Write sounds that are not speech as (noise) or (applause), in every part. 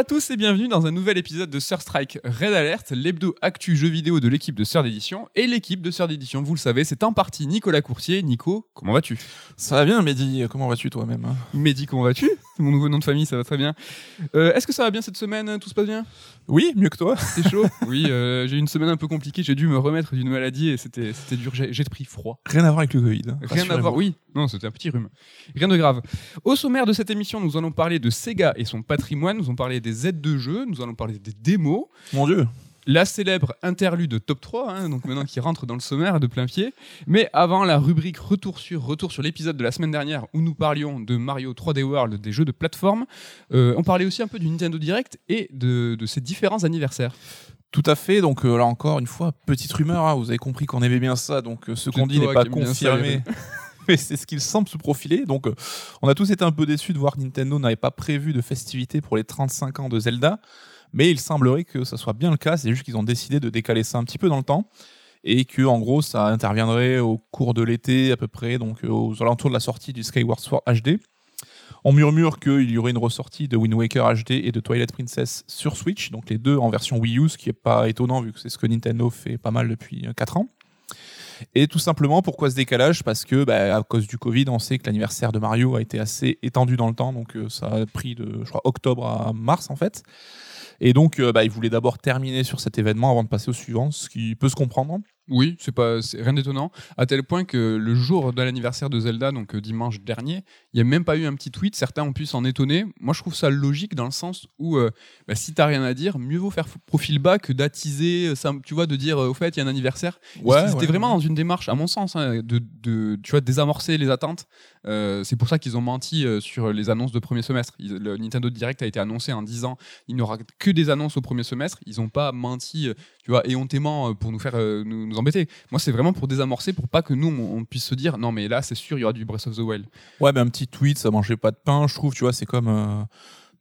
à tous et bienvenue dans un nouvel épisode de Sir Strike Red Alert, l'hebdo actu jeu vidéo de l'équipe de Sœur d'édition. Et l'équipe de Sœur d'édition, vous le savez, c'est en partie Nicolas Courtier. Nico, comment vas-tu? Ça va bien, Mehdi. Comment vas-tu toi-même? Mehdi, comment vas-tu? C'est mon nouveau nom de famille, ça va très bien. Euh, Est-ce que ça va bien cette semaine? Tout se passe bien? Oui, mieux que toi. (laughs) C'est chaud? Oui, euh, j'ai eu une semaine un peu compliquée. J'ai dû me remettre d'une maladie et c'était c'était dur. J'ai pris froid. Rien à voir avec le Covid. hein, Rien à voir, oui. Non, c'était un petit rhume. Rien de grave. Au sommaire de cette émission, nous allons parler de Sega et son patrimoine, nous allons parler des aides de jeu, nous allons parler des démos, Mon Dieu. La célèbre interlude top 3, hein, donc maintenant qui rentre dans le sommaire de plein pied. Mais avant la rubrique retour sur retour sur l'épisode de la semaine dernière où nous parlions de Mario 3D World, des jeux de plateforme, euh, on parlait aussi un peu du Nintendo Direct et de, de ses différents anniversaires. Tout à fait. Donc euh, là encore une fois, petite rumeur. hein, vous avez compris qu'on aimait bien ça. Donc euh, ce qu'on dit n'est pas confirmé. (laughs) Mais c'est ce qu'il semble se profiler. Donc on a tous été un peu déçus de voir que Nintendo n'avait pas prévu de festivités pour les 35 ans de Zelda. Mais il semblerait que ça soit bien le cas. C'est juste qu'ils ont décidé de décaler ça un petit peu dans le temps. Et que en gros ça interviendrait au cours de l'été à peu près, donc euh, aux alentours de la sortie du Skyward Sword HD. On murmure qu'il y aurait une ressortie de Wind Waker HD et de Twilight Princess sur Switch, donc les deux en version Wii U, ce qui est pas étonnant vu que c'est ce que Nintendo fait pas mal depuis 4 ans. Et tout simplement, pourquoi ce décalage? Parce que, bah, à cause du Covid, on sait que l'anniversaire de Mario a été assez étendu dans le temps, donc euh, ça a pris de, je crois, octobre à mars en fait. Et donc, euh, bah, ils voulaient d'abord terminer sur cet événement avant de passer au suivant, ce qui peut se comprendre. Oui, c'est pas c'est rien d'étonnant, à tel point que le jour de l'anniversaire de Zelda, donc euh, dimanche dernier, il n'y a même pas eu un petit tweet, certains ont pu s'en étonner. Moi, je trouve ça logique dans le sens où euh, bah, si t'as rien à dire, mieux vaut faire profil bas que d'attiser, euh, tu vois, de dire euh, au fait, il y a un anniversaire. Ils étaient vraiment dans une démarche, à mon sens, hein, de, de, tu vois, désamorcer les attentes. Euh, c'est pour ça qu'ils ont menti sur les annonces de premier semestre. Ils- le Nintendo Direct a été annoncé en disant il n'y aura que des annonces au premier semestre. Ils n'ont pas menti, tu vois, éhontément pour nous faire nous, nous Moi, c'est vraiment pour désamorcer, pour pas que nous on, on puisse se dire non mais là c'est sûr il y aura du Breath of the Wild. Ouais, mais un petit tweet, ça mangeait pas de pain, je trouve, tu vois, c'est comme. euh,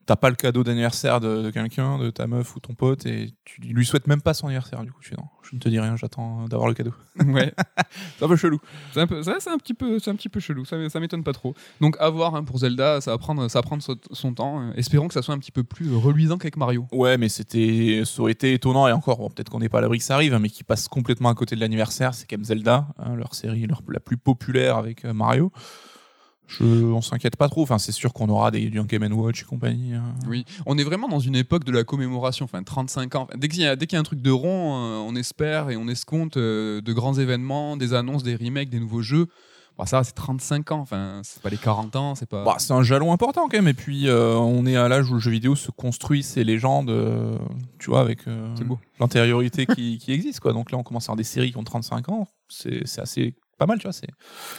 T'as pas le cadeau d'anniversaire de, de quelqu'un, de ta meuf ou ton pote, et tu lui souhaites même pas son anniversaire, du coup, tu fais non, je ne te dis rien, j'attends d'avoir le cadeau. (laughs) ouais, (laughs) C'est un peu chelou. c'est un peu, ça, c'est un petit peu, c'est un petit peu chelou. Ça, ça m'étonne pas trop. Donc à voir hein, pour Zelda, ça va prendre, ça va prendre son, son temps. Euh, Espérons que ça soit un petit peu plus reluisant qu'avec Mario. Ouais, mais c'était, ça aurait été étonnant, et encore, bon, peut-être qu'on n'est pas à l'abri que ça arrive, hein, mais qui passe complètement à côté de l'anniversaire, c'est quand même Zelda, hein, leur série leur- la plus populaire avec euh, Mario. Je, on s'inquiète pas trop, enfin, c'est sûr qu'on aura des, du Game Watch et compagnie. hein. Oui, on est vraiment dans une époque de la commémoration, enfin 35 ans. Dès qu'il y, y a un truc de rond, euh, on espère et on escompte euh, de grands événements, des annonces, des remakes, des nouveaux jeux. Bah, ça, c'est 35 ans, enfin, c'est pas les 40 ans, c'est pas. Bah, c'est un jalon important quand même, et puis euh, on est à l'âge où le jeu vidéo se construit ses légendes, euh, tu vois, avec euh, l'antériorité qui, qui existe, quoi. Donc là, on commence à avoir des séries qui ont 35 ans, c'est assez pas mal, tu vois, c'est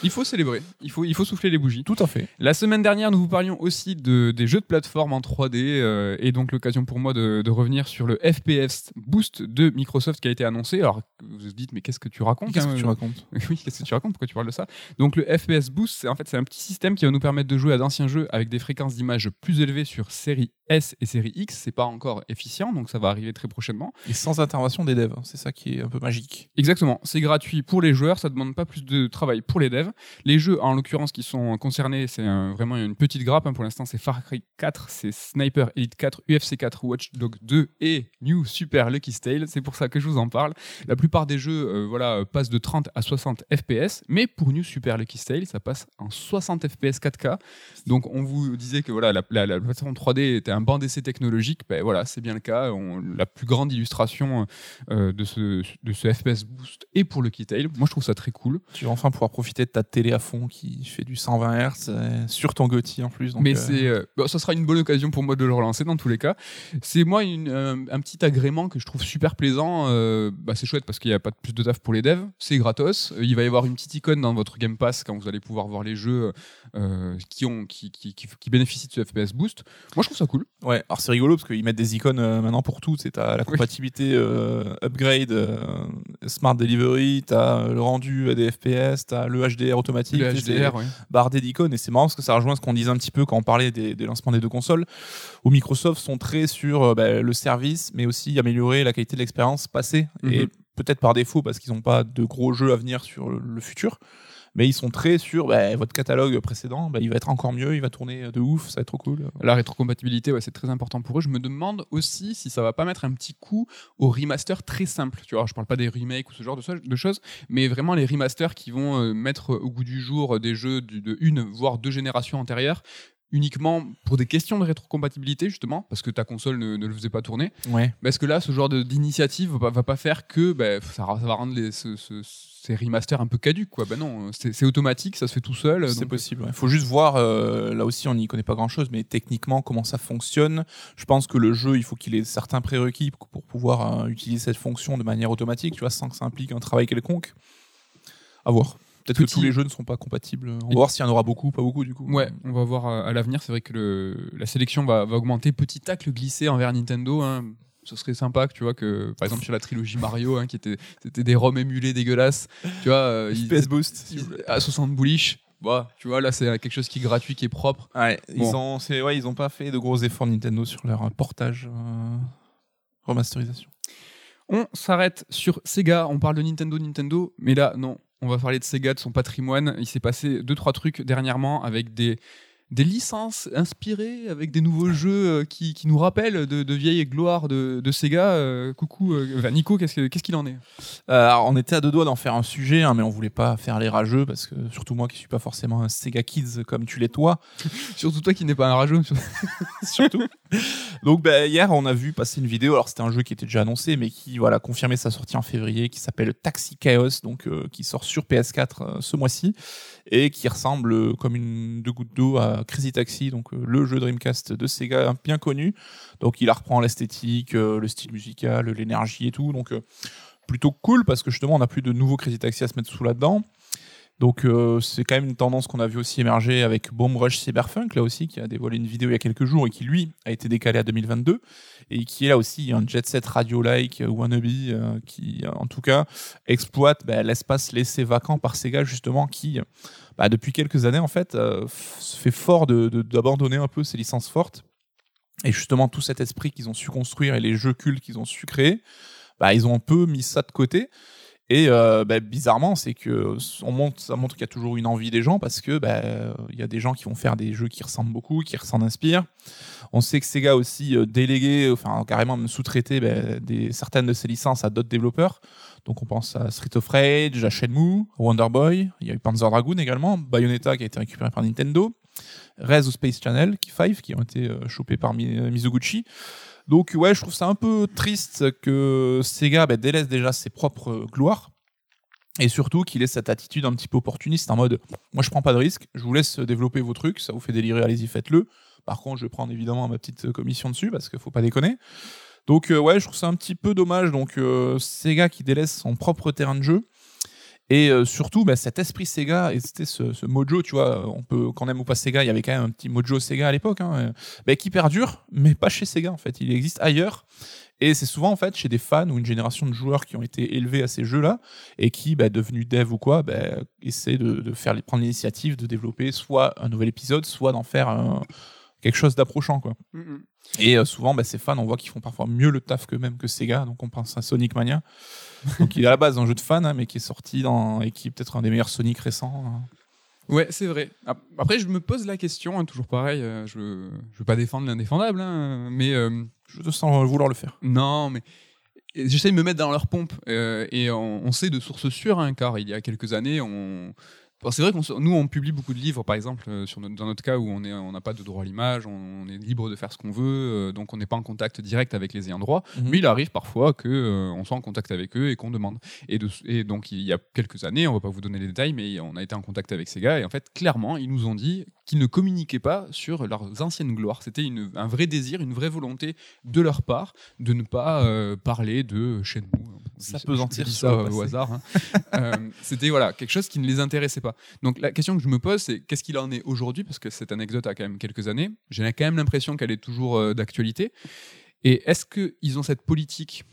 Il faut célébrer, il faut, il faut souffler les bougies. tout à fait. La semaine dernière, nous vous parlions aussi de, des jeux de plateforme en 3D, euh, et donc l'occasion pour moi de, de revenir sur le FPS Boost de Microsoft qui a été annoncé. Alors, vous vous dites, mais qu'est-ce que tu racontes Qu'est-ce hein, que tu racontes (laughs) Oui, qu'est-ce que tu racontes Pourquoi tu parles de ça Donc le FPS Boost, c'est en fait c'est un petit système qui va nous permettre de jouer à d'anciens jeux avec des fréquences d'image plus élevées sur série S et série X. C'est pas encore efficient, donc ça va arriver très prochainement. Et sans intervention des devs, c'est ça qui est un peu magique. Exactement, c'est gratuit pour les joueurs, ça demande pas plus de travail pour les devs. Les jeux, en l'occurrence, qui sont concernés, c'est vraiment une petite grappe. hein. Pour l'instant, c'est Far Cry 4, c'est Sniper Elite 4, UFC 4, Watch Dogs 2 et New Super Lucky Tale. C'est pour ça que je vous en parle. La plupart des jeux, euh, voilà, passent de 30 à 60 FPS, mais pour New Super Lucky Tale, ça passe en 60 FPS 4K. Donc, on vous disait que voilà, la, la- la plateforme 3D était un banc d'essai technologique. Ben voilà, c'est bien le cas. La plus grande illustration euh, de, ce, de ce FPS boost et pour le Keytail. Moi, je trouve ça très cool. Tu vas enfin pouvoir profiter de ta télé à fond qui fait du 120 Hz euh, sur ton Gotti en plus. donc, Mais euh, c'est, euh, bon, ça sera une bonne occasion pour moi de le relancer dans tous les cas. C'est moi une, euh, un petit agrément que je trouve super plaisant. bah, c'est chouette parce qu'il n'y a pas de plus de taf pour les devs. C'est gratos. Il va y avoir une petite icône dans votre Game Pass quand vous allez pouvoir voir les jeux qui, ont, qui, qui, qui, qui bénéficient de ce FPS boost. Moi, je trouve ça cool. Ouais, alors c'est rigolo parce qu'ils mettent des icônes euh, maintenant pour tout. C'est la compatibilité euh, upgrade, euh, smart delivery, t'as le rendu à des FPS, t'as le HDR automatique, Le HDR, ouais. bardé d'icônes. Et c'est marrant parce que ça rejoint ce qu'on disait un petit peu quand on parlait des, des lancements des deux consoles, où Microsoft sont très sur euh, bah, le service, mais aussi améliorer la qualité de l'expérience passée. Et Mhm. peut-être par défaut parce qu'ils n'ont pas de gros jeux à venir sur le futur. Mais ils sont très sur bah, votre catalogue précédent, bah, il va être encore mieux, il va tourner de ouf, ça va être trop cool. La rétrocompatibilité, c'est très important pour eux. Je me demande aussi si ça va pas mettre un petit coup au remaster très simple. Tu vois, je parle pas des remakes ou ce genre de, choses, mais vraiment les remasters qui vont euh, mettre au goût du jour des jeux de une voire deux générations antérieures uniquement pour des questions de rétrocompatibilité justement parce que ta console ne, le faisait pas tourner. Ouais. Parce que là, ce genre d'initiative va, va, pas faire que bah, ça, va rendre les, ces remasters un peu caduques quoi. Ben non, c'est automatique, ça se fait tout seul. C'est possible. Il faut juste voir. Euh, là aussi, on n'y connaît pas grand chose, mais techniquement comment ça fonctionne. Je pense que le jeu, il faut qu'il ait certains prérequis pour pouvoir euh, utiliser cette fonction de manière automatique, tu vois, sans que ça implique un travail quelconque. À voir. Peut-être que tous les jeux ne sont pas compatibles. On va voir s'il y en aura beaucoup, pas beaucoup du coup. Ouais, on va voir à, l'avenir. C'est vrai que le, la sélection va, va, augmenter petit tacle glissé envers Nintendo. Hein. Ce serait sympa que tu vois que par exemple sur la trilogie Mario hein, qui était c'était des ROM émulés dégueulasses tu vois euh, PS Boost à 60 bullish bah, tu vois, là, c'est quelque chose qui est gratuit, qui est propre. Ouais, ils ont, ouais, ils ont pas fait de gros efforts Nintendo sur leur portage euh, remasterisation. On s'arrête sur Sega. On parle de Nintendo, Nintendo, mais là, non, on va parler de Sega, de son patrimoine. Il s'est passé deux, trois trucs dernièrement avec des des licences inspirées avec des nouveaux jeux euh, qui, qui nous rappellent de, de vieilles gloires de, de Sega. Euh, coucou, euh, Nico, qu'est-ce qu'il en est On était à deux doigts d'en faire un sujet, hein, mais on voulait pas faire les rageux parce que surtout moi qui suis pas forcément un Sega Kids comme tu l'es toi. (laughs) surtout toi qui n'es pas un rageux. (laughs) surtout. Donc bah, hier, on a vu passer une vidéo. Alors c'était un jeu qui était déjà annoncé, mais qui voilà confirmé sa sortie en février, qui s'appelle Taxi Chaos, donc qui sort sur PS4 ce mois-ci et qui ressemble comme une deux gouttes d'eau à Crazy Taxi, donc euh, le jeu Dreamcast de Sega bien connu. Donc il reprend l'esthétique, euh, le style musical, l'énergie et tout. Donc euh, plutôt cool parce que justement on n'a plus de nouveaux Crazy Taxi à se mettre sous là-dedans. Donc c'est quand même une tendance qu'on a vu aussi émerger avec Bomb Rush Cyberpunk là aussi qui a dévoilé une vidéo il y a quelques jours et qui lui a été décalé à 2022 et qui est là aussi un jet set radio-like wannabe qui en tout cas exploite bah, l'espace laissé vacant par Sega justement qui bah, depuis quelques années, en fait, euh, se fait fort d'abandonner de, un peu ces licences fortes. Et justement, tout cet esprit qu'ils ont su construire et les jeux cultes qu'ils ont su créer, bah, ils ont un peu mis ça de côté. Et euh, bah, bizarrement, c'est que on ça montre qu'il y a toujours une envie des gens parce que bah, il y a des gens qui vont faire des jeux qui ressemblent beaucoup, qui s'en inspirent. On sait que Sega aussi euh, délégué, enfin carrément sous-traité bah, certaines de ses licences à d'autres développeurs. Donc on pense à Street of Rage, à Shenmue, Wonder Boy, il y a eu Panzer Dragoon également, Bayonetta qui a été récupéré par Nintendo, Rez ou Space Channel, 5 qui ont été euh, chopés par Mizuguchi. Donc ouais, je trouve ça un peu triste que Sega bah, délaisse déjà ses propres gloires et surtout qu'il ait cette attitude un petit peu opportuniste en mode moi je prends pas de risque, je vous laisse développer vos trucs, ça vous fait délirer, allez-y faites-le. Par contre, je vais prendre évidemment ma petite commission dessus parce qu'il faut pas déconner. Donc euh, ouais, je trouve ça un petit peu dommage. Donc euh, Sega qui délaisse son propre terrain de jeu. Et euh, surtout, bah, cet esprit Sega, et c'était ce, mojo, tu vois, on peut, quand même ou pas Sega, il y avait quand même un petit mojo Sega à l'époque, hein, bah, qui perdure, mais pas chez Sega en fait, il existe ailleurs. Et c'est souvent en fait chez des fans ou une génération de joueurs qui ont été élevés à ces jeux-là et qui, bah, devenus dev ou quoi, bah, essaient de, faire, prendre l'initiative de développer soit un nouvel épisode, soit d'en faire un, quelque chose d'approchant. quoi. Mm, mm. Et euh, souvent, bah, ces fans, on voit qu'ils font parfois mieux le taf que même que Sega. Donc on pense à Sonic Mania, donc il est à la base un jeu de fan, hein, mais qui est sorti dans et qui est peut-être un des meilleurs Sonic récents. Hein. Ouais, c'est vrai. Après, je me pose la question, hein, toujours pareil. Euh, je, ne veux pas défendre l'indéfendable, mais euh, je te sens vouloir le faire. Non, mais j'essaie de me mettre dans leur pompe et on, on, sait de sources sûres, car il y a quelques années, on c'est vrai que nous, on publie beaucoup de livres, par exemple, euh, dans notre cas où on n'a on pas de droit à l'image, on, est libre de faire ce qu'on veut, euh, donc on n'est pas en contact direct avec les ayants droit. Mhm. Mais il arrive parfois qu'on euh, soit en contact avec eux et qu'on demande. Et, et, donc, il y a quelques années, on va pas vous donner les détails, mais on a été en contact avec ces gars et en fait, clairement, ils nous ont dit qu'ils ne communiquaient pas sur leurs anciennes gloires. C'était un vrai désir, une vraie volonté de leur part de ne pas parler de Shenmue. Ça peut sentir ça au hasard. Hein. (laughs) C'était voilà quelque chose qui ne les intéressait pas. Donc la question que je me pose, c'est qu'est-ce qu'il en est aujourd'hui? Parce que cette anecdote a quand même quelques années. J'ai quand même l'impression qu'elle est toujours euh, d'actualité. Et est-ce qu'ils ont cette politique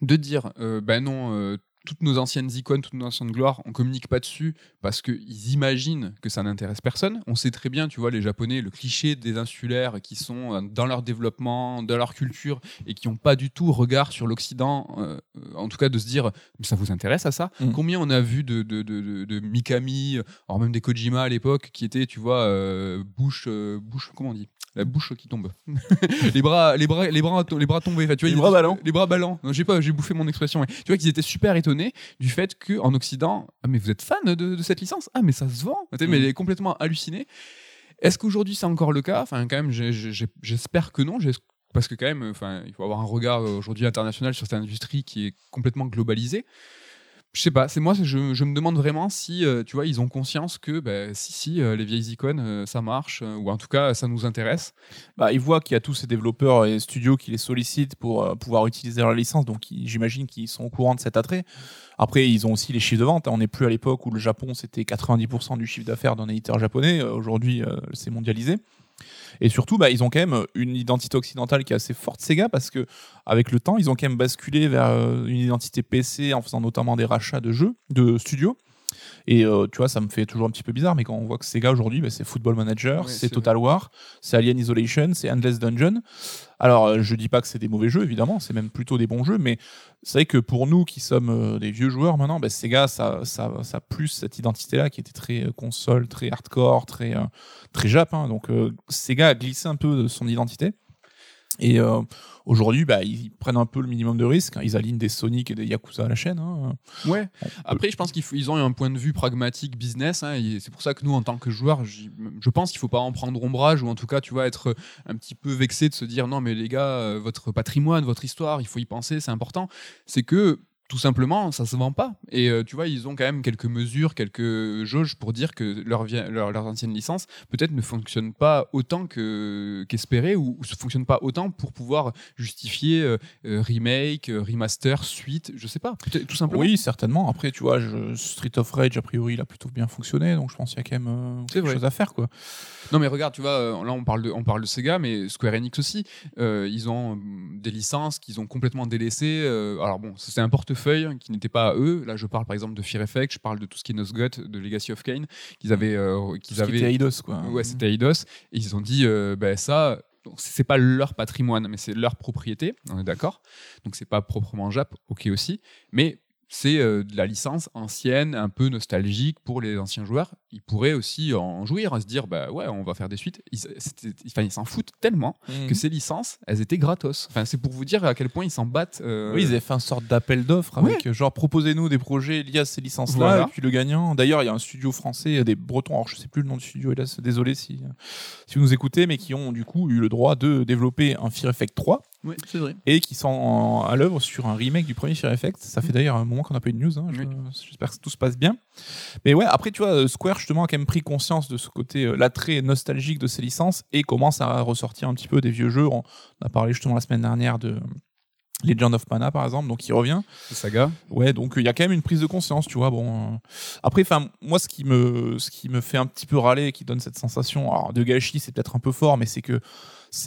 de dire, euh, ben non, euh, toutes nos anciennes icônes, toutes nos anciennes gloires, on communique pas dessus parce qu'ils imaginent que ça n'intéresse personne. On sait très bien, tu vois, les Japonais, le cliché des insulaires qui sont euh, dans leur développement, dans leur culture et qui n'ont pas du tout regard sur l'Occident, euh, en tout cas de se dire, mais ça vous intéresse à ça? Mm. Combien on a vu de, de, de, Mikami, alors même des Kojima à l'époque, qui étaient, tu vois, euh, bouche, euh, bouche, comment on dit? La bouche qui tombe. (laughs) les bras, les bras, les bras, les bras tombés. Enfin, tu vois, Les bras ballants. Les bras ballants. J'ai pas, j'ai bouffé mon expression. Tu vois qu'ils étaient super étonnés du fait que en Occident, ah mais vous êtes fan de, de cette licence? Ah mais ça se vend. Mais Mhm. il est complètement halluciné. Est-ce qu'aujourd'hui c'est encore le cas? Enfin, quand même, j'ai- j'ai- j'espère que non. Parce que quand même, enfin, il faut avoir un regard euh, aujourd'hui international sur cette industrie qui est complètement globalisée. Je sais pas, c'est moi, je, je me demande vraiment si, euh, tu vois, ils ont conscience que, bah, si, si, euh, les vieilles icônes, euh, ça marche, ou en tout cas, ça nous intéresse. Bah, ils voient qu'il y a tous ces développeurs et studios qui les sollicitent pour pouvoir utiliser leur licence, donc j'imagine qu'ils sont au courant de cet attrait. Après, ils ont aussi les chiffres de vente. hein. On n'est plus à l'époque où le Japon c'était 90% du chiffre d'affaires d'un éditeur japonais. Aujourd'hui, c'est mondialisé. Et surtout, bah, ils ont quand même une identité occidentale qui est assez forte, Sega, parce que avec le temps, ils ont quand même basculé vers euh, une identité PC en faisant notamment des rachats de jeux, de studios. Et euh, tu vois, ça me fait toujours un petit peu bizarre, mais quand on voit que Sega aujourd'hui, bah, c'est Football Manager, c'est Total War, c'est Alien Isolation, c'est Endless Dungeon. Alors, euh, je dis pas que c'est des mauvais jeux, évidemment, c'est même plutôt des bons jeux, mais c'est vrai que pour nous qui sommes euh, des vieux joueurs maintenant, bah, Sega, ça, ça, ça a plus cette identité-là qui était très console, très hardcore, très, très Jap. hein. donc, euh, Sega a glissé un peu de son identité. Et euh, aujourd'hui, bah, ils prennent un peu le minimum de risque. hein. Ils alignent des Sonic et des Yakuza à la chaîne. hein. Ouais. Après, je pense qu'ils ont un point de vue pragmatique business. hein, et c'est pour ça que nous, en tant que joueurs, je pense qu'il faut pas en prendre ombrage ou en tout cas, tu vois, être un petit peu vexé de se dire non, mais les gars, euh, votre patrimoine, votre histoire, il faut y penser, c'est important. C'est que tout simplement, ça se vend pas. Et euh, tu vois, ils ont quand même quelques mesures, quelques jauges pour dire que leur, leur, leurs anciennes licences peut-être ne fonctionnent pas autant que- qu'espéré ou, ou ne fonctionnent pas autant pour pouvoir justifier euh, euh, remake, remaster, suite, je sais pas, tout simplement. Oui, certainement. Après, tu vois, je- Street of Rage, a priori, il a plutôt bien fonctionné. Donc, je pense qu'il y a quand même euh, quelque vrai. chose à faire. Quoi. Non mais regarde, tu vois, là on parle de, on parle de Sega, mais Square Enix aussi, ils ont euh, des licences qu'ils ont complètement délaissées. alors bon, c'est un portefeuille qui n'était pas à eux. Là, je parle par exemple de Fear Effect, je parle de tout ce qui est Nosgoth, de Legacy of Kane, qu'ils avaient, euh, qu'ils avaient. était Eidos, quoi. Ouais, c'était Eidos. Et ils ont dit, euh, ben ça, c'est pas leur patrimoine, mais c'est leur propriété. On est d'accord. Donc c'est pas proprement Jap, ok aussi. Mais c'est euh, de la licence ancienne, un peu nostalgique pour les anciens joueurs. Ils pourraient aussi en jouir, à se dire, bah ouais, on va faire des suites. Ils c'était- enfin, ils s'en foutent tellement Mhm. que ces licences, elles étaient gratos. Enfin, c'est pour vous dire à quel point ils s'en battent. euh, Oui, ils avaient fait une sorte d'appel d'offres avec euh, genre proposez-nous des projets liés à ces licences-là Voilà. et puis le gagnant. D'ailleurs, il y a un studio français, des Bretons, alors je sais plus le nom du studio, hélas, désolé si, si vous nous écoutez, mais qui ont du coup eu le droit de développer un Fear Effect 3 ouais, c'est vrai. et qui sont en- à l'œuvre sur un remake du premier Fear Effect. Ça fait d'ailleurs un moment qu'on n'a pas eu de news. hein, je- Oui. J'espère que tout se passe bien. Mais ouais, après, tu vois, euh, Square justement a quand même pris conscience de ce côté, euh, l'attrait nostalgique de ces licences et commence à ressortir un petit peu des vieux jeux. On a parlé justement la semaine dernière de Legend of Mana par exemple, donc il revient. C'est Saga. Ouais, donc il y a quand même une prise de conscience, tu vois. Bon, euh, après, enfin, moi, ce qui me, ce qui me fait un petit peu râler, et qui donne cette sensation, alors de gâchis, c'est peut-être un peu fort, mais c'est que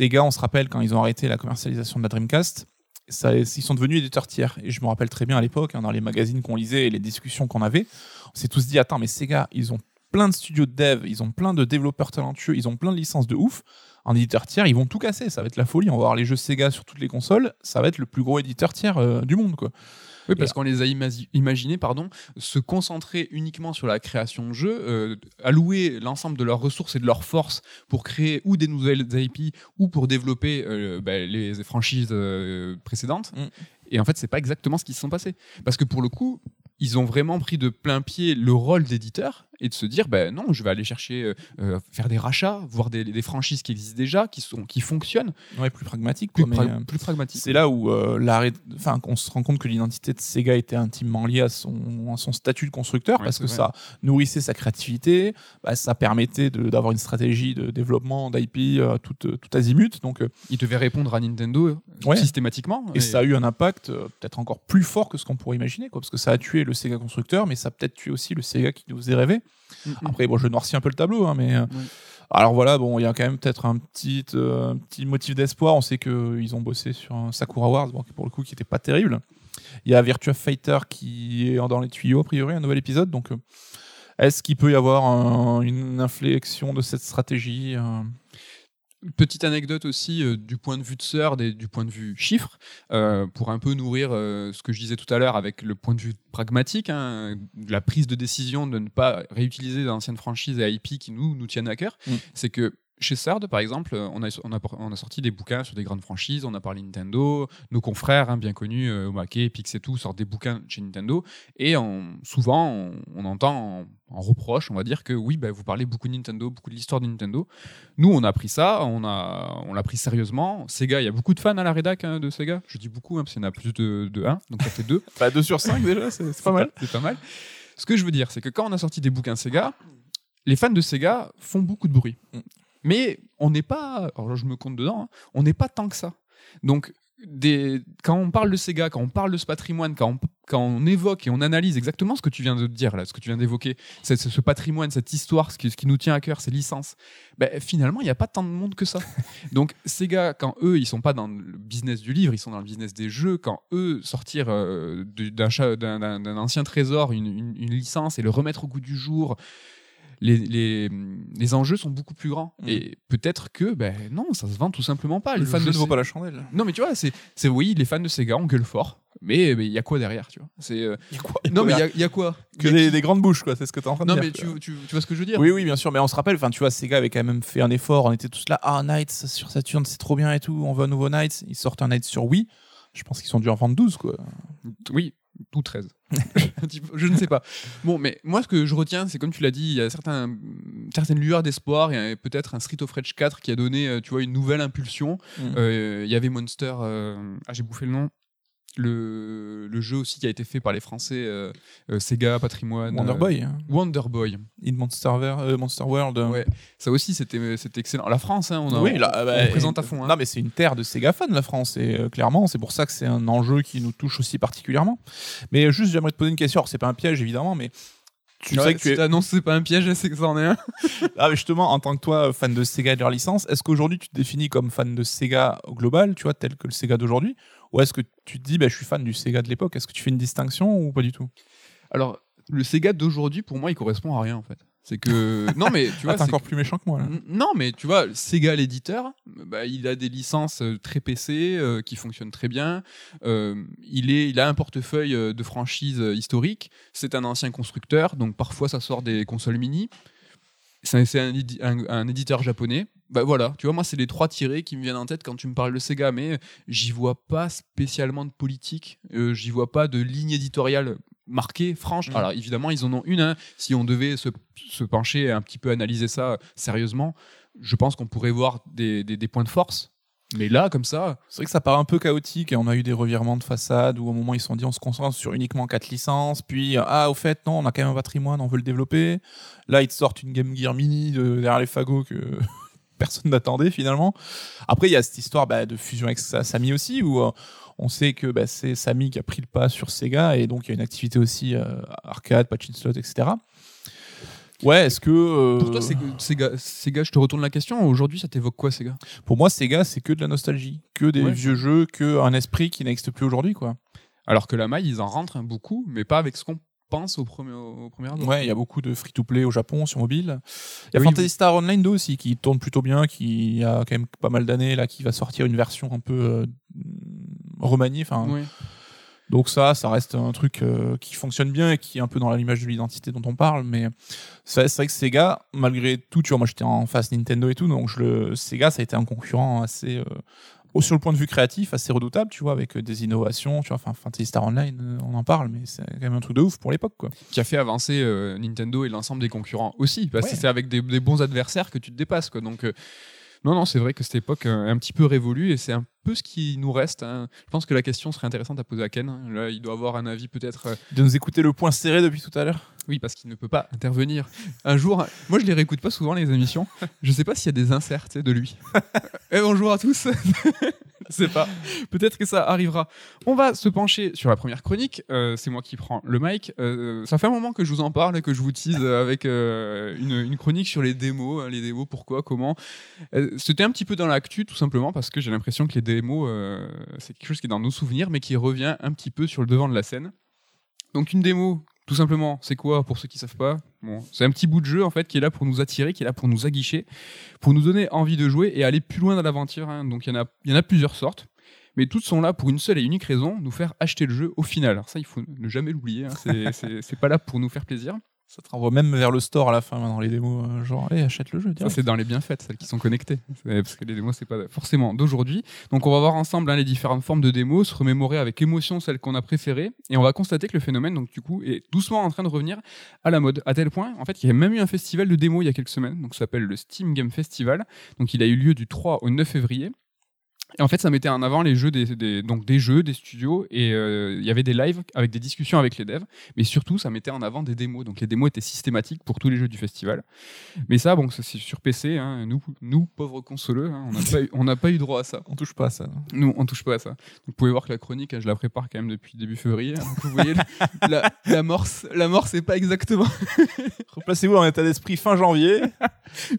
gars, on se rappelle quand ils ont arrêté la commercialisation de la Dreamcast, ils sont devenus éditeurs tiers. Et je me rappelle très bien à l'époque, hein, dans les magazines qu'on lisait et les discussions qu'on avait, on s'est tous dit, attends, mais gars, ils ont plein de studios de dev, ils ont plein de développeurs talentueux, ils ont plein de licences de ouf. En éditeur tiers, ils vont tout casser. Ça va être la folie. On va avoir les jeux Sega sur toutes les consoles. Ça va être le plus gros éditeur tiers euh, du monde, quoi. Oui, parce qu'on les a imaginés pardon, se concentrer uniquement sur la création de jeux, euh, allouer l'ensemble de leurs ressources et de leurs forces pour créer ou des nouvelles IP ou pour développer euh, bah, les franchises euh, précédentes. Mm. Et en fait, c'est pas exactement ce qui se sont passés. Parce que pour le coup, ils ont vraiment pris de plein pied le rôle d'éditeur et de se dire ben non, je vais aller chercher, euh, euh, faire des rachats, voir des, des franchises qui existent déjà, qui, sont, qui fonctionnent, Ouais, plus pragmatique, plus, quoi, mais, pra- euh, plus pragmatiques. C'est là où l'arrêt, enfin, qu'on se rend compte que l'identité de Sega était intimement liée à son, à son statut de constructeur Ouais, parce que vrai. ça nourrissait sa créativité, bah, ça permettait d'avoir une stratégie de développement d'IP tout, tout azimut. Donc, Ils devaient répondre à Nintendo Ouais. systématiquement. et ça a eu un impact peut-être encore plus fort que ce qu'on pourrait imaginer, quoi, parce que ça a tué le Sega constructeur, mais ça a peut-être tué aussi le Sega qui nous faisait rêver. Après, bon, je noircis un peu le tableau, hein, mais. euh. Alors voilà, bon, il y a quand même peut-être un petit, euh, un petit motif d'espoir. On sait qu'ils ont bossé sur un Sakura Wars, bon, pour le coup, qui était pas terrible. Il y a Virtua Fighter qui est dans les tuyaux, a priori, un nouvel épisode. Donc, euh, est-ce qu'il peut y avoir un- une inflexion de cette stratégie euh Petite anecdote aussi euh, du point de vue de et du point de vue chiffre, euh, pour un peu nourrir euh, ce que je disais tout à l'heure avec le point de vue pragmatique, hein, la prise de décision de ne pas réutiliser d'anciennes franchises et IP qui nous, nous tiennent à cœur, Mm. c'est que chez Third, par exemple, euh, on a, on, a, on a sorti des bouquins sur des grandes franchises, on a parlé Nintendo, nos confrères hein, bien connus, euh, Omake, Pix et tout, sortent des bouquins chez Nintendo, et on- souvent on, on entend en, en reproche, on va dire que oui, bah, vous parlez beaucoup de Nintendo, beaucoup de l'histoire de Nintendo. Nous, on a pris ça, on a, on l'a pris sérieusement. Sega, il y a beaucoup de fans à la rédac hein, de Sega. Je dis beaucoup, hein, parce qu'il y en a plus de, de 1, donc ça fait 2. (laughs) Bah, 2 sur 5 déjà, c'est c'est pas mal. C'est pas mal. Ce que je veux dire, c'est que quand on a sorti des bouquins Sega, les fans de Sega font beaucoup de bruit. Mais on n'est pas, alors là, je me compte dedans, hein, on n'est pas tant que ça. Donc, des, quand on parle de Sega, quand on parle de ce patrimoine, quand on, quand on évoque et on analyse exactement ce que tu viens de dire là, ce que tu viens d'évoquer, ce, ce patrimoine, cette histoire, ce qui, ce qui nous tient à cœur, ces licences, ben, finalement, il n'y a pas tant de monde que ça. (laughs) Donc, Sega, quand eux, ils sont pas dans le business du livre, ils sont dans le business des jeux, quand eux, sortir euh, d'un ancien trésor, une, une- une licence et le remettre au goût du jour, les, les, les enjeux sont beaucoup plus grands. Mm. Et peut-être que, ben non, ça se vend tout simplement pas. Les Le fans jeu de ne vaut pas la chandelle. Non, mais tu vois, c'est c'est- oui, les fans de Sega, on gueule fort. Mais mais il y a quoi derrière, tu vois? C'est euh, Il y a quoi Non, mais il y a- il y, a quoi? Que des, qui grandes bouches, quoi. C'est ce que t'es en train de Non, dire. mais quoi. tu, tu, tu vois ce que je veux dire? Oui, oui, bien sûr, mais on se rappelle, enfin, tu vois, Sega avait quand même fait un effort, on était tous là, ah, Knights sur Saturn, c'est trop bien et tout, on veut un nouveau Knights, ils sortent un Knights sur Wii, je pense qu'ils sont dû en vendre 12, quoi. Oui, ou 13. (laughs) je ne sais pas. Bon, mais moi, ce que je retiens, c'est comme tu l'as dit, il y a certains, certaines lueurs d'espoir. Il y a peut-être un Street of Rage 4 qui a donné, euh, tu vois, une nouvelle impulsion. Mm. Euh, Il y avait Monster. euh, ah, j'ai bouffé le nom. Le, le jeu aussi qui a été fait par les Français, euh, euh, Sega, Patrimoine. Wonder euh, Boy, hein. Wonder Boy. In Monster, euh, Monster World. euh. Ouais. Ça aussi, c'était excellent. La France, hein, on, a, oui, on, là, on bah, présente à fond. hein. Non, mais c'est une terre de Sega fans, la France, et euh, clairement, c'est pour ça que c'est un enjeu qui nous touche aussi particulièrement. Mais juste, j'aimerais te poser une question. Alors, c'est pas un piège, évidemment, mais tu Ouais, sais que tu es. c'est pas un piège, c'est que ça en est un. (laughs) Ah, mais justement, en tant que toi, fan de Sega et de leur licence, est-ce qu'aujourd'hui tu te définis comme fan de Sega au global, tu vois, tel que le Sega d'aujourd'hui Ou est-ce que tu te dis, bah, je suis fan du Sega de l'époque Est-ce que tu fais une distinction ou pas du tout? Alors, le Sega d'aujourd'hui, pour moi, il correspond à rien, en fait. C'est que. (laughs) Non, mais tu Ah, vois. t'es c'est encore plus méchant que moi, là. Non, mais tu vois, Sega, l'éditeur, bah, il a des licences euh, très PC euh, qui fonctionnent très bien. Euh, il, est, il a un portefeuille de franchises historiques. C'est un ancien constructeur, donc parfois ça sort des consoles mini. C'est un éditeur japonais. Bah voilà, tu vois, moi, c'est les trois tirés qui me viennent en tête quand tu me parles de Sega, mais j'y vois pas spécialement de politique, euh, j'y vois pas de ligne éditoriale marquée, franche. Mhm. Alors évidemment, ils en ont une. hein. Si on devait se, se pencher et un petit peu analyser ça sérieusement, je pense qu'on pourrait voir des, des- des points de force. Mais là, comme ça, C'est vrai que ça paraît un peu chaotique et on a eu des revirements de façade où au moment ils se sont dit on se concentre sur uniquement quatre licences, puis ah au fait non on a quand même un patrimoine, on veut le développer. Là ils te sortent une Game Gear Mini de, derrière les fagots que personne (laughs) n'attendait finalement. Après il y a cette histoire bah, de fusion avec Sa- Samy aussi où euh, on sait que bah, c'est Samy qui a pris le pas sur Sega et donc il y a une activité aussi euh, arcade, patch in slot, etc. Ouais, est-ce que euh, pour toi, Sega, Sega, je te retourne la question. Aujourd'hui, ça t'évoque quoi, Sega? Pour moi Sega c'est que de la nostalgie, que des Ouais. vieux jeux, que un esprit qui n'existe plus aujourd'hui quoi. Alors que la maille, ils en rentrent beaucoup, mais pas avec ce qu'on pense au premier, au premier abord. Ouais, il y a beaucoup de free-to-play au Japon sur mobile. Il y a Oui, Fantasy oui. Star Online 2 aussi qui tourne plutôt bien, qui a quand même pas mal d'années là, qui va sortir une version un peu euh, remaniée. Enfin, Ouais. donc ça, ça reste un truc euh, qui fonctionne bien et qui est un peu dans l'image de l'identité dont on parle. Mais c'est vrai que Sega, malgré tout, tu vois, moi j'étais en face Nintendo et tout, donc je le, Sega, ça a été un concurrent assez, euh, sur le point de vue créatif, assez redoutable, tu vois, avec euh, des innovations, tu vois, enfin Fantasy Star Online, euh, on en parle, mais c'est quand même un truc de ouf pour l'époque, quoi. Qui a fait avancer euh, Nintendo et l'ensemble des concurrents aussi. Parce que c'est avec des, des bons adversaires que tu te dépasses. Quoi. Donc, euh, non, non, c'est vrai que cette époque euh, est un petit peu révolue et c'est un peu ce qui nous reste. hein. Je pense que la question serait intéressante à poser à Ken. Là, il doit avoir un avis peut-être. euh, De nous écouter le point serré depuis tout à l'heure. Oui, parce qu'il ne peut pas intervenir. Un jour, moi je les réécoute pas souvent les émissions. Je sais pas s'il y a des inserts de lui. (laughs) Eh bonjour à tous. (laughs) c'est pas. Peut-être que ça arrivera. On va se pencher sur la première chronique. Euh, c'est moi qui prends le mic. Euh, ça fait un moment que je vous en parle et que je vous tease avec euh, une, chronique sur les démos. hein, Les démos, pourquoi, comment. Euh, C'était un petit peu dans l'actu, tout simplement, parce que j'ai l'impression que les démos, euh, c'est quelque chose qui est dans nos souvenirs, mais qui revient un petit peu sur le devant de la scène. Donc une démo, tout simplement, c'est quoi pour ceux qui savent pas? C'est un petit bout de jeu en fait qui est là pour nous attirer, qui est là pour nous aguicher, pour nous donner envie de jouer et aller plus loin dans l'aventure. hein. Donc il y en a, plusieurs sortes, mais toutes sont là pour une seule et unique raison nous faire acheter le jeu au final. Alors ça, il faut ne jamais l'oublier. hein. C'est (laughs) pas là pour nous faire plaisir. Ça te renvoie même vers le store à la fin dans les démos. euh, Genre, allez, achète le jeu. Ça, direct. c'est dans les bienfaits, celles qui sont connectées. Parce que les démos, c'est pas forcément d'aujourd'hui. Donc, on va voir ensemble hein, les différentes formes de démos, se remémorer avec émotion celles qu'on a préférées. Et on va constater que le phénomène, donc, du coup, est doucement en train de revenir à la mode. À tel point, en fait, qu'il y a même eu un festival de démos il y a quelques semaines. Donc, ça s'appelle le Steam Game Festival. Donc, il a eu lieu du 3 au 9 février. Et en fait, ça mettait en avant les jeux des, des- donc des jeux, des studios, et euh, il y avait des lives avec des discussions avec les devs, mais surtout, ça mettait en avant des démos. Donc les démos étaient systématiques pour tous les jeux du festival. Mais ça, bon, c'est sur PC. hein. Nous, nous, pauvres consoleux, hein, on n'a pas, eu- pas droit à ça. On touche pas à ça. Nous, on touche pas à ça. Donc, vous pouvez voir que la chronique, je la prépare quand même depuis début février. hein. Donc, vous voyez, la- l'amorce n'est pas exactement. (laughs) Replacez-vous en état d'esprit fin janvier.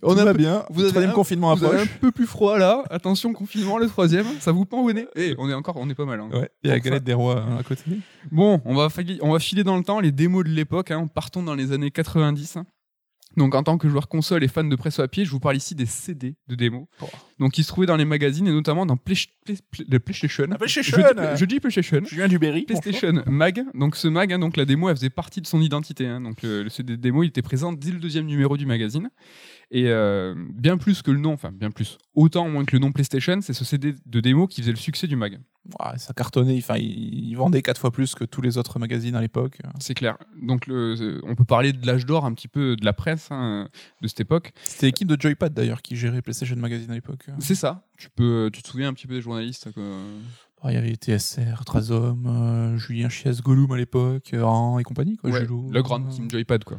On Tout a va bien. vous le avez un- confinement Vous avez approche. un peu plus froid là. Attention, confinement, le troisième. Ça vous pend au nez? Et on est encore, on est pas mal. hein. Ouais, il y a la ça. galette des rois euh, à côté. Bon, on va, on va filer dans le temps les démos de l'époque. Hein. Partons dans les années 90. hein. Donc, en tant que joueur console et fan de presse papier, je vous parle ici des CD de démos. Oh. Donc, qui se trouvaient dans les magazines et notamment dans Play- Play- Play- le PlayStation. Ah, PlayStation Je dis, je dis PlayStation. Julien Duberry. PlayStation Mag. Donc, ce mag, hein, donc la démo, elle faisait partie de son identité. hein. Donc, le, le CD de démo, il était présent dès le deuxième numéro du magazine. Et euh, bien plus que le nom, enfin, bien plus, autant moins que le nom PlayStation, c'est ce CD de démo qui faisait le succès du mag. Ouais, ça cartonnait. Enfin, il, il vendait quatre fois plus que tous les autres magazines à l'époque. C'est clair. Donc, le- euh, on peut parler de l'âge d'or un petit peu de la presse hein, de cette époque. C'était l'équipe de Joypad d'ailleurs qui gérait PlayStation Magazine à l'époque. C'est ça. Tu peux, tu te souviens un petit peu des journalistes quoi. Ah, Il y avait TSR, Trazom, euh, Julien Chies, Gollum à l'époque, euh, et compagnie. Quoi, Ouais, le grand team Joypad quoi.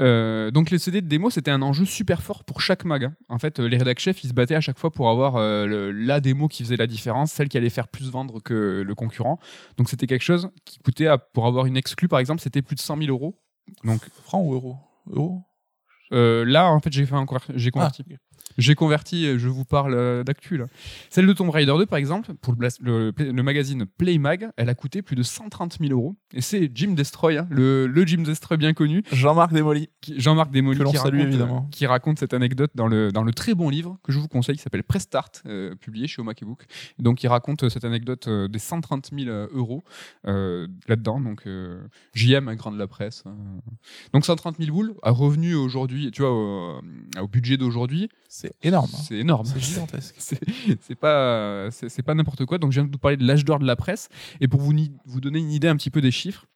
Euh, donc les CD de démo c'était un enjeu super fort pour chaque mag. hein. En fait, euh, les rédac chefs ils se battaient à chaque fois pour avoir euh, le- la démo qui faisait la différence, celle qui allait faire plus vendre que le concurrent. Donc c'était quelque chose qui coûtait à- pour avoir une exclue par exemple c'était plus de 100 000 euros. Donc Franc ou euro Euro euh, là en fait j'ai fait j'ai converti. Ah, J'ai converti, je vous parle euh, d'actu là. Celle de Tomb Raider 2 par exemple, pour le, le, le magazine Playmag, elle a coûté plus de 130 000 euros. Et c'est Jim Destroy, hein, le, le Jim Destroy bien connu, Jean-Marc Desmolly. qui- Jean-Marc Desmolly Que qui, salue, raconte, évidemment. euh, qui raconte cette anecdote dans le, dans le très bon livre que je vous conseille qui s'appelle Prestart, euh, publié chez Omake Book. Donc il raconte euh, cette anecdote des 130 000 euh, euros euh, là-dedans. Donc euh, JM, un grand de la presse. hein. Donc 130 000 boules, à revenu aujourd'hui, tu vois, au, au budget d'aujourd'hui, C'est énorme. hein. c'est énorme. C'est gigantesque. (laughs) C'est pas, c'est pas n'importe quoi. Donc, je viens de vous parler de l'âge d'or de la presse. Et pour vous, vous donner une idée un petit peu des chiffres,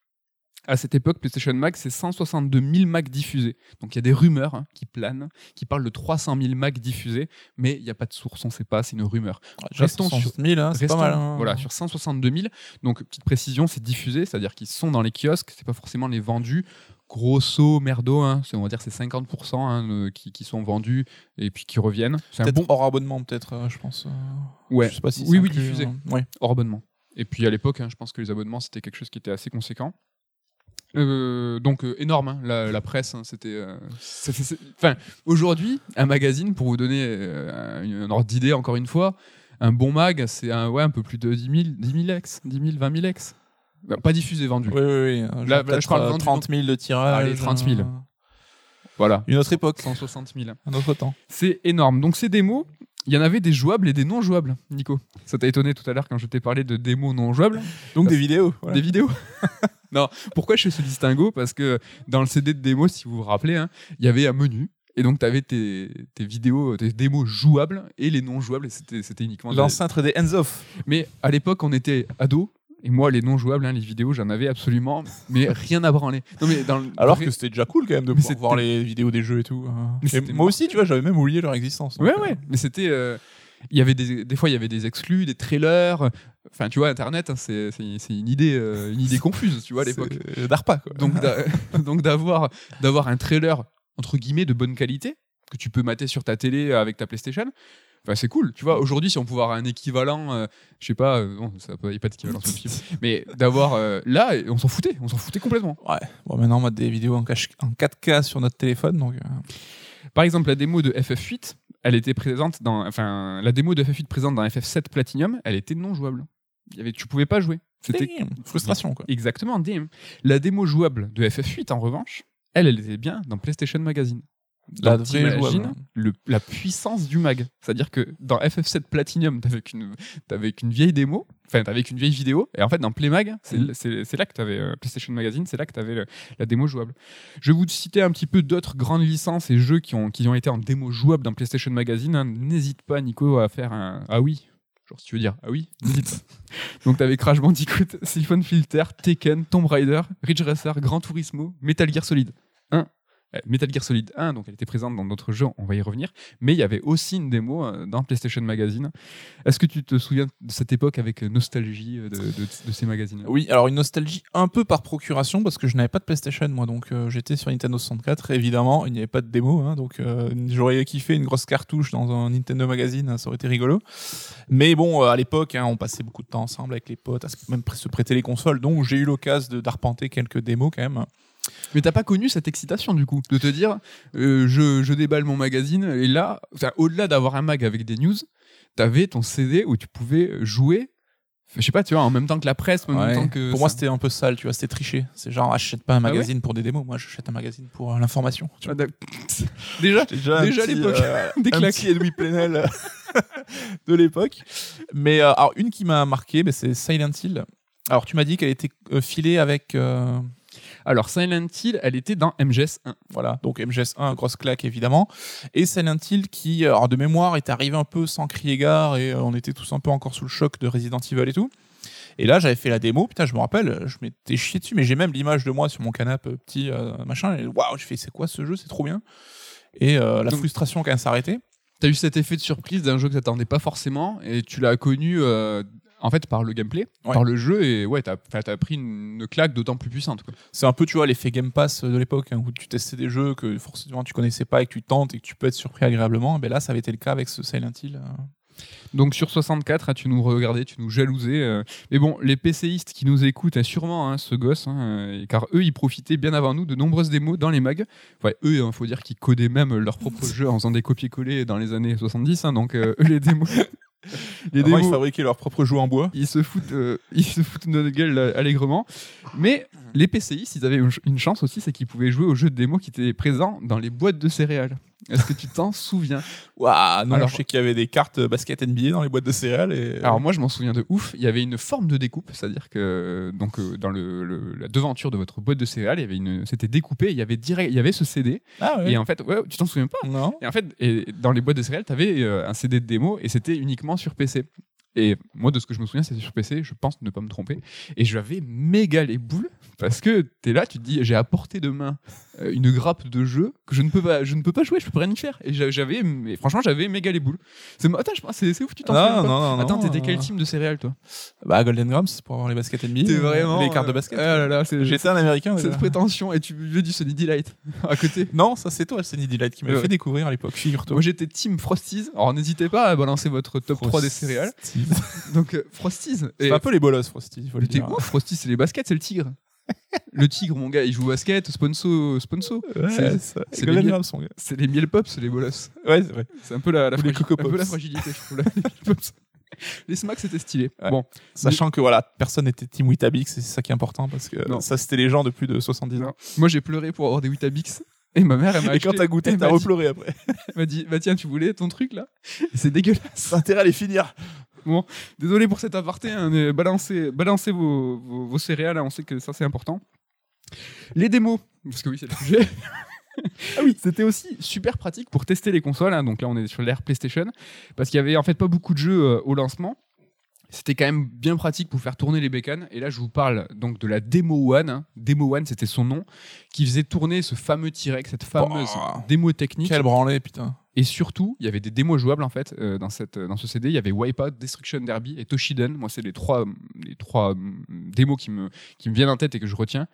à cette époque, PlayStation Mag, c'est 162 000 Macs diffusés. Donc, il y a des rumeurs hein, qui planent, qui parlent de 300 000 Macs diffusés, mais il n'y a pas de source, on ne sait pas, c'est une rumeur. Restons 160 sur- 000, hein, c'est pas mal. hein. Voilà, sur 162 000. Donc, petite précision, c'est diffusé, c'est-à-dire qu'ils sont dans les kiosques, c'est pas forcément les vendus. Grosso merdo, hein, c'est- on va dire c'est 50% hein, qui, qui sont vendus et puis qui reviennent. C'est un Peut-être bon hors abonnement, peut-être, euh, je pense. euh, ouais. Je sais pas si oui, oui, diffusé. euh, ouais. hors abonnement. Et puis à l'époque, hein, je pense que les abonnements, c'était quelque chose qui était assez conséquent. Donc énorme, hein, la, la presse, c'était. Enfin, aujourd'hui, un magazine, pour vous donner un, un ordre d'idée, encore une fois, un bon mag, c'est un, ouais, un peu plus de 10 000, 10 000 ex, 10 000, 20 000 ex. Pas diffusé, vendu. Oui, oui, oui. Là, je parle vendu, 30 000 de tirage. Allez, 30 000. euh, Voilà, Une autre époque, 160 000. un autre temps. C'est énorme. Donc ces démos, il y en avait des jouables et des non jouables, Nico. Ça t'a étonné tout à l'heure quand je t'ai parlé de démos non jouables Donc des vidéos. voilà. Des vidéos (laughs) Non, pourquoi je fais ce distinguo? Parce que dans le CD de démo, si vous vous rappelez, hein, il y avait un menu. Et donc, tu avais tes, tes vidéos, tes démos jouables et les non jouables. C'était uniquement. des- L'ancêtre des hands-off. Mais à l'époque, on était ados. Et moi, les non jouables, hein, les vidéos, j'en avais absolument, mais rien à branler. Non, mais dans le- Alors que c'était déjà cool quand même de Mais pouvoir voir les vidéos des jeux et tout. hein. Et moi marrant. aussi, tu vois, j'avais même oublié leur existence. Ouais, euh, ouais. Mais c'était. euh, Il y avait des, des fois, il y avait des exclus, des trailers. Enfin, tu vois, Internet, hein, c'est une idée, euh, une idée confuse, tu vois, à l'époque. d'ARPA, quoi. Donc, d'a- (laughs) donc d'avoir d'avoir un trailer entre guillemets de bonne qualité, que tu peux mater sur ta télé avec ta PlayStation. Enfin, c'est cool, tu vois. Aujourd'hui, si on pouvait avoir un équivalent, euh, je sais pas, euh, bon, ça il n'y a pas d'équivalent sur le film, (laughs) mais d'avoir euh, là, on s'en foutait, on s'en foutait complètement. Ouais. Bon, maintenant, on a des vidéos en, cache- en 4K sur notre téléphone, donc. euh, Par exemple, la démo de FF8, elle était présente dans, enfin, la démo de FF8 présente dans FF7 Platinum, elle était non jouable. Il y avait, tu pouvais pas jouer. C'était damn, frustration, quoi. exactement damn. La démo jouable de FF8, en revanche, elle, elle était bien dans PlayStation Magazine. La le- la puissance du mag. C'est-à-dire que dans FF7 Platinum, t'avais qu'une qu'une vieille démo, enfin t'avais qu'une vieille vidéo, et en fait dans Playmag, c'est Mhm. c'est- là que t'avais euh, PlayStation Magazine, c'est là que t'avais le- la démo jouable. Je vais vous citer un petit peu d'autres grandes licences et jeux qui ont, qui ont été en démo jouable dans PlayStation Magazine. hein. N'hésite pas, Nico, à faire un ah oui. Genre, si tu veux dire ah oui, (laughs) n'hésite pas. Donc, t'avais Crash Bandicoot, Siphon Filter, Tekken, Tomb Raider, Ridge Racer, Gran Turismo, Metal Gear Solid 1. Euh, Metal Gear Solid 1, donc elle était présente dans d'autres jeux, on va y revenir. Mais il y avait aussi une démo euh, dans PlayStation Magazine. Est-ce que tu te souviens de cette époque avec euh, nostalgie de, ces magazines Oui, alors une nostalgie un peu par procuration parce que je n'avais pas de PlayStation moi, donc j'étais sur Nintendo 64. Évidemment, il n'y avait pas de démo, hein, donc j'aurais kiffé une grosse cartouche dans un Nintendo Magazine, ça aurait été rigolo. Mais bon, à l'époque, hein, on passait beaucoup de temps ensemble avec les potes, même se prêter les consoles, donc j'ai eu l'occasion d'arpenter quelques démos quand même. Mais t'as pas connu cette excitation du coup, de te dire euh, je, je déballe mon magazine et là, au-delà d'avoir un mag avec des news, t'avais ton CD où tu pouvais jouer. Je sais pas, tu vois, en même temps que la presse, en même Ouais. temps que. Pour moi, ça. c'était un peu sale, tu vois, c'était triché. C'est genre, achète pas un ouais magazine pour des démos, moi j'achète un magazine pour euh, l'information. Ah, (laughs) déjà, Déjà, Déjà à l'époque, (laughs) des un claques. petit Edoui Plenel euh, (laughs) de l'époque. Mais euh, alors une qui m'a marqué, bah, c'est Silent Hill. Alors tu m'as dit qu'elle était euh, filée avec euh, Alors, Silent Hill, elle était dans MGS 1. voilà donc MGS 1 grosse claque évidemment et Silent Hill qui euh, alors de mémoire est arrivé un peu sans crier gare et euh, on était tous un peu encore sous le choc de Resident Evil et tout. Et là, j'avais fait la démo, putain, je me rappelle, je m'étais chié dessus, mais j'ai même l'image de moi sur mon canapé euh, petit euh, machin. Et waouh, je fais, c'est quoi ce jeu? C'est trop bien. Et euh, la Donc- frustration quand elle s'arrêtait. T'as eu cet effet de surprise d'un jeu que t'attendais pas forcément et tu l'as connu euh, en fait par le gameplay, Ouais. par le jeu et ouais, t'as t'as pris une, claque d'autant plus puissante. C'est un peu, tu vois, l'effet Game Pass de l'époque, hein, où tu testais des jeux que forcément tu connaissais pas et que tu tentes et que tu peux être surpris agréablement. Ben là, ça avait été le cas avec ce Silent Hill. euh. Donc sur 64, hein, tu nous regardais, tu nous jalousais. euh. Mais bon, les PCistes qui nous écoutent, hein, sûrement hein, ce gosse, hein, euh, car eux, ils profitaient bien avant nous de nombreuses démos dans les mags. Eux, il faut dire qu'ils codaient même leur propre (laughs) jeu en faisant des copier-coller dans les années 70. hein, donc euh, eux, (laughs) les démos... (laughs) les Avant, ils démos- fabriquaient leurs propres jeux en bois. ils se foutent, euh, (laughs) ils se foutent de notre gueule euh, allègrement. Mais les PCistes, ils avaient une chance aussi, c'est qu'ils pouvaient jouer aux jeux de démo qui étaient présents dans les boîtes de céréales. Est-ce que tu t'en souviens? Waouh, non, Alors- je sais qu'il y avait des cartes basket NBA dans les boîtes de céréales. Et... Alors moi, je m'en souviens de ouf. Il y avait une forme de découpe, c'est-à-dire que donc euh, dans le, le- la devanture de votre boîte de céréales, il y avait une, c'était découpé. Il y avait direct, il y avait ce CD. ah ouais. Et en fait, ouais, tu t'en souviens pas? Non. Et en fait, et dans les boîtes de céréales, tu avais un CD de démo et c'était uniquement sur PC. Et moi, de ce que je me souviens, c'était sur PC. Je pense ne pas me tromper. Et j'avais méga les boules parce que tu es là, tu te dis, j'ai à portée de main euh, une grappe de jeu que je ne peux pas, je ne peux pas jouer, je peux rien y faire. Et j'a- j'avais, mais franchement, j'avais méga les boules. C'est, attends, je pense- c'est, c'est ouf, tu t'en Non, souviens pas non, non, Attends, non, t'étais quel team de céréales, toi? Bah, Golden Grams pour avoir les basket NBA. T'es vraiment. Les cartes de euh, basket. Ah là là, J'étais un américain. cette prétention et tu veux du Sony Delight à côté? Non, ça c'est toi, Sunny Delight, qui m'a Ouais. fait découvrir à l'époque, figure-toi. Moi j'étais team Frosties. Alors n'hésitez pas à balancer votre top 3 des céréales. (laughs) Donc euh, Frosties. C'est un peu les bolos, Frosty, il faut le dire. ouf, Frosty, c'est les baskets, c'est le tigre. (laughs) le tigre, mon gars, il joue au basket, sponso, sponso. Ouais, C'est- ça- c'est les gars. C'est les miel pops, les bolos. Ouais, c'est vrai. C'est un peu la, fragi- un peu la fragilité, je trouve. (laughs) les Miel smacks, c'était stylé. Ouais. Bon, Sachant que voilà, personne n'était Team Weetabix, et c'est ça qui est important parce que Non. ça c'était les gens de plus de 70 ans. moi j'ai pleuré pour avoir des Weetabix. Et ma mère, elle m'a Et quand t'as goûté, t'as repleuré après. elle m'a dit, bah tiens, tu voulais ton truc là? C'est dégueulasse. T'as intérêt à les finir. Désolé pour cet aparté, hein, balancez, balancez vos, vos- vos céréales, hein, on sait que ça c'est important. Les démos, parce que oui, c'est le sujet. ah oui, c'était aussi super pratique pour tester les consoles. hein, donc là, on est sur l'ère PlayStation, parce qu'il y avait en fait pas beaucoup de jeux euh, au lancement. C'était quand même bien pratique pour faire tourner les bécanes. Et là, je vous parle donc de la Demo One. hein. Demo One, c'était son nom, qui faisait tourner ce fameux T-Rex, cette fameuse Bah, démo technique. Quel branlé, putain. Et surtout, il y avait des démos jouables en fait euh, dans, cette, dans ce CD. Il y avait Wipeout, Destruction Derby et Toshiden. Moi, c'est les trois, les trois hum, démos qui me, qui me viennent en tête et que je retiens.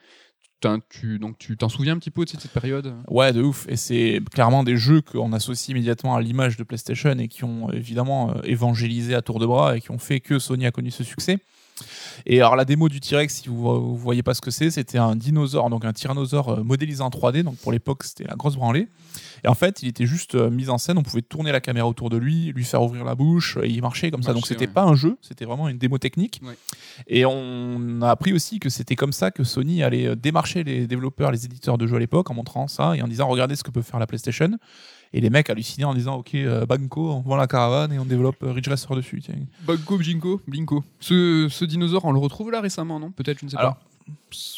tu donc tu t'en souviens un petit peu de cette période? Ouais, de ouf. Et c'est clairement des jeux qu'on associe immédiatement à l'image de PlayStation et qui ont euh, évidemment euh, évangélisé à tour de bras et qui ont fait que Sony a connu ce succès. Et alors la démo du T-Rex, si vous, vous voyez pas ce que c'est, c'était un dinosaure, donc un tyrannosaure euh, modélisé en 3D. Donc pour l'époque, c'était la grosse branlée. Et en fait, il était juste euh, mis en scène. On pouvait tourner la caméra autour de lui, lui faire ouvrir la bouche, et il marchait comme ça. Donc c'était ouais. pas un jeu, c'était vraiment une démo technique. Ouais. Et on a appris aussi que c'était comme ça que Sony allait euh, démarcher les développeurs, les éditeurs de jeux à l'époque, en montrant ça et en disant regardez ce que peut faire la PlayStation. Et les mecs hallucinaient en disant ok, euh, Banco, on vend la caravane et on développe euh, Ridge Racer dessus. tiens. Bugco, Blinko, Blinko. Ce, ce dinosaure, on le retrouve là récemment, non? Peut-être, je ne sais Alors, pas.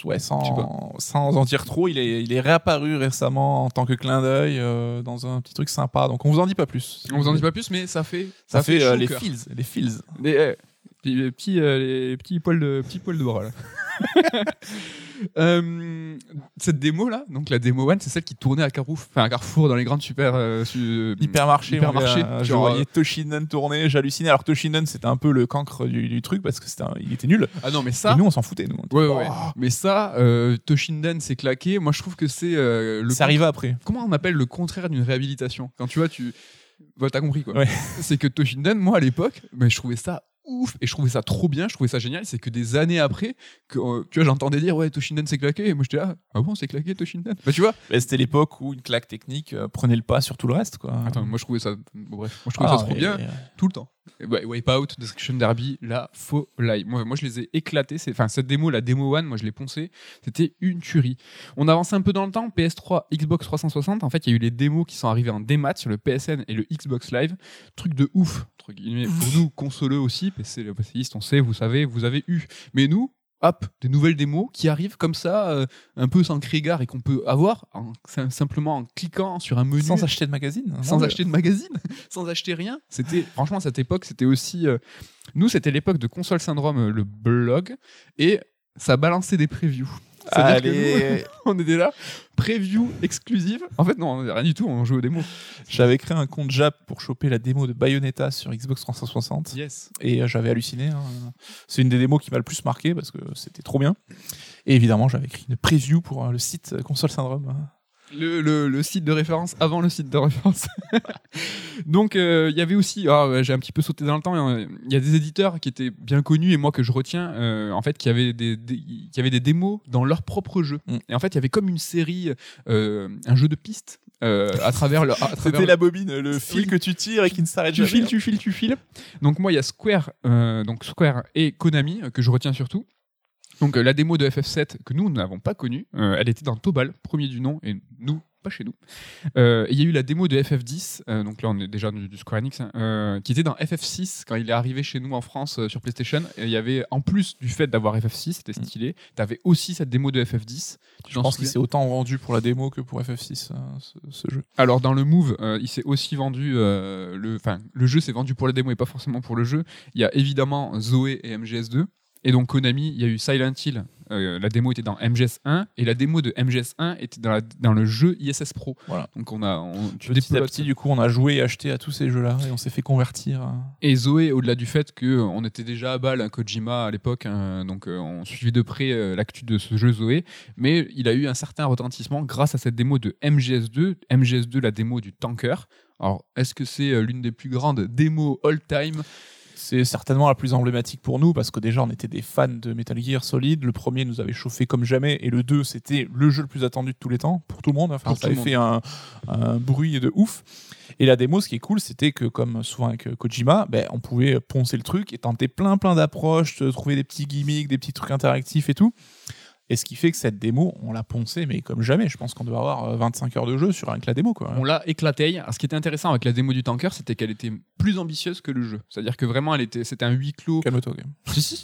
Ouais, sans, sans en dire trop, il est, il est réapparu récemment en tant que clin d'œil euh, dans un petit truc sympa. Donc on vous en dit pas plus. On vous en dit pas plus, mais ça fait Ça, fait, euh, les feels, les feels. Les, eh, les- petits, les petits poils de, petits poils de bras là. (laughs) Euh, cette démo là, donc la démo one, c'est celle qui tournait à Carrefour, enfin à Carrefour dans les grandes super euh, su- Hypermarché, je voyais Toshinden tourner, j'hallucinais. Alors Toshinden, c'était un peu le cancre du, du truc parce que c'était il était nul. Ah non mais Et ça, nous, on s'en foutait. Nous. ouais, ouais, Oh, mais ça, euh, Toshinden c'est claqué. Moi je trouve que c'est euh, le C'est arrivé après. comment on appelle le contraire d'une réhabilitation? Quand tu vois, tu. Bah, t'as compris quoi. Ouais. C'est que Toshinden, moi à l'époque, mais je trouvais ça ouf et je trouvais ça trop bien, je trouvais ça génial. C'est que des années après, que, euh, tu vois, j'entendais dire ouais, Toshinden c'est claqué. Et moi j'étais là, ah bon, c'est claqué Toshinden? Bah tu vois, C'était l'époque où une claque technique euh, prenait le pas sur tout le reste. Quoi. attends, moi je trouvais ça. Bon, bref, moi je trouvais Ah, ça trop bien tout le temps. Ouais, Wipeout, Destruction Derby, la folie. Moi, moi je les ai éclatés. c'est- Enfin, cette démo, la démo one, moi je l'ai poncé. C'était une tuerie. On avance un peu dans le temps. PS3, Xbox 360. En fait, il y a eu les démos qui sont arrivées en démat sur le PSN et le Xbox Live. Truc de ouf. Guillemets, pour (laughs) nous, consoleux aussi. PC, PCistes, on sait, vous savez, vous avez eu. Mais nous, hop, des nouvelles démos qui arrivent comme ça, euh, un peu sans crier gare et qu'on peut avoir en- sim- simplement en cliquant sur un menu Sans acheter de magazine. sans acheter de magazine, (laughs) sans acheter rien. C'était franchement cette époque, c'était aussi euh, nous, c'était l'époque de console syndrome, euh, le blog, et ça balançait des previews. Allez, (laughs) On était là, preview exclusive. En fait, non, rien du tout, on jouait aux démos. j'avais créé un compte Jap pour choper la démo de Bayonetta sur Xbox 360 Yes. et euh, j'avais halluciné. hein. C'est une des démos qui m'a le plus marqué parce que c'était trop bien. Et évidemment, j'avais écrit une preview pour euh, le site euh, Console Syndrome. Hein. Le, le- le site de référence avant le site de référence. (laughs) Donc, euh, il y avait aussi, ah, j'ai un petit peu sauté dans le temps, euh, il y a des éditeurs qui étaient bien connus et moi que je retiens, euh, en fait, qui avaient des, des- qui avaient des démos dans leur propre jeu. Mm. Et en fait, il y avait comme une série, euh, un jeu de pistes à travers le. C'était le- la bobine, le fil Oui. que tu tires et qui ne s'arrête tu jamais. files, tu files, tu files. Donc moi, il y a Square, donc Square et Konami que je retiens surtout. Donc euh, la démo de FF7 que nous n'avons pas connue, euh, elle était dans Tobal, premier du nom, et nous pas chez nous. Euh, Il y a eu la démo de FF10, euh, donc là on est déjà du, du Square Enix, hein, qui était dans FF6 quand il est arrivé chez nous en France sur PlayStation. Il y avait en plus du fait d'avoir FF6, c'était stylé. T'avais aussi cette démo de FF10. Je pense qu'il s'est autant vendu pour la démo que pour FF6, euh, ce, ce jeu. Alors dans le Move, il s'est aussi vendu le, enfin le jeu s'est vendu pour la démo et pas forcément pour le jeu. Il y a évidemment Zoé et MGS2. Et donc Konami, il y a eu Silent Hill. euh, la démo était dans MGS1 et la démo de MGS1 était dans, la- dans le jeu ISS Pro. Voilà. Donc on a, on, tu Petit à petit, du coup, on a joué et acheté à tous ces jeux-là et on s'est fait convertir. euh. Et Zoé, au-delà du fait que euh, on était déjà à balle, un Kojima à l'époque, hein, donc euh, on suivait de près euh, l'actu de ce jeu Zoé, mais il a eu un certain retentissement grâce à cette démo de MGS2, MGS2 la démo du tanker. Alors, est-ce que c'est l'une des plus grandes démos all-time? C'est certainement la plus emblématique pour nous parce que déjà on était des fans de Metal Gear Solid. Le premier nous avait chauffé comme jamais et le 2 c'était le jeu le plus attendu de tous les temps pour tout le monde. Enfin, Pour ça avait fait un, un bruit de ouf. Et la démo, ce qui est cool, c'était que comme souvent avec euh, Kojima, ben, on pouvait poncer le truc et tenter plein plein d'approches, de trouver des petits gimmicks, des petits trucs interactifs et tout. Et ce qui fait que cette démo, on l'a poncée, mais comme jamais. Je pense qu'on doit avoir euh, 25 heures de jeu sur rien que la démo. Quoi. On l'a éclaté. Alors, ce qui était intéressant avec la démo du tanker, c'était qu'elle était plus ambitieuse que le jeu. C'est-à-dire que vraiment, elle était, c'était un huis clos Calme-toi.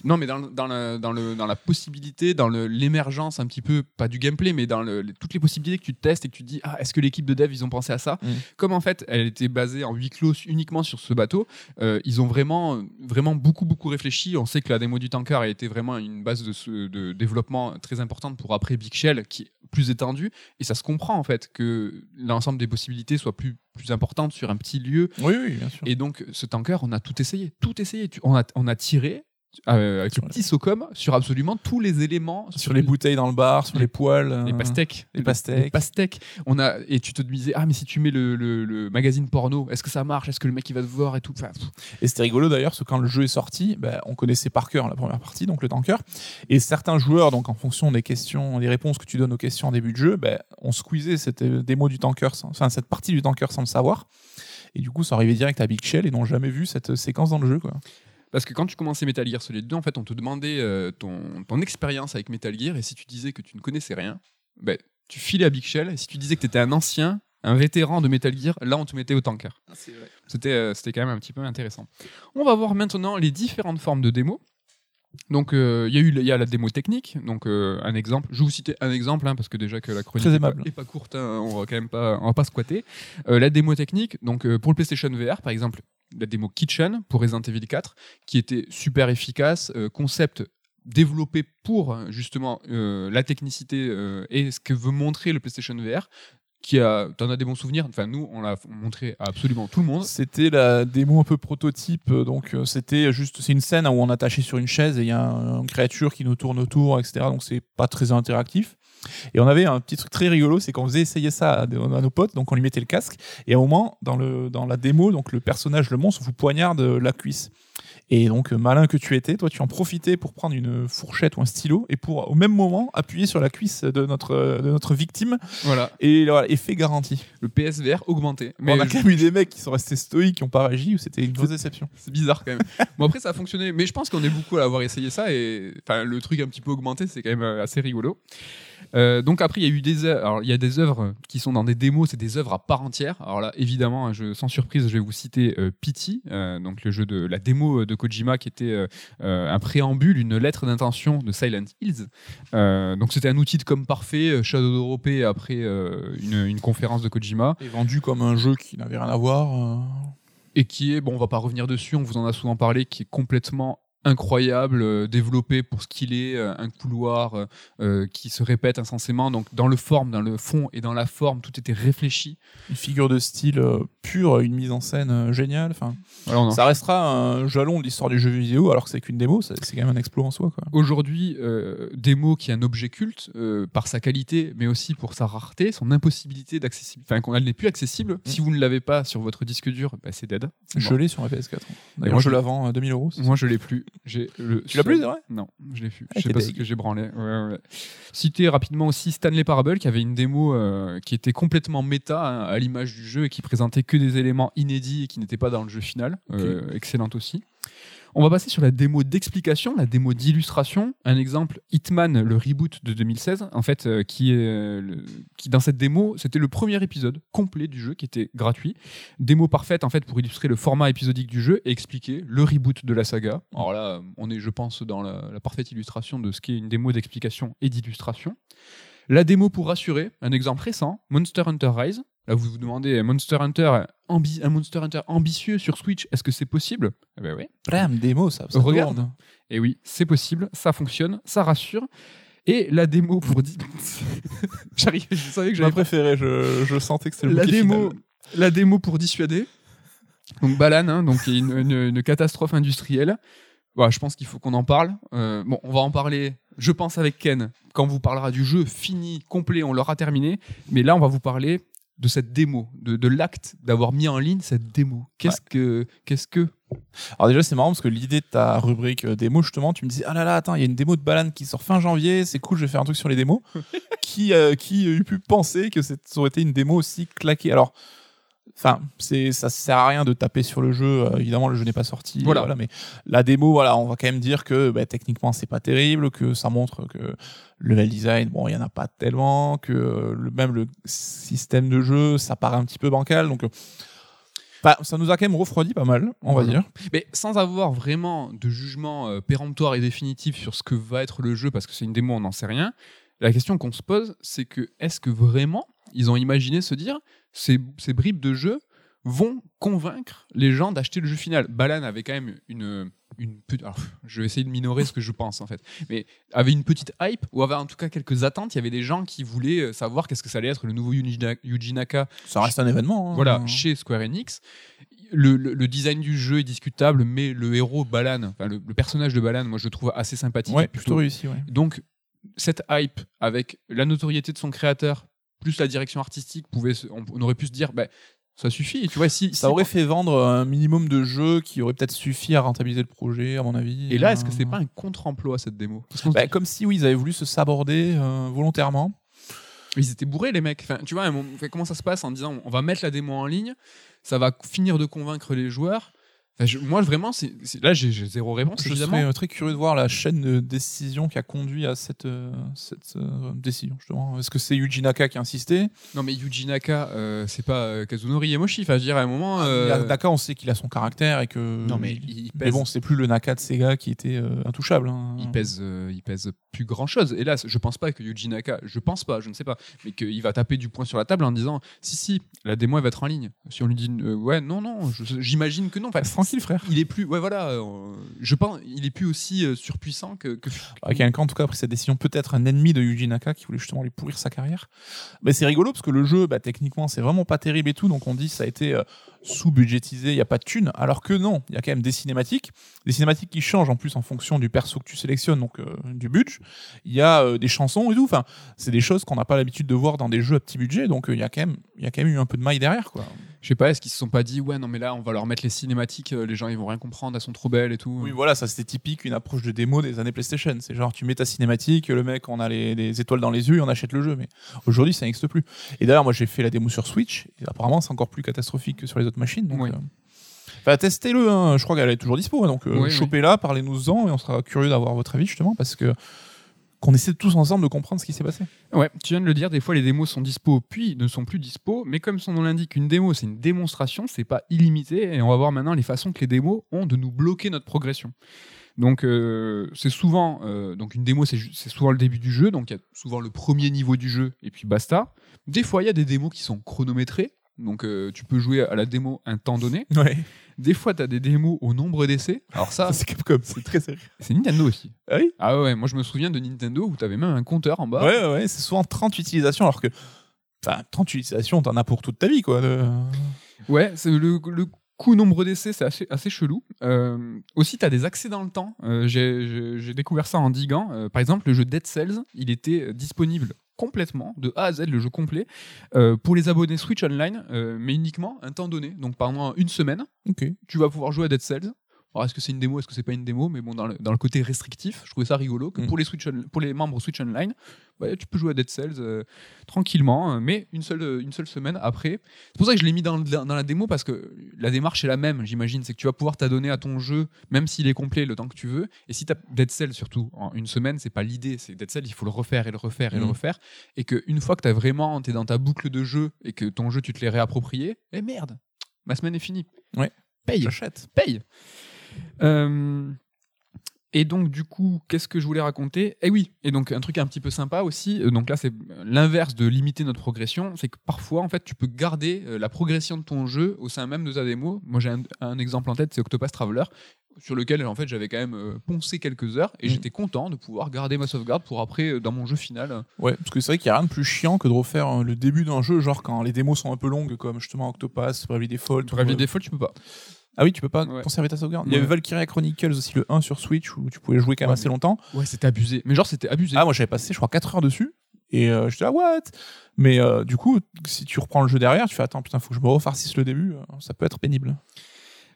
Non, mais dans, dans, le- dans, le, dans la possibilité, dans le- l'émergence un petit peu, pas du gameplay, mais dans le- les- toutes les possibilités que tu testes et que tu te dis, ah, est-ce que l'équipe de dev, ils ont pensé à ça? Mm. Comme en fait, elle était basée en huis clos uniquement sur ce bateau, euh, ils ont vraiment, vraiment beaucoup, beaucoup réfléchi. On sait que la démo du tanker a été vraiment une base de, ce- de développement très importante pour après Big Shell, qui est plus étendue. Et ça se comprend, en fait, que l'ensemble des possibilités soient plus, plus importantes sur un petit lieu Oui, oui, bien sûr. et donc, ce tanker, on a tout essayé. Tout essayé. On, a, on a tiré. Euh, avec le petit SOCOM sur absolument tous les éléments. Sur les bouteilles dans le bar, sur les poils. euh, Les pastèques. les pastèques. Les pastèques. On a, et tu te disais, ah, mais si tu mets le, le- le magazine porno, est-ce que ça marche? Est-ce que le mec il va te voir et tout? Enfin, Et c'était rigolo d'ailleurs, parce que quand le jeu est sorti, ben, on connaissait par cœur la première partie, donc le tanker. Et certains joueurs, donc en fonction des questions, des réponses que tu donnes aux questions en début de jeu, ben, on squeezait cette euh, démo du tanker, sans- enfin cette partie du tanker sans le savoir. Et du coup, ça arrivait direct à Big Shell et n'ont jamais vu cette euh, séquence dans le jeu. Quoi. Parce que quand tu commençais Metal Gear Solid 2, en fait, on te demandait euh, ton, ton expérience avec Metal Gear, et si tu disais que tu ne connaissais rien, ben, tu filais à Big Shell, et si tu disais que tu étais un ancien, un vétéran de Metal Gear, là, on te mettait au tanker. C'était euh, c'était quand même un petit peu intéressant. On va voir maintenant les différentes formes de démo. Donc, euh, il y a eu il y a la démo technique. Donc, euh, un exemple. Je vais vous citer un exemple hein, parce que déjà que la chronique Très est pas, courte, hein, on va quand même pas, on va pas squatter. Euh, la démo technique. Donc, euh, pour le PlayStation VR, par exemple, la démo Kitchen pour Resident Evil 4, qui était super efficace, euh, concept développé pour justement euh, la technicité euh, et ce que veut montrer le PlayStation VR. Qui a, t'en as des bons souvenirs. Enfin, nous, on l'a montré à absolument tout le monde. C'était la démo un peu prototype, donc c'était juste, c'est une scène où on est attaché sur une chaise et il y a un- une créature qui nous tourne autour, etc. Donc c'est pas très interactif. Et on avait un petit truc très rigolo, c'est qu'on faisait essayer ça à, nos potes, donc on lui mettait le casque, et à un moment, dans, le, dans la démo, donc le personnage, le monstre, vous poignarde la cuisse. Et donc, malin que tu étais, toi, tu en profitais pour prendre une fourchette ou un stylo et pour, au même moment, appuyer sur la cuisse de notre, de notre victime. Voilà, Et voilà, effet garanti. le PSVR augmenté. Mais on a je- quand même eu des mecs qui sont restés stoïques, qui n'ont pas réagi, ou c'était une grosse déception. C'est bizarre quand même. (laughs) bon après ça a fonctionné, mais je pense qu'on est beaucoup à avoir essayé ça et enfin le truc un petit peu augmenté, c'est quand même euh, assez rigolo. Euh, donc après il y a eu des œuvres, alors il y a des œuvres qui sont dans des démos, c'est des œuvres à part entière. Alors là évidemment, hein, je, sans surprise, je vais vous citer euh, Pity, euh, donc le jeu de la démo de Kojima qui était un préambule, une lettre d'intention de Silent Hills. Donc c'était un outil de com parfait, Shadow d'Europé après une, une conférence de Kojima. Et vendu comme un jeu qui n'avait rien à voir. et qui est, bon, on va pas revenir dessus, on vous en a souvent parlé, qui est complètement incroyable, euh, développé pour ce qu'il est, euh, un couloir euh, qui se répète incessamment. Donc dans le forme, dans le fond et dans la forme, tout était réfléchi. une figure de style euh, pure, une mise en scène euh, géniale. Enfin, Voilà, ça restera un jalon de l'histoire du jeu vidéo, alors que c'est qu'une démo. C'est quand même un exploit en soi. Aujourd'hui, Demo qui est un objet culte par sa qualité, mais aussi pour sa rareté, son impossibilité d'accessibilité, enfin qu'elle n'est plus accessible. Si vous ne l'avez pas sur votre disque dur, bah, c'est dead. Je l'ai sur la PS4. moi, D'ailleurs, je je- la vends à 2000 euros. Moi, je l'ai plus. Le Tu l'as plus, vrai Non, je l'ai plus. Ah, je sais pas ce que j'ai branlé. Ouais, ouais. Citer rapidement aussi Stanley Parable, qui avait une démo euh, qui était complètement méta hein, à l'image du jeu et qui présentait que des éléments inédits et qui n'étaient pas dans le jeu final. Euh, excellente aussi. On va passer sur la démo d'explication, la démo d'illustration. Un exemple, Hitman, le reboot de 2016, en fait, euh, qui est euh, dans cette démo, c'était le premier épisode complet du jeu qui était gratuit. Démo parfaite en fait pour illustrer le format épisodique du jeu et expliquer le reboot de la saga. Alors là, on est, je pense, dans la, la parfaite illustration de ce qu'est une démo d'explication et d'illustration. La démo pour rassurer, un exemple récent, Monster Hunter Rise. Là, vous vous demandez, Monster Hunter, un Monster Hunter ambitieux sur Switch, est-ce que c'est possible? Eh ben oui. Blam, démo, ça. ça Regarde. tourne. Et oui, c'est possible, ça fonctionne, ça rassure. Et la démo pour (laughs) dire. (laughs) J'arrive, je savais que Je ma j'avais préférée, je, je sentais que c'était le la démo, final. la démo pour dissuader. Donc Balan, hein, donc une, une- une catastrophe industrielle. Voilà, je pense qu'il faut qu'on en parle. Euh, bon, on va en parler, je pense, avec Ken, quand on vous parlera du jeu fini, complet, on l'aura terminé. Mais là, on va vous parler de cette démo, de, de l'acte d'avoir mis en ligne cette démo. Qu'est-ce que, qu'est-ce que? Alors déjà, c'est marrant parce que l'idée de ta rubrique euh, démo, justement, tu me disais, ah là là, attends, il y a une démo de Balan qui sort fin janvier, c'est cool, je vais faire un truc sur les démos. (laughs) qui, euh, qui eût pu penser que ça aurait été une démo aussi claquée? Alors, enfin, c'est ça sert à rien de taper sur le jeu. euh, évidemment, le jeu n'est pas sorti. Voilà. voilà, mais la démo, voilà, on va quand même dire que bah, techniquement, c'est pas terrible, que ça montre que level design, bon, il y en a pas tellement, que euh, le, même le système de jeu, ça paraît un petit peu bancal. Donc, euh, bah, ça nous a quand même refroidi pas mal, on va dire. Mais sans avoir vraiment de jugement euh, péremptoire et définitif sur ce que va être le jeu, parce que c'est une démo, on n'en sait rien, la question qu'on se pose, c'est que est-ce que vraiment ils ont imaginé se dire ces, ces bribes de jeu vont convaincre les gens d'acheter le jeu final Balan avait quand même une, une petite. je vais essayer de minorer ce que je pense en fait, mais avait une petite hype ou avait en tout cas quelques attentes. Il y avait des gens qui voulaient euh, savoir qu'est-ce que ça allait être le nouveau Yuji Na- Yuji Naka Ça reste un événement. hein. voilà, chez Square Enix. le, le- le design du jeu est discutable, mais le héros Balan, enfin, le, le personnage de Balan, moi je le trouve assez sympathique. Ouais, plutôt réussi, ouais. Donc, cette hype avec la notoriété de son créateur, plus la direction artistique, pouvait on aurait pu se dire, bah, ça suffit. Tu vois, si, Ça si- aurait fait vendre un minimum de jeux qui aurait peut-être suffi à rentabiliser le projet, à mon avis. Et là, est-ce que c'est Euh, pas un contre-emploi cette démo? Bah, Comme si, oui, ils avaient voulu se saborder euh, volontairement. Ils étaient bourrés, les mecs. Enfin, tu vois, comment ça se passe en disant on va mettre la démo en ligne, ça va finir de convaincre les joueurs. Je- moi, vraiment, c'est c'est- là, j'ai j'ai zéro réponse, Je évidemment. serais très curieux de voir la chaîne de décision qui a conduit à cette, euh, cette euh, décision, justement. Est-ce que c'est Yuji Naka qui a insisté? Non, mais Yuji Naka, euh, c'est pas euh, Kazunori Yamoshi. Enfin, je dire, à un moment. Ah, euh, Naka, on sait qu'il a son caractère et que. Non, mais il Mais pèse- bon, c'est plus le Naka de Sega qui était intouchable. hein. il pèse, il pèse plus grand chose. Hélas, je pense pas que Yuji Naka, je pense pas, je ne sais pas, mais qu'il va taper du poing sur la table en disant si, si, la démo elle va être en ligne. Si on lui dit ouais, non, non, je- j'imagine que non. Enfin, Frère. il est plus, ouais, voilà, euh, je pense, il est plus aussi euh, surpuissant que. que- Ah, Quelqu'un, en tout cas, a pris cette décision, peut-être un ennemi de Yuji Naka qui voulait justement lui pourrir sa carrière. Mais c'est rigolo parce que le jeu, bah, techniquement, c'est vraiment pas terrible et tout. Donc on dit ça a été euh, sous-budgétisé, il n'y a pas de thunes. Alors que non, il y a quand même des cinématiques. Des cinématiques qui changent en plus en fonction du perso que tu sélectionnes, donc euh, du budget. Il y a euh, des chansons et tout. Enfin, c'est des choses qu'on n'a pas l'habitude de voir dans des jeux à petit budget. Donc euh, il y, a quand même- il y a quand même eu un peu de maille derrière. quoi. Je sais pas, est-ce qu'ils se sont pas dit ouais, non, mais là, on va leur mettre les cinématiques, les gens ils vont rien comprendre, elles sont trop belles et tout. Oui, voilà, ça c'était typique une approche de démo des années PlayStation. C'est genre tu mets ta cinématique, le mec on a les, les étoiles dans les yeux et on achète le jeu. Mais aujourd'hui ça n'existe plus. Et d'ailleurs moi j'ai fait la démo sur Switch et apparemment c'est encore plus catastrophique que sur les autres machines. Donc, Oui. euh, testez-le, hein. je crois qu'elle est toujours dispo. hein. donc euh, Oui, oui. chopez-la, parlez-nous-en et on sera curieux d'avoir votre avis justement parce que qu'on essaie tous ensemble de comprendre ce qui s'est passé. Ouais, tu viens de le dire, des fois les démos sont dispo puis ne sont plus dispo, mais comme son nom l'indique, une démo c'est une démonstration, c'est pas illimité, et on va voir maintenant les façons que les démos ont de nous bloquer notre progression. Donc euh, c'est souvent, euh, donc une démo c'est c'est souvent le début du jeu, donc il y a souvent le premier niveau du jeu et puis basta. Des fois il y a des démos qui sont chronométrées, donc euh, tu peux jouer à la démo un temps donné. Ouais, Des fois tu as des démos au nombre d'essais. Alors ça, (laughs) c'est Capcom, c'est très sérieux. c'est Nintendo aussi. Ah oui? Ah ouais, moi je me souviens de Nintendo où tu avais même un compteur en bas. Ouais, ouais, c'est souvent 30 utilisations alors que. Enfin, 30 utilisations, t'en as pour toute ta vie, quoi. de- Ouais, c'est le, le coût nombre d'essais, c'est assez, assez chelou. Euh, aussi, tu as des accès dans le temps. Euh, j'ai- découvert ça en diguant. Euh, par exemple, le jeu Dead Cells, il était disponible complètement, de A à Z, le jeu complet, euh, pour les abonnés Switch Online, euh, mais uniquement un temps donné. Donc pendant une semaine, Ok. tu vas pouvoir jouer à Dead Cells. Alors, est-ce que c'est une démo, est-ce que c'est pas une démo Mais bon, dans le, dans le côté restrictif, je trouvais ça rigolo que Mm. pour, les Switch on- pour les membres Switch Online, ouais, tu peux jouer à Dead Cells euh, tranquillement, euh, mais une seule, euh, une seule semaine après. C'est pour ça que je l'ai mis dans, la démo parce que la démarche est la même, j'imagine. C'est que tu vas pouvoir t'adonner à ton jeu, même s'il est complet, le temps que tu veux. Et si tu as Dead Cells, surtout, en une semaine, c'est pas l'idée. C'est Dead Cells, il faut le refaire et le refaire et le Mm. refaire. Et qu'une fois que tu as vraiment, tu es dans ta boucle de jeu et que ton jeu, tu te l'es réapproprié, eh merde, ma semaine est finie. Ouais. Paye J'achète. paye. Euh, et donc du coup, qu'est-ce que je voulais raconter? Eh oui, et donc un truc un petit peu sympa aussi. euh, donc là, c'est l'inverse de limiter notre progression, c'est que parfois, en fait, tu peux garder euh, la progression de ton jeu au sein même de ta démo. Moi, j'ai un, un exemple en tête, c'est Octopath Traveler, sur lequel en fait j'avais quand même euh, poncé quelques heures et Mhm. j'étais content de pouvoir garder ma sauvegarde pour après euh, dans mon jeu final. Ouais, parce que c'est vrai qu'il n'y a rien de plus chiant que de refaire euh, le début d'un jeu, genre quand les démos sont un peu longues, comme justement Octopath, Bravely Default. Bravely Default, tu peux pas. Ah oui, tu peux pas Ouais. conserver ta sauvegarde. Il y avait Valkyria Chronicles aussi, le 1 sur Switch, où tu pouvais jouer quand même Ouais, assez longtemps. Ouais, c'était abusé. Mais genre, c'était abusé. Ah, moi j'avais passé, je crois, 4 heures dessus. Et euh, j'étais là, what? Mais euh, du coup, si tu reprends le jeu derrière, tu fais, attends, putain, faut que je me refarcisse le début, euh, ça peut être pénible.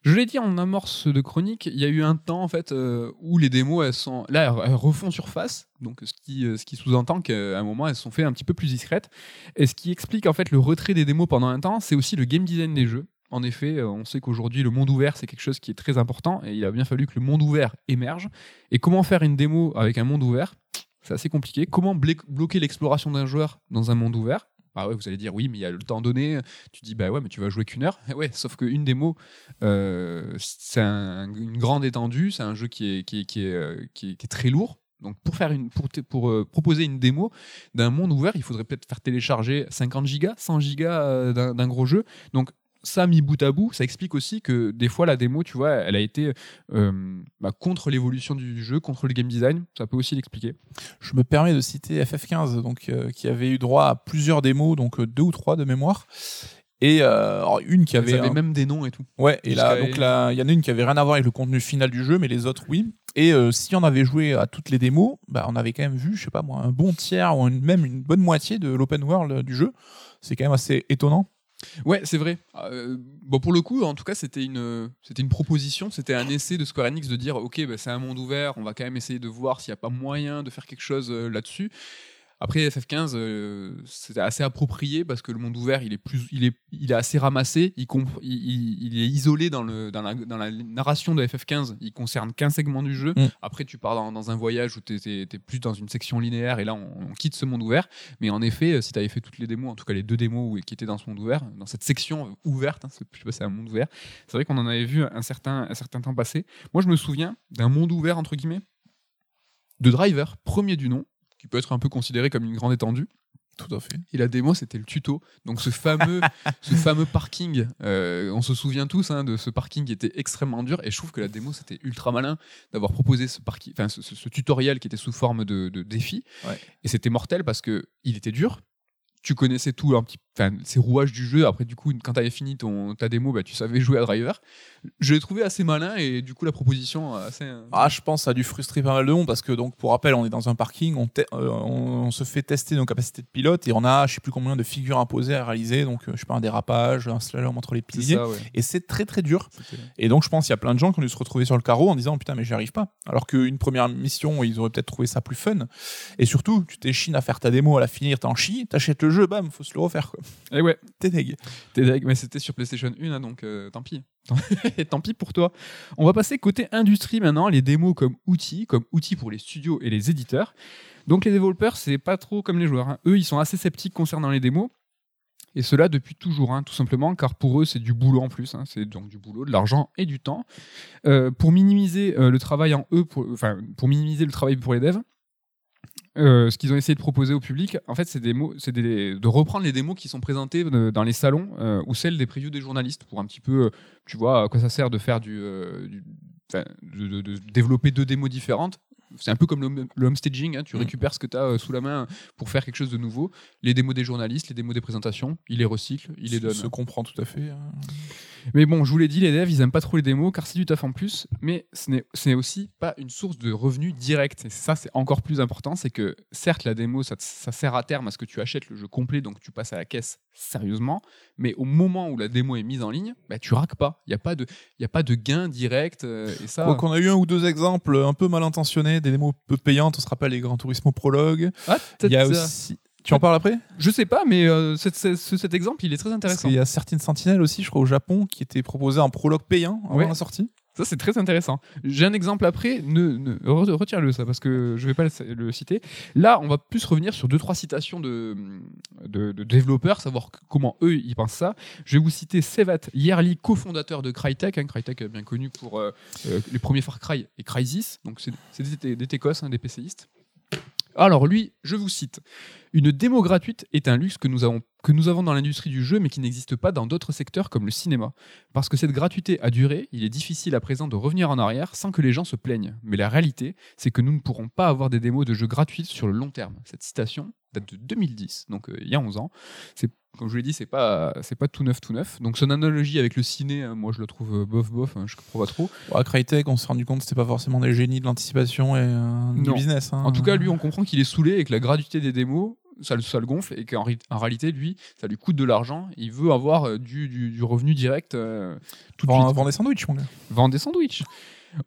Je l'ai dit en amorce de chronique, il y a eu un temps en fait euh, où les démos elles sont là elles, elles refont surface, donc ce qui ce qui sous-entend qu'à un moment elles se sont fait un petit peu plus discrètes. Et ce qui explique en fait le retrait des démos pendant un temps, c'est aussi le game design des jeux. En effet, euh, on sait qu'aujourd'hui le monde ouvert c'est quelque chose qui est très important et il a bien fallu que le monde ouvert émerge. Et comment faire une démo avec un monde ouvert? C'est assez compliqué. Comment bloquer l'exploration d'un joueur dans un monde ouvert? Ah ouais, vous allez dire oui, mais il y a le temps donné. Tu dis bah ouais, mais tu vas jouer qu'une heure. (laughs) Ouais, sauf qu'une démo, euh, c'est un- une grande étendue, c'est un jeu qui est, qui est, qui est, euh, très lourd. Donc pour, faire une, pour, pour proposer une démo d'un monde ouvert, il faudrait peut-être faire télécharger 50 gigas, 100 gigas d'un gros jeu. Donc ça, mis bout à bout, ça explique aussi que des fois la démo, tu vois, elle a été euh, bah, contre l'évolution du jeu, contre le game design. Ça peut aussi l'expliquer. Je me permets de citer FF15, donc, euh, qui avait eu droit à plusieurs démos, donc euh, deux ou trois de mémoire. Et alors, une qui Ils avait. avaient un- même des noms et tout. Ouais, et là, donc là, il y en a une qui avait rien à voir avec le contenu final du jeu, mais les autres, oui. Et euh, si on avait joué à toutes les démos, bah, on avait quand même vu, je sais pas moi, un bon tiers ou une- même une bonne moitié de l'open world du jeu. C'est quand même assez étonnant. Ouais, c'est vrai. Euh, bon, pour le coup, en tout cas, c'était une, c'était une proposition, c'était un essai de Square Enix de dire, ok, bah, c'est un monde ouvert, on va quand même essayer de voir s'il n'y a pas moyen de faire quelque chose euh, là-dessus. Après, FF15, euh, c'était assez approprié parce que le monde ouvert, il est, plus, il est, il est assez ramassé, il, il, il- est isolé dans, le, dans, la, dans la narration de FF15, il concerne qu'un segment du jeu. Mm. Après, tu pars dans, dans un voyage où tu es, plus dans une section linéaire et là, on, on quitte ce monde ouvert. Mais en effet, euh, si tu avais fait toutes les démos, en tout cas les deux démos où- qui étaient dans ce monde ouvert, dans cette section ouverte, hein, c'est- je sais pas, c'est un monde ouvert, c'est vrai qu'on en avait vu un certain, un certain temps passé. Moi, je me souviens d'un monde ouvert, entre guillemets, de Driver, premier du nom, qui peut être un peu considéré comme une grande étendue. Tout à fait. Et la démo, c'était le tuto. Donc ce fameux, (laughs) ce fameux parking, euh, on se souvient tous hein, de ce parking qui était extrêmement dur. Et je trouve que la démo, c'était ultra malin d'avoir proposé ce, parking, enfin, ce, ce- ce tutoriel qui était sous forme de, de défi. Ouais. Et c'était mortel parce que il était dur. Tu connaissais tout, un petit, enfin, ces rouages du jeu. Après, du coup, quand tu avais fini ton, ta démo, bah, tu savais jouer à Driver. Je l'ai trouvé assez malin et du coup, la proposition assez. euh, Ah, je pense ça a dû frustrer pas mal de monde parce que, donc, pour rappel, on est dans un parking, on, euh, on, on se fait tester nos capacités de pilote et on a, je sais plus combien de figures imposées à réaliser. Donc, euh, je sais pas, un dérapage, un slalom entre les piliers. ça, ouais. Et c'est très très dur. Et donc, je pense qu'il y a plein de gens qui ont dû se retrouver sur le carreau en disant putain, mais j'y arrive pas. Alors qu'une première mission, ils auraient peut-être trouvé ça plus fun. Et surtout, tu t'échines à faire ta démo, à la finir, t'en chies, t'achètes le jeu, bam, faut se le refaire quoi. Et ouais, T'es deg. T'es deg, mais c'était sur PlayStation 1, hein, donc euh, tant pis. (laughs) Et tant pis pour toi. On va passer côté industrie maintenant, les démos comme outils, comme outils pour les studios et les éditeurs. Donc les développeurs, c'est pas trop comme les joueurs. hein. Eux, ils sont assez sceptiques concernant les démos. Et cela depuis toujours, hein, tout simplement, car pour eux, c'est du boulot en plus. hein. C'est donc du boulot, de l'argent et du temps. Euh, pour minimiser euh, le travail en eux, pour, enfin, pour minimiser le travail pour les devs, euh, ce qu'ils ont essayé de proposer au public, en fait, c'est des mots, c'est des- de reprendre les démos qui sont présentées euh, dans les salons euh, ou celles des previews des journalistes pour un petit peu, tu vois, à quoi ça sert de faire du, euh, de, de- de développer deux démos différentes. C'est un peu comme le, le homestaging, hein, tu Mm. récupères ce que tu as sous la main pour faire quelque chose de nouveau. Les démos des journalistes, les démos des présentations, il les recycle, il les donne. Se comprend tout à fait. hein. Mais bon, je vous l'ai dit, les devs, ils aiment pas trop les démos car c'est du taf en plus, mais ce n'est aussi pas une source de revenus direct. Et ça, c'est encore plus important, c'est que certes, la démo, ça, sert à terme à ce que tu achètes le jeu complet, donc tu passes à la caisse sérieusement, mais au moment où la démo est mise en ligne, bah, tu raques pas. Il n'y a, pas de- y a pas de gain direct. euh, et ça, qu'on a eu un ou deux exemples un peu mal intentionnés, des démos peu payantes, on se rappelle les Gran Turismo Prologue. Ah, Il y a aussi. Tu en parles après? Je sais pas, mais euh, cet, cet- ce- cet exemple, il est très intéressant. qu'il y a certaines sentinelles aussi, je crois, au Japon, qui étaient proposées en prologue payant avant Ouais. la sortie. Ça, c'est très intéressant. J'ai un exemple après. Ne, ne- re- retire-le, ça, parce que je vais pas le, le citer. Là, on va plus revenir sur deux, trois citations de, de, de développeurs, savoir comment eux, ils pensent ça. Je vais vous citer Sevat Yerli, cofondateur de Crytek. Hein, Crytek, euh, bien connu pour euh, euh, les premiers Far Cry et Crysis. Donc, c'est c'est des, des Técos, hein, des PCistes. Alors lui, je vous cite. Une démo gratuite est un luxe que nous avons, dans l'industrie du jeu mais qui n'existe pas dans d'autres secteurs comme le cinéma. Parce que cette gratuité a duré, il est difficile à présent de revenir en arrière sans que les gens se plaignent. Mais la réalité, c'est que nous ne pourrons pas avoir des démos de jeux gratuites sur le long terme. Cette citation date de 2010, donc euh, il y a 11 ans. C'est comme je vous l'ai dit, c'est pas c'est pas tout neuf tout neuf. Donc son analogie avec le ciné, hein, moi je la trouve euh, bof bof, hein, je comprends pas trop. Bon, à Crytek, on s'est rendu compte que c'était pas forcément des génies de l'anticipation et euh, du business. hein. En tout cas, lui, on comprend qu'il est saoulé et que la gratuité des démos, ça, le- ça le gonfle et qu'en réalité, lui, ça lui coûte de l'argent. Il veut avoir euh, du, du- du revenu direct euh, tout de Vend, suite. vend des sandwichs, mon gars. Vendre des sandwichs.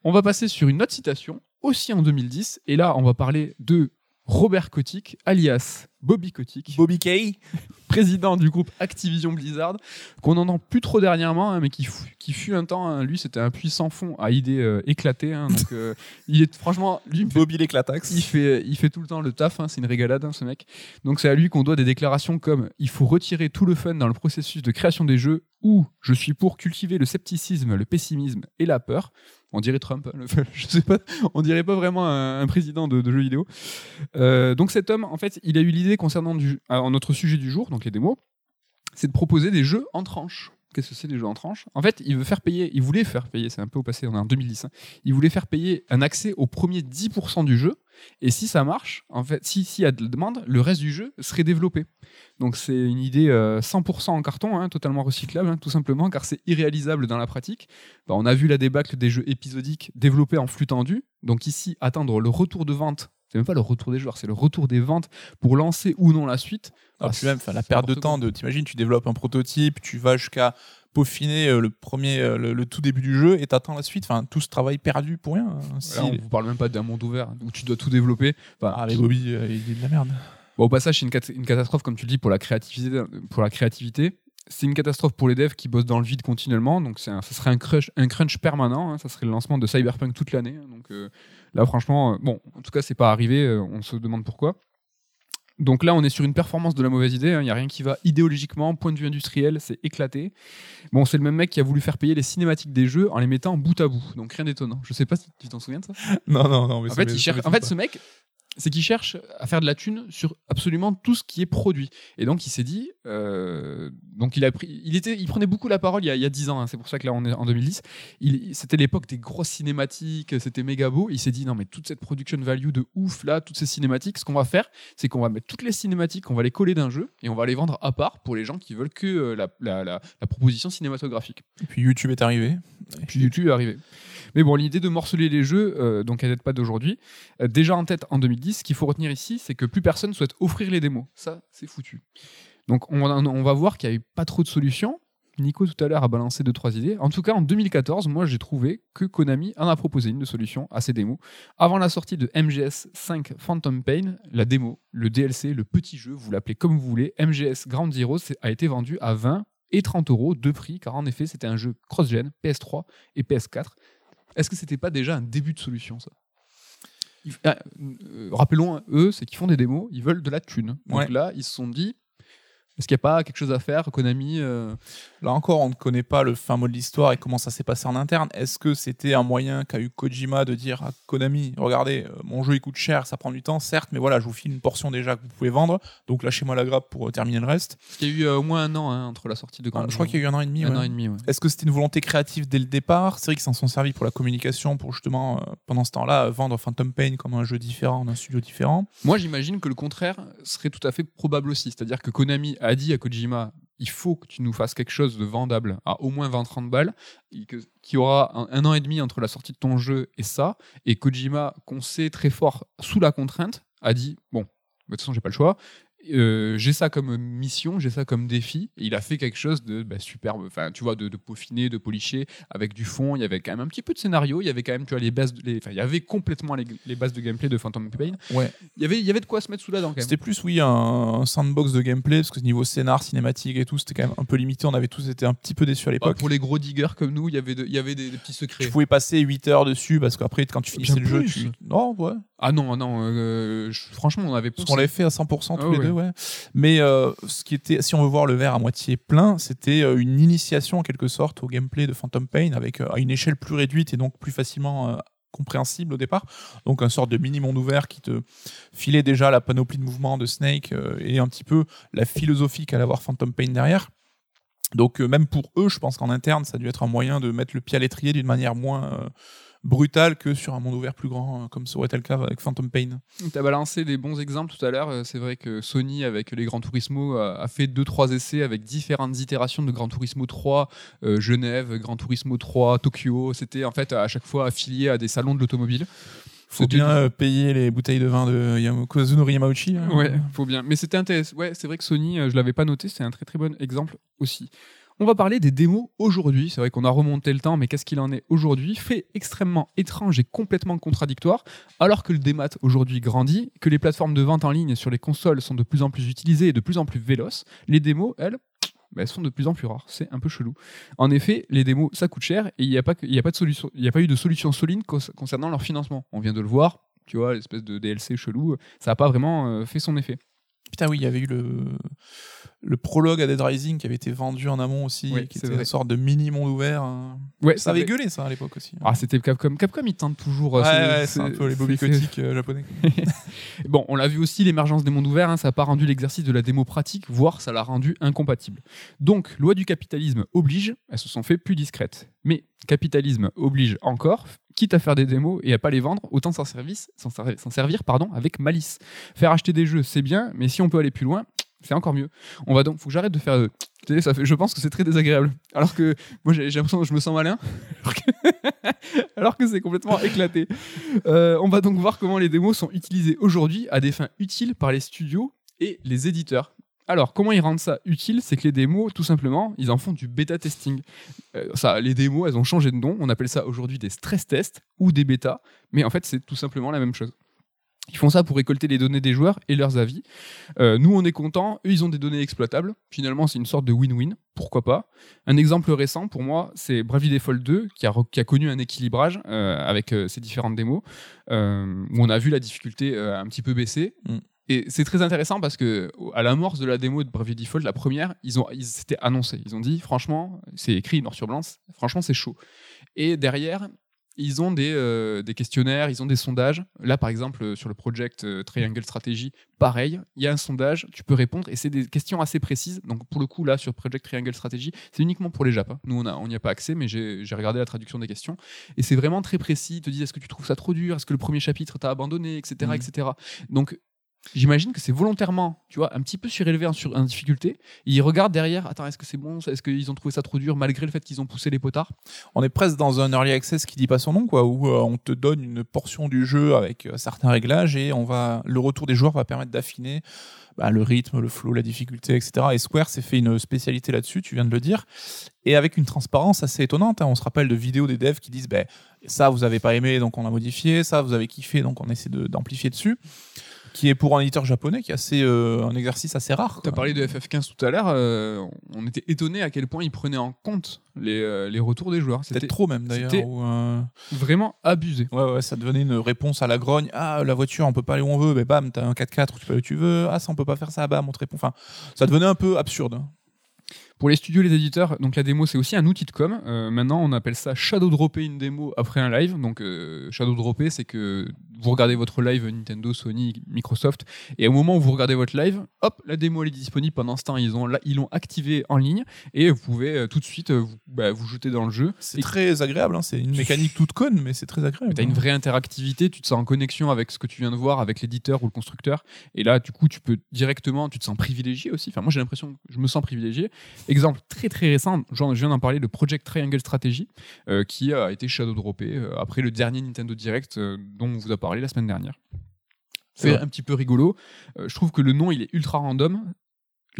On va passer sur une autre citation, aussi en 2010. Et là, on va parler de Robert Kotick, alias Bobby Kotick, Bobby Kay. (laughs) président du groupe Activision Blizzard, qu'on n'entend plus trop dernièrement, hein, mais qui, fu- qui fut un temps, hein, lui, c'était un puissant fond à idées euh, éclatées. hein, donc, euh, (laughs) il est franchement, lui, Bobby l'éclatax. il fait, il fait tout le temps le taf, hein, c'est une régalade ce mec. Donc c'est à lui qu'on doit des déclarations comme il faut retirer tout le fun dans le processus de création des jeux ou je suis pour cultiver le scepticisme, le pessimisme et la peur. On dirait Trump, hein, (laughs) je sais pas, on dirait pas vraiment un, président de, de jeux vidéo. Euh, donc cet homme, en fait, il a eu l'idée concernant du, alors, notre sujet du jour, donc les démos, c'est de proposer des jeux en tranches. Qu'est-ce que c'est des jeux en tranches En fait, il veut faire payer, il voulait faire payer, c'est un peu au passé, on est en 2010, hein, il voulait faire payer un accès aux premiers 10% du jeu Et si ça marche, en fait, si s'il y a de la demande, le reste du jeu serait développé. Donc c'est une idée euh, 100% en carton, hein, totalement recyclable, hein, tout simplement, car c'est irréalisable dans la pratique. Bah, on a vu la débâcle des jeux épisodiques développés en flux tendu. Donc ici, attendre le retour de vente, c'est même pas le retour des joueurs, c'est le retour des ventes pour lancer ou non la suite. Ah, Ah, puis même, la perte de temps, de, t'imagines, tu développes un prototype, tu vas jusqu'à peaufiner euh, le premier, euh, le, le tout début du jeu et t'attends la suite. Enfin, tout ce travail perdu pour rien. hein. Si- Là, on vous parle même pas d'un monde ouvert où tu dois tout développer. Enfin, Ah, mais Bobby, euh, il dit de la merde. Bon, au passage, c'est une, cat- une catastrophe, comme tu le dis, pour la créativité. Pour la créativité. C'est une catastrophe pour les devs qui bossent dans le vide continuellement. Donc, un- ça serait un crunch, un crunch permanent. hein. Ça serait le lancement de Cyberpunk toute l'année. hein. Donc, euh, là, franchement, euh, bon, en tout cas, c'est pas arrivé. euh, on se demande pourquoi. Donc là, on est sur une performance de la mauvaise idée. Il n'y a rien qui va idéologiquement, point de vue industriel, c'est éclaté. Bon, c'est le même mec qui a voulu faire payer les cinématiques des jeux en les mettant bout à bout. Donc rien d'étonnant. Je sais pas si tu t'en souviens de ça. (laughs) Non, non, non. Mais En fait, il cherche, en ce mec, c'est qu'il cherche à faire de la thune sur absolument tout ce qui est produit. Et donc, il s'est dit, euh, donc il a pris, il était, il prenait beaucoup la parole il y a, il y a 10 ans. hein, c'est pour ça que là, on est en 2010. Il, c'était l'époque des grosses cinématiques, c'était méga beau. Il s'est dit, non, mais toute cette production value de ouf là, toutes ces cinématiques, ce qu'on va faire, c'est qu'on va mettre toutes les cinématiques, on va les coller d'un jeu et on va les vendre à part pour les gens qui veulent que euh, la, la- la- la proposition cinématographique. Et puis YouTube est arrivé. Et puis YouTube est arrivé. Mais bon, l'idée de morceler les jeux, euh, donc elle date pas d'aujourd'hui, euh, déjà en tête en 2010, ce qu'il faut retenir ici, c'est que plus personne souhaite offrir les démos. Ça, c'est foutu. Donc on, va voir qu'il n'y a eu pas trop de solutions. Nico tout à l'heure a balancé deux trois idées. En tout cas, en 2014, moi j'ai trouvé que Konami en a proposé une de solution à ces démos. Avant la sortie de MGS 5 Phantom Pain, la démo, le DLC, le petit jeu, vous l'appelez comme vous voulez, MGS Ground Zero a été vendu à 20 et 30 euros, deux prix, car en effet c'était un jeu cross-gen, PS3 et PS4. Est-ce que c'était pas déjà un début de solution ça? Ah, euh, Rappelons, eux, c'est qu'ils font des démos, ils veulent de la thune. Donc Ouais. là, ils se sont dit, est-ce qu'il n'y a pas quelque chose à faire, Konami euh, Là encore, on ne connaît pas le fin mot de l'histoire et comment ça s'est passé en interne. Est-ce que c'était un moyen qu'a eu Kojima de dire à Konami, regardez, euh, mon jeu il coûte cher, ça prend du temps, certes, mais voilà, je vous file une portion déjà que vous pouvez vendre, donc lâchez-moi la grappe pour euh, terminer le reste. Qu'il y a eu euh, au moins un an hein, entre la sortie de Ah, Grand je crois qu'il y a eu un an et demi. un ouais. an et demi. ouais. Est-ce que c'était une volonté créative dès le départ? C'est vrai qu'ils s'en sont servis pour la communication, pour justement, euh, pendant ce temps-là, vendre Phantom Pain comme un jeu différent, d'un studio différent? Moi, j'imagine que le contraire serait tout à fait probable aussi. C'est-à-dire que Konami a dit à Kojima il faut que tu nous fasses quelque chose de vendable à au moins 20-30 balles, y aura un, an et demi entre la sortie de ton jeu et ça. Et Kojima, qu'on sait très fort sous la contrainte, a dit bon, de toute façon, j'ai pas le choix. Euh, j'ai ça comme mission, j'ai ça comme défi. Et il a fait quelque chose de bah, superbe, enfin, tu vois, de, de peaufiner, de policher, avec du fond. Il y avait quand même un petit peu de scénario. Il y avait quand même, tu vois, les bases, de- les, il y avait complètement les, les bases de gameplay de Phantom Pain. Ouais. Il y avait, il y avait de quoi se mettre sous la dent. C'était plus, oui, un, un sandbox de gameplay, parce que niveau scénar, cinématique et tout, c'était quand même un peu limité. On avait tous été un petit peu déçus à Ah, l'époque. pour les gros diggers comme nous, il y avait, de- il y avait des, des petits secrets. Tu pouvais passer 8 heures dessus, parce qu'après, quand tu finissais Bien le jeu, tu. Non, ouais. Ah non, non, euh, je- franchement, on avait Parce poussé. qu'on l'avait fait à 100% tous Ah les ouais. deux, ouais. Mais euh, ce qui était, si on veut voir le verre à moitié plein, c'était euh, une initiation en quelque sorte au gameplay de Phantom Pain avec à une échelle plus réduite et donc plus facilement compréhensible au départ. Donc un sorte de mini monde ouvert qui te filait déjà la panoplie de mouvements de Snake euh, et un petit peu la philosophie qu'allait avoir Phantom Pain derrière. Donc euh, même pour eux, je pense qu'en interne, ça a dû être un moyen de mettre le pied à l'étrier d'une manière moins euh, brutale que sur un monde ouvert plus grand, euh, comme ça aurait été le cas avec Phantom Pain. Tu as balancé des bons exemples tout à l'heure. Euh, C'est vrai que Sony, avec les Gran Turismo, a, fait 2-3 essais avec différentes itérations de Gran Turismo 3, euh, Genève, Gran Turismo 3, Tokyo. C'était en fait à chaque fois affilié à des salons de l'automobile. Faut bien euh, payer les bouteilles de vin de Yam- Kazunori Yamauchi. hein. Ouais, faut bien. Mais c'était intéressant. Ouais, c'est vrai que Sony, euh, je l'avais pas noté, c'est un très très bon exemple aussi. On va parler des démos aujourd'hui. C'est vrai qu'on a remonté le temps, mais qu'est-ce qu'il en est aujourd'hui? Fait extrêmement étrange et complètement contradictoire, alors que le démat aujourd'hui grandit, que les plateformes de vente en ligne sur les consoles sont de plus en plus utilisées et de plus en plus véloces, les démos, elles, bah, elles sont de plus en plus rares. C'est un peu chelou. En effet, les démos, ça coûte cher et il n'y a, a, pas eu de solution solide concernant leur financement. On vient de le voir, tu vois, l'espèce de DLC chelou, ça n'a pas vraiment euh, fait son effet. Putain, oui, il y avait eu le, le prologue à Dead Rising qui avait été vendu en amont aussi, Oui, qui était vrai. une sorte de mini monde ouvert. hein. Ouais, Ça avait vrai. gueulé ça à l'époque aussi. Ah, c'était Capcom. Capcom, ils tentent toujours. euh, ouais, c'est- ouais, c'est un peu les Kotick euh, japonais. (laughs) Bon, on l'a vu aussi, l'émergence des mondes ouverts, hein, ça n'a pas rendu l'exercice de la démo pratique, voire ça l'a rendu incompatible. Donc, loi du capitalisme oblige, elles se sont fait plus discrètes. Mais capitalisme oblige encore, quitte à faire des démos et à pas les vendre, autant s'en servir pardon, avec malice. Faire acheter des jeux, c'est bien, mais si on peut aller plus loin, c'est encore mieux. On va donc, faut que j'arrête de faire. euh, je pense que c'est très désagréable. Alors que moi, j'ai l'impression que je me sens malin, (laughs) alors que, (laughs) alors que c'est complètement éclaté. Euh, on va donc voir comment les démos sont utilisées aujourd'hui à des fins utiles par les studios et les éditeurs. Alors, comment ils rendent ça utile C'est que les démos, tout simplement, ils en font du bêta testing. Euh, ça, les démos, elles ont changé de nom. On appelle ça aujourd'hui des stress tests ou des bêtas, mais en fait, c'est tout simplement la même chose. Ils font ça pour récolter les données des joueurs et leurs avis. Euh, nous, on est contents. Eux, ils ont des données exploitables. Finalement, c'est une sorte de win-win. Pourquoi pas? Un exemple récent, pour moi, c'est Bravely Default 2, qui a, connu un équilibrage euh, avec ces différentes démos, où on a vu la difficulté un petit peu baisser. Mm. Et c'est très intéressant parce que à l'amorce de la démo de Bravely Default, la première, ils ont, ils s'étaient annoncés. Ils ont dit, franchement, c'est écrit noir sur blanc, franchement, c'est chaud. Et derrière, ils ont des, euh, des questionnaires, ils ont des sondages. Là, par exemple, euh, sur le project euh, Triangle Strategy, pareil, il y a un sondage, tu peux répondre et c'est des questions assez précises. Donc, pour le coup, là, sur Project Triangle Strategy, c'est uniquement pour les Japs. hein. Nous, on n'y a pas accès, mais j'ai regardé la traduction des questions et c'est vraiment très précis. Ils te disent est-ce que tu trouves ça trop dur? Est-ce que le premier chapitre t'a abandonné? Etc., Mhm. etc. Donc, J'imagine que c'est volontairement, tu vois, un petit peu surélevé en, sur, en difficulté. Ils regardent derrière, attends, est-ce que c'est bon? Est-ce qu'ils ont trouvé ça trop dur malgré le fait qu'ils ont poussé les potards? On est presque dans un early access qui dit pas son nom, quoi, où euh, on te donne une portion du jeu avec euh, certains réglages et on va, le retour des joueurs va permettre d'affiner bah, le rythme, le flow, la difficulté, etc. Et Square s'est fait une spécialité là-dessus, tu viens de le dire, et avec une transparence assez étonnante. hein. On se rappelle de vidéos des devs qui disent, ben ça vous avez pas aimé, donc on l'a modifié, ça vous avez kiffé, donc on essaie d'amplifier dessus. Qui est pour un éditeur japonais qui est assez, euh, un exercice assez rare. Tu as parlé de FF15 tout à l'heure, euh, on était étonné à quel point ils prenaient en compte les, euh, les retours des joueurs. C'était trop même d'ailleurs. c'était- vraiment abusé. Ouais, ouais, ça devenait une réponse à la grogne. Ah, la voiture, on peut pas aller où on veut, mais bam, t'as un 4x4, tu peux aller où tu veux. Ah, ça, on peut pas faire ça, bam, on te répond. Enfin, ça devenait un peu absurde. Pour les studios et les éditeurs, donc la démo c'est aussi un outil de com. Euh, maintenant on appelle ça shadow dropper une démo après un live. Donc euh, shadow dropper c'est que vous regardez votre live Nintendo, Sony, Microsoft et au moment où vous regardez votre live, hop, la démo elle est disponible. Pendant ce temps ils ont ils l'ont activée en ligne et vous pouvez euh, tout de suite vous, bah, vous jeter dans le jeu. C'est très agréable, hein. c'est une mécanique toute conne, mais c'est très agréable. Tu as une vraie interactivité, tu te sens en connexion avec ce que tu viens de voir, avec l'éditeur ou le constructeur. Et là, du coup, tu peux directement, tu te sens privilégié aussi. Enfin, moi, j'ai l'impression que je me sens privilégié. Exemple très très récent, genre, je viens d'en parler, le Project Triangle Strategy, euh, qui a été shadow droppé euh, après le dernier Nintendo Direct euh, dont on vous a parlé la semaine dernière. C'est un petit peu rigolo. Je trouve que le nom, il est ultra random.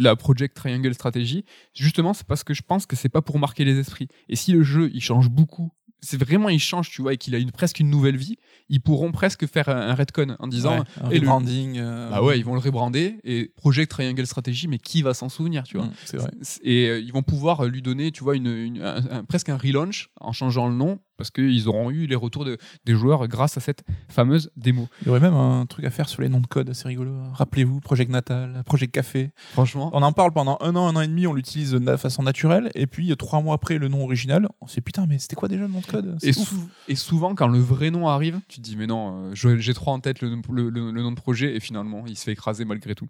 La Project Triangle Strategy, justement, c'est parce que je pense que c'est pas pour marquer les esprits. Et si le jeu, il change beaucoup, c'est vraiment il change, tu vois, et qu'il a une, presque une nouvelle vie, ils pourront presque faire un, un retcon en disant, Ouais, un et le- rebranding. euh, bah ouais, ils vont le rebrander et Project Triangle Strategy, mais qui va s'en souvenir, tu vois? Mm, C'est vrai. Et euh, ils vont pouvoir lui donner, tu vois, une, une- un- un- presque un relaunch en changeant le nom parce qu'ils auront eu les retours de- des joueurs grâce à cette fameuse démo. Il y aurait même un truc à faire sur les noms de code, c'est rigolo. Rappelez-vous, Project Natal, Project Café. Franchement, On en parle pendant un an, un an et demi, on l'utilise de façon naturelle, et puis trois mois après le nom original, on se dit putain, mais c'était quoi déjà le nom de code? Et, sou- souvent, quand le vrai nom arrive, tu te dis, mais non, euh, j'ai trop en tête le, le- le- le nom de projet, et finalement, il se fait écraser malgré tout.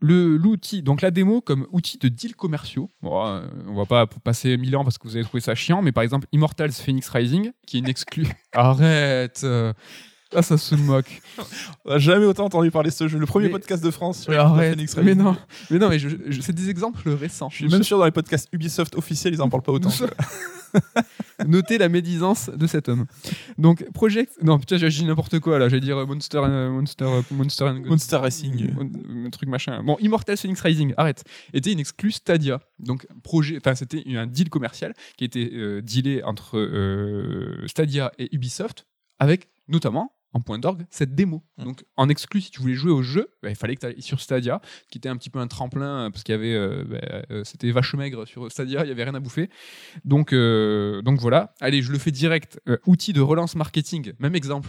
L'outil, donc la démo comme outil de deals commerciaux. Bon, euh, on va pas passer mille ans parce que vous avez trouvé ça chiant, mais par exemple, Immortals Phoenix Rising, qui est une exclue. Arrête euh. Ah, ça se moque. On a jamais autant entendu parler de ce jeu. Le premier Mais- podcast de France sur Mais arrête. Phoenix mais non, mais non, mais je- je- c'est des exemples récents. Je suis même sûr dans les podcasts Ubisoft officiels, ils en parlent pas autant. (laughs) Notez la médisance de cet homme. Donc, Project. Non, putain, j'ai dit n'importe quoi là. J'allais dire euh, Monster. euh, Monster. euh, Monster. and- Monster Racing. Un truc machin. Bon, Immortal Phoenix Rising, arrête. Était une exclue Stadia. Donc, projet. Enfin, c'était un deal commercial qui était euh, dealé entre euh, Stadia et Ubisoft avec notamment en point d'orgue cette démo. Mm. Donc en exclu, si tu voulais jouer au jeu, bah, il fallait que tu ailles sur Stadia, qui était un petit peu un tremplin euh, parce qu'il y avait, euh, bah, euh, c'était vache maigre sur Stadia, il y avait rien à bouffer. Donc euh, donc voilà. Allez, je le fais direct. Euh, outil de relance marketing, même exemple.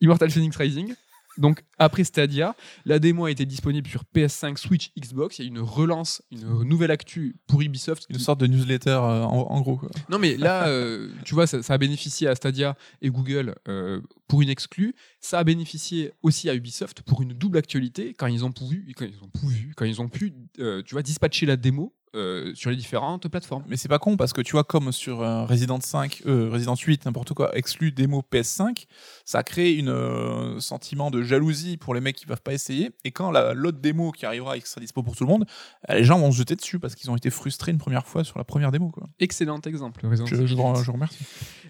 Immortal Phoenix Rising. Donc après Stadia, la démo a été disponible sur PS5, Switch, Xbox. Il y a une relance, une nouvelle actu pour Ubisoft. Une qui- sorte de newsletter euh, en, en gros. Quoi. non, mais là, euh, (laughs) tu vois, ça, ça a bénéficié à Stadia et Google euh, pour une exclue. Ça a bénéficié aussi à Ubisoft pour une double actualité quand ils ont pu, quand ils ont pu, quand ils ont pu tu vois, dispatcher la démo euh, sur les différentes plateformes. Mais c'est pas con parce que tu vois, comme sur euh, Resident 5, euh, Resident 8, n'importe quoi, exclu démo PS5, ça crée une euh, sentiment de jalousie pour les mecs qui peuvent pas essayer. Et quand la- l'autre démo qui arrivera et qui sera dispo pour tout le monde, les gens vont se jeter dessus parce qu'ils ont été frustrés une première fois sur la première démo. Quoi. Excellent exemple. Resident Je, Evil je, 8. vous- je vous remercie.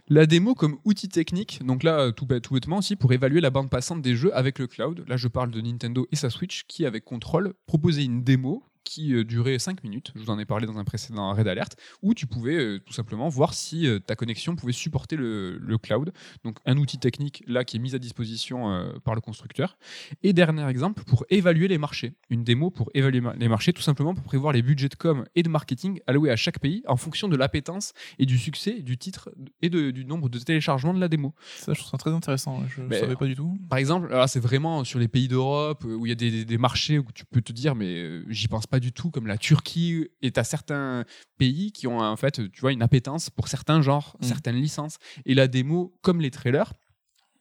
La démo comme outil technique, donc là, tout, tout bêtement aussi, pour évaluer la bande passante des jeux avec le cloud. Là, je parle de Nintendo et sa Switch qui, avec Control, proposait une démo qui euh, durait 5 minutes, je vous en ai parlé dans un précédent Red Alert, où tu pouvais euh, tout simplement voir si euh, ta connexion pouvait supporter le, le cloud. Donc un outil technique là qui est mis à disposition par le constructeur. Et dernier exemple, pour évaluer les marchés. Une démo pour évaluer les marchés, tout simplement pour prévoir les budgets de com et de marketing alloués à chaque pays en fonction de l'appétence et du succès du titre et de- du nombre de téléchargements de la démo. Ça, je trouve ça très intéressant. Je ne Mais- savais pas du tout. Par exemple, là, c'est vraiment sur les pays d'Europe où il y a des, des- marchés où tu peux te dire, mais j'y pense pas du tout, comme la Turquie. Et tu certains pays qui ont en fait, tu vois, une appétence pour certains genres, Mm. certaines licences. Et la démo, comme les trailers,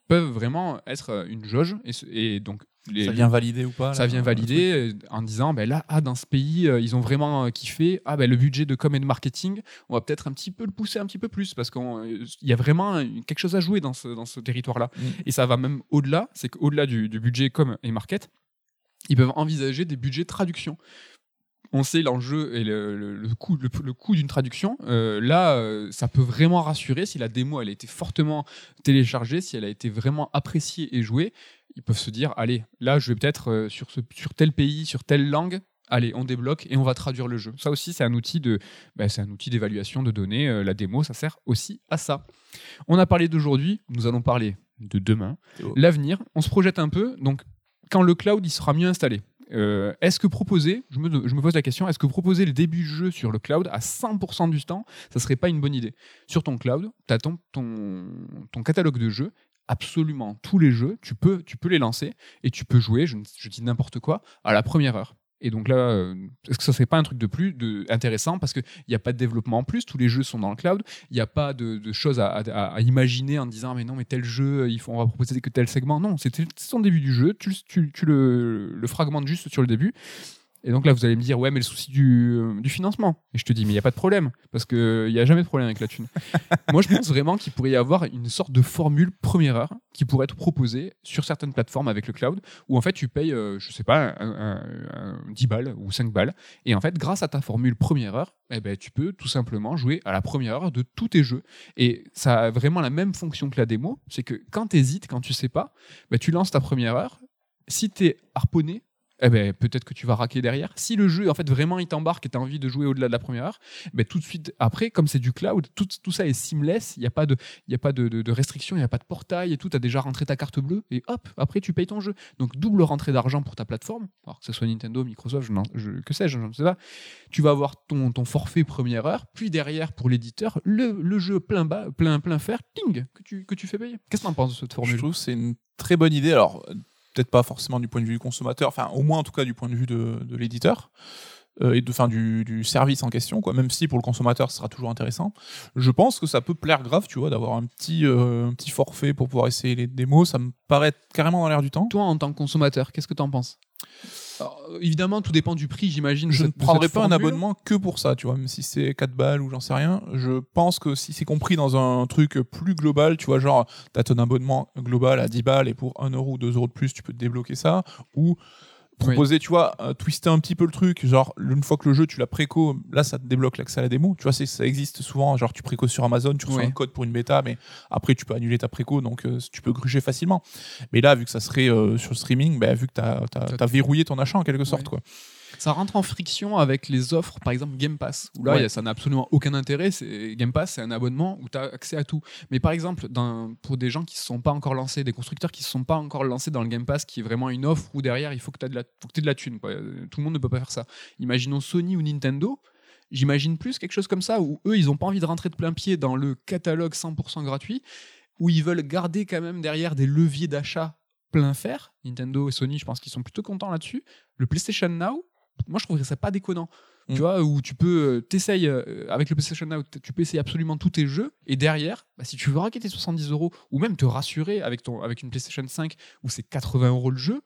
peuvent vraiment être euh, une jauge. Et, donc, les, Ça vient valider ou pas ça vient valider euh, en disant ben là ah, dans ce pays euh, ils ont vraiment kiffé ah ben le budget de com et de marketing on va peut-être un petit peu le pousser un petit peu plus parce qu'il y a vraiment quelque chose à jouer dans ce, dans ce territoire là Mm. et ça va même au-delà c'est qu'au-delà du, du budget com et market ils peuvent envisager des budgets traduction on sait l'enjeu et le, le- le coût, le, le coût d'une traduction. Euh, là, euh, ça peut vraiment rassurer si la démo elle a été fortement téléchargée, si elle a été vraiment appréciée et jouée. Ils peuvent se dire, allez, là, je vais peut-être euh, sur, ce, sur tel pays, sur telle langue. Allez, on débloque et on va traduire le jeu. Ça aussi, c'est un outil de, bah, c'est un outil d'évaluation de données. La démo, ça sert aussi à ça. On a parlé d'aujourd'hui, nous allons parler de demain, Théo. l'avenir. On se projette un peu. Donc, quand le cloud il sera mieux installé, euh, est-ce que proposer, je me, pose la question, est-ce que proposer le début du jeu sur le cloud à 100% du temps, ça serait pas une bonne idée? Sur ton cloud, tu as ton, catalogue de jeux, absolument tous les jeux, tu peux, les lancer et tu peux jouer, je dis n'importe quoi, à la première heure. Et donc là, euh, est-ce que ça serait pas un truc de plus de, intéressant parce qu'il n'y a pas de développement en plus, tous les jeux sont dans le cloud, il n'y a pas de, de choses à, à- imaginer en disant mais non mais tel jeu, il faut, on va proposer que tel segment. Non, c'est c'est ton début du jeu, tu, tu, tu le, le fragmentes juste sur le début. Et donc là, vous allez me dire, ouais, mais le souci du, du financement. Et je te dis, mais il n'y a pas de problème, parce qu'il n'y a jamais de problème avec la thune. (laughs) Moi, je pense vraiment qu'il pourrait y avoir une sorte de formule première heure qui pourrait être proposée sur certaines plateformes avec le cloud, où en fait, tu payes, euh, je sais pas, un, un- un 10 balles ou 5 balles. Et en fait, grâce à ta formule première heure, eh ben, tu peux tout simplement jouer à la première heure de tous tes jeux. Et ça a vraiment la même fonction que la démo, c'est que quand tu hésites, quand tu sais pas, ben, tu lances ta première heure. Si tu es harponné, eh ben, peut-être que tu vas raquer derrière. Si le jeu, en fait, vraiment, il t'embarque et tu as envie de jouer au-delà de la première heure, ben, tout de suite après, comme c'est du cloud, tout, tout ça est seamless, il n'y a pas de, y a pas de, de, de restrictions, il n'y a pas de portail et tout, tu as déjà rentré ta carte bleue et hop, après tu payes ton jeu. Donc double rentrée d'argent pour ta plateforme, alors que ce soit Nintendo, Microsoft, je je- que sais-je, je ne sais pas. Tu vas avoir ton, ton forfait première heure, puis derrière pour l'éditeur, le, le jeu plein bas, plein, plein fer, ting, que tu, que tu fais payer. Qu'est-ce que tu en penses de cette Je formule? trouve que c'est une très bonne idée. Alors, peut-être pas forcément du point de vue du consommateur, enfin, au moins en tout cas du point de vue de, de l'éditeur. Euh, et de fin du, du service en question quoi même si pour le consommateur ce sera toujours intéressant je pense que ça peut plaire grave tu vois d'avoir un petit euh, un petit forfait pour pouvoir essayer les démos ça me paraît carrément dans l'air du temps Toi, en tant que consommateur, qu'est-ce que tu en penses? Alors, Évidemment, tout dépend du prix, j'imagine. je ne cette pas un abonnement que pour ça, tu vois, même si c'est 4 balles ou j'en sais rien. Je pense que si c'est compris dans un truc plus global, tu vois, genre, t'as ton abonnement global à 10 balles et pour 1 euro ou 2 euros de plus, tu peux te débloquer ça. Ou proposer, tu vois, euh, twister un petit peu le truc, genre, une fois que le jeu, tu l'as préco, là, ça te débloque l'accès à la démo. Tu vois, ça existe souvent, genre, tu préco sur Amazon, tu reçois un code pour une bêta, mais après, tu peux annuler ta préco, donc euh, tu peux gruger facilement. Mais là, vu que ça serait euh, sur streaming, bah, vu que t'as as, T'as- verrouillé ton achat en quelque sorte, quoi. Ça rentre en friction avec les offres, par exemple Game Pass, où là, Ouais. a- ça n'a absolument aucun intérêt. Game Pass, c'est un abonnement où tu as accès à tout. Mais par exemple, dans- pour des gens qui ne se sont pas encore lancés, des constructeurs qui ne se sont pas encore lancés dans le Game Pass, qui est vraiment une offre où derrière, il faut que tu aies de la, faut que t'aies de la thune. quoi. Tout le monde ne peut pas faire ça. Imaginons Sony ou Nintendo. J'imagine plus quelque chose comme ça, où eux, ils n'ont pas envie de rentrer de plein pied dans le catalogue 100% gratuit, où ils veulent garder quand même derrière des leviers d'achat plein fer. Nintendo et Sony, je pense qu'ils sont plutôt contents là-dessus. Le PlayStation Now, moi je trouverais ça pas déconnant. Mm. Tu vois, où tu peux, euh, t'essayes, euh, avec le PlayStation Now, tu peux essayer absolument tous tes jeux, et derrière, bah, si tu veux raqueter 70 euros, ou même te rassurer avec, ton, avec une PlayStation 5 où c'est 80 euros le jeu,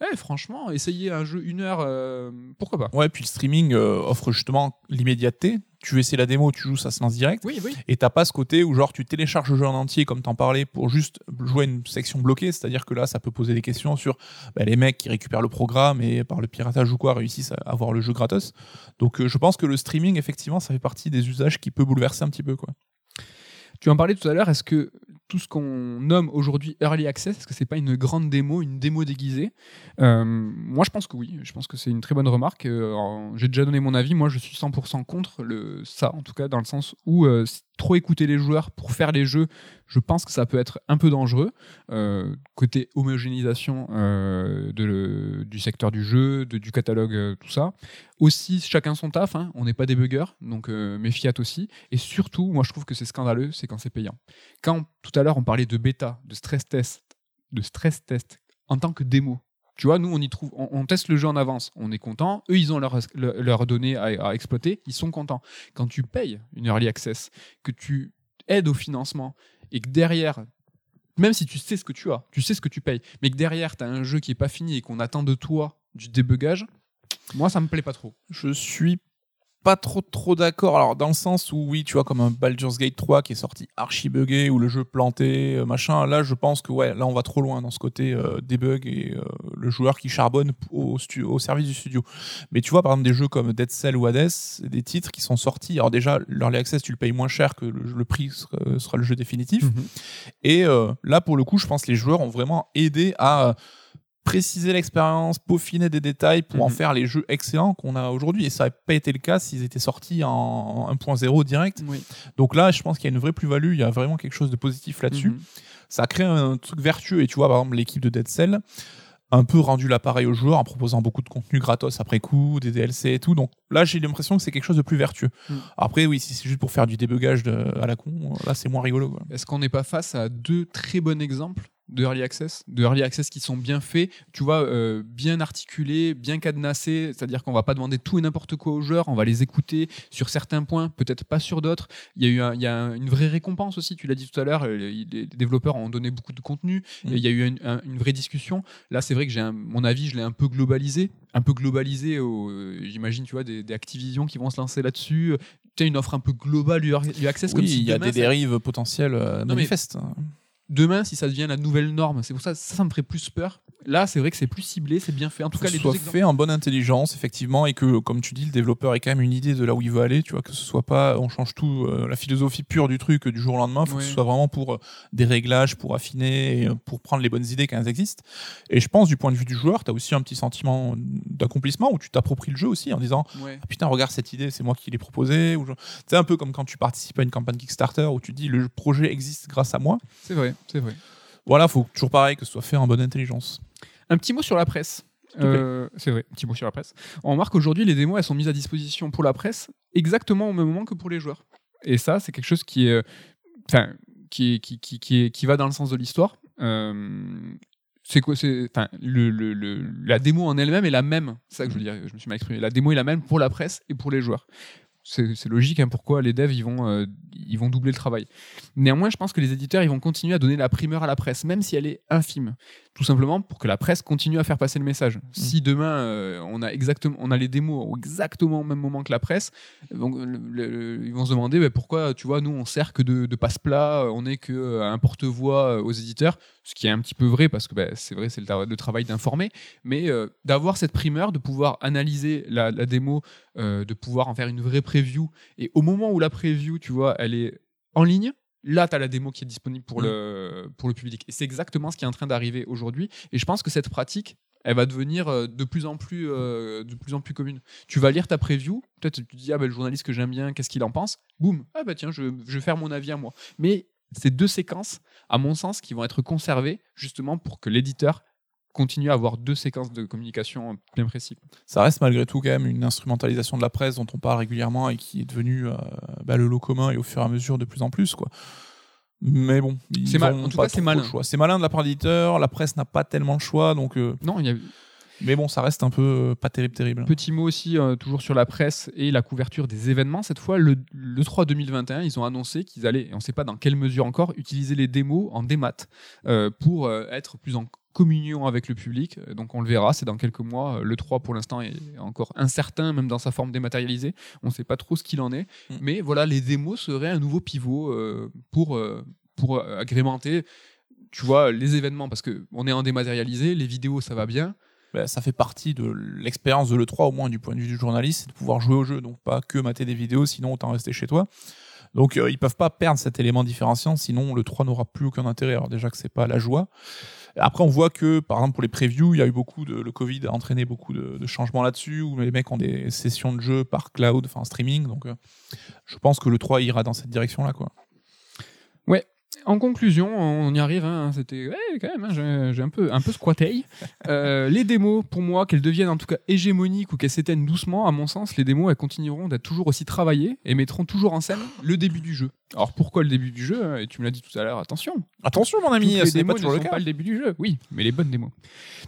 Eh, franchement, essayer un jeu une heure, euh, pourquoi pas Ouais, puis le streaming euh, offre justement l'immédiateté. Tu veux essayer la démo, tu joues, ça se lance direct. Oui, oui. Et t'as pas ce côté où genre tu télécharges le jeu en entier comme t'en parlais pour juste jouer une section bloquée, c'est-à-dire que là ça peut poser des questions sur bah, les mecs qui récupèrent le programme et par le piratage ou quoi réussissent à avoir le jeu gratos. Donc euh, je pense que le streaming effectivement ça fait partie des usages qui peut bouleverser un petit peu quoi. Tu en parlais tout à l'heure, est-ce que tout ce qu'on nomme aujourd'hui Early Access, est-ce que c'est pas une grande démo, une démo déguisée? Euh, Moi, je pense que oui. Je pense que c'est une très bonne remarque. Euh, J'ai déjà donné mon avis. Moi, je suis 100% contre le, ça, en tout cas, dans le sens où euh, trop écouter les joueurs pour faire les jeux, je pense que ça peut être un peu dangereux. Euh, côté homogénéisation euh, de du secteur du jeu, de- du catalogue, euh, tout ça. Aussi, chacun son taf. hein. On n'est pas des buggers, donc méfiat aussi. Et surtout, moi, je trouve que c'est scandaleux, c'est quand c'est payant. Quand tout à l'heure on parlait de bêta, de stress test, de stress test en tant que démo. Tu vois, nous on y trouve, on, teste le jeu en avance, on est content. Eux ils ont leurs leur, données à, exploiter, ils sont contents. Quand tu payes une early access, que tu aides au financement et que derrière, même si tu sais ce que tu as, tu sais ce que tu payes, mais que derrière tu as un jeu qui est pas fini et qu'on attend de toi du débugage, moi ça me plaît pas trop. Je suis pas trop trop d'accord. Alors dans le sens où oui, tu vois comme un Baldur's Gate 3 qui est sorti archi buggé ou le jeu planté, euh, machin, là je pense que ouais, là on va trop loin dans ce côté euh, debug et euh, le joueur qui charbonne au, au service du studio. Mais tu vois par exemple des jeux comme Dead Cell ou Hades, des titres qui sont sortis. Alors déjà l'early access tu le payes moins cher que le, le prix sera, sera le jeu définitif. Et euh, là, pour le coup, je pense que les joueurs ont vraiment aidé à préciser l'expérience, peaufiner des détails pour en Mhm. faire les jeux excellents qu'on a aujourd'hui. Et ça n'aurait pas été le cas s'ils étaient sortis en 1.0 direct. Oui. Donc là, je pense qu'il y a une vraie plus-value, il y a vraiment quelque chose de positif là-dessus. Mhm. Ça crée un truc vertueux. Et tu vois, par exemple, l'équipe de Dead Cell un peu rendu l'appareil aux joueurs en proposant beaucoup de contenu gratos après coup, des DLC et tout. Donc là, j'ai l'impression que c'est quelque chose de plus vertueux. Mm. Après, oui, si c'est juste pour faire du débugage de- à la con, là, c'est moins rigolo. Est-ce qu'on n'est pas face à deux très bons exemples de early access, de early access qui sont bien faits, tu vois, euh, bien articulés, bien cadenassés, c'est-à-dire qu'on va pas demander tout et n'importe quoi aux joueurs, on va les écouter sur certains points, peut-être pas sur d'autres. Il y a eu un- il y a un- une vraie récompense aussi, tu l'as dit tout à l'heure, euh, les, les développeurs ont donné beaucoup de contenu, Mm. et il y a eu une, un- une vraie discussion. Là, c'est vrai que j'ai mon avis, je l'ai un peu globalisé, un peu globalisé, euh, j'imagine, tu vois, des, des Activision qui vont se lancer là-dessus. Tu as une offre un peu globale du access, comme Oui, si il y a demain, des dérives potentielles euh, manifestes. Demain, si ça devient la nouvelle norme, c'est pour ça, ça, ça me ferait plus peur. Là, c'est vrai que c'est plus ciblé, c'est bien fait. En tout cas, les deux soit exemples. fait en bonne intelligence, effectivement, et que, comme tu dis, le développeur ait quand même une idée de là où il veut aller, tu vois, que ce soit pas, on change tout, euh, la philosophie pure du truc du jour au lendemain, faut que ce soit vraiment pour euh, des réglages, pour affiner, et, euh, pour prendre les bonnes idées quand elles existent. Et je pense, du point de vue du joueur, tu as aussi un petit sentiment d'accomplissement où tu t'appropries le jeu aussi en disant Ouais. ah, putain, regarde cette idée, c'est moi qui l'ai proposée. Je- C'est un peu comme quand tu participes à une campagne Kickstarter où tu dis le projet existe grâce à moi. C'est vrai, c'est vrai. Voilà, faut toujours pareil que ce soit fait en bonne intelligence. Un petit mot sur la presse. Euh, c'est vrai, un petit mot sur la presse. On remarque qu'aujourd'hui, les démos, elles sont mises à disposition pour la presse exactement au même moment que pour les joueurs. Et ça, c'est quelque chose qui est, enfin, qui, qui, qui, qui, qui va dans le sens de l'histoire. Euh, c'est quoi c'est enfin le, le- le- la démo en elle-même est la même c'est ça que je veux dire je me suis mal exprimé la démo est la même pour la presse et pour les joueurs c'est c'est logique hein, pourquoi les devs ils vont euh, ils vont doubler le travail néanmoins je pense que les éditeurs ils vont continuer à donner la primeur à la presse même si elle est infime tout simplement pour que la presse continue à faire passer le message. Si demain euh, on a exactement on a les démos au exactement au même moment que la presse donc, le- le- ils vont se demander bah, pourquoi tu vois nous on sert que de, de passe-plat on est que euh, un porte-voix euh, aux éditeurs ce qui est un petit peu vrai parce que bah, c'est vrai c'est le, le travail d'informer mais euh, d'avoir cette primeur de pouvoir analyser la, la démo euh, de pouvoir en faire une vraie preview et au moment où la preview tu vois elle est en ligne Là, tu as la démo qui est disponible pour, Mm. le, pour le public. Et c'est exactement ce qui est en train d'arriver aujourd'hui. Et je pense que cette pratique, elle va devenir euh, de plus en plus, euh, de plus en plus commune. Tu vas lire ta preview, peut-être tu te dis, ah ben, le journaliste que j'aime bien, qu'est-ce qu'il en pense? Boum, ah bah tiens, je, je vais faire mon avis à moi. Mais ces deux séquences, à mon sens, qui vont être conservées justement pour que l'éditeur continue à avoir deux séquences de communication bien précises. Ça reste malgré tout quand même une instrumentalisation de la presse dont on parle régulièrement et qui est devenue euh, bah, le lot commun et au fur et à mesure de plus en plus. quoi. Mais bon, ils C'est mal. En tout pas cas, c'est malin. le choix. C'est malin de la part de l'éditeur, la presse n'a pas tellement le choix, donc. euh, Non, il y a Mais bon, ça reste un peu euh, pas terrible, terrible. Petit mot aussi, euh, toujours sur la presse et la couverture des événements. Cette fois, le, le 3 2021, ils ont annoncé qu'ils allaient, et on ne sait pas dans quelle mesure encore, utiliser les démos en démat euh, pour euh, être plus en communion avec le public. Donc on le verra, c'est dans quelques mois. Euh, Le 3 pour l'instant est encore incertain, même dans sa forme dématérialisée. On ne sait pas trop ce qu'il en est. Mm. Mais voilà, les démos seraient un nouveau pivot euh, pour, euh, pour agrémenter, tu vois, les événements. Parce qu'on est en dématérialisé, les vidéos, ça va bien. Ben, ça fait partie de l'expérience de l'E3, au moins du point de vue du journaliste, c'est de pouvoir jouer au jeu, donc pas que mater des vidéos, sinon autant rester chez toi. Donc euh, ils peuvent pas perdre cet élément différenciant, sinon le 3 n'aura plus aucun intérêt. Alors déjà que c'est pas la joie. Après on voit que par exemple pour les previews, il y a eu beaucoup de le Covid a entraîné beaucoup de, changements là-dessus, où les mecs ont des sessions de jeu par cloud, enfin streaming. Donc euh, je pense que le 3 ira dans cette direction-là, quoi. En conclusion, on y arrive. hein, C'était ouais, quand même. hein, j'ai- un peu un peu squatté. (laughs) Euh, les démos, pour moi, qu'elles deviennent en tout cas hégémoniques ou qu'elles s'éteignent doucement, à mon sens, les démos, elles continueront d'être toujours aussi travaillées et mettront toujours en scène le début du jeu. Alors pourquoi le début du jeu hein, Et tu me l'as dit tout à l'heure. Attention, Attention mon toutes ami, les c'est démos pas ne toujours le cas. pas le début du jeu. Oui, mais les bonnes démos.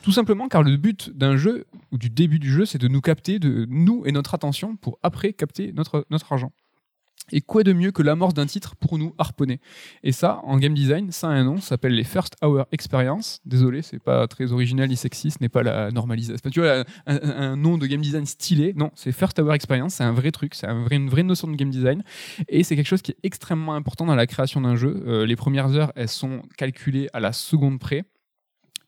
Tout simplement car le but d'un jeu ou du début du jeu, c'est de nous capter, de nous et notre attention pour après capter notre notre argent. Et quoi de mieux que l'amorce d'un titre pour nous harponner? Et ça, en game design, ça a un nom, ça s'appelle les First Hour Experience. Désolé, c'est pas très original ni sexy, ce n'est pas la normalisation. Tu vois, un, un- un nom de game design stylé. Non, c'est First Hour Experience, c'est un vrai truc, c'est un vrai- une vraie notion de game design. Et c'est quelque chose qui est extrêmement important dans la création d'un jeu. Euh, les premières heures, elles sont calculées à la seconde près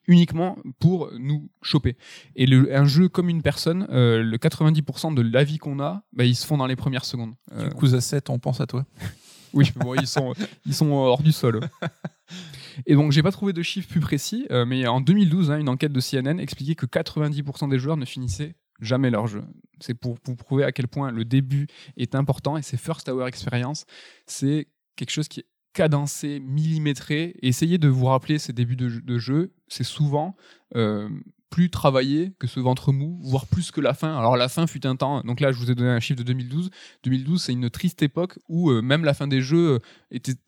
uniquement pour nous choper. Et le, un jeu comme une personne, euh, le 90% de la vie qu'on a, bah, ils se font dans les premières secondes. Euh, coup, 7, on pense à toi. (laughs) oui, bon, ils sont, ils sont hors du sol. (laughs) Et donc, j'ai pas trouvé de chiffres plus précis, euh, mais en 2012, hein, une enquête de CNN expliquait que 90% des joueurs ne finissaient jamais leur jeu. C'est pour, pour prouver à quel point le début est important et c'est First Hour Experience, c'est quelque chose qui est cadencé, millimétré. Et essayez de vous rappeler ces débuts de, jeu- c'est souvent euh, plus travaillé que ce ventre mou, voire plus que la fin. Alors la fin fut un temps, donc là je vous ai donné un chiffre de 2012. 2012 c'est une triste époque où euh, même la fin des jeux euh,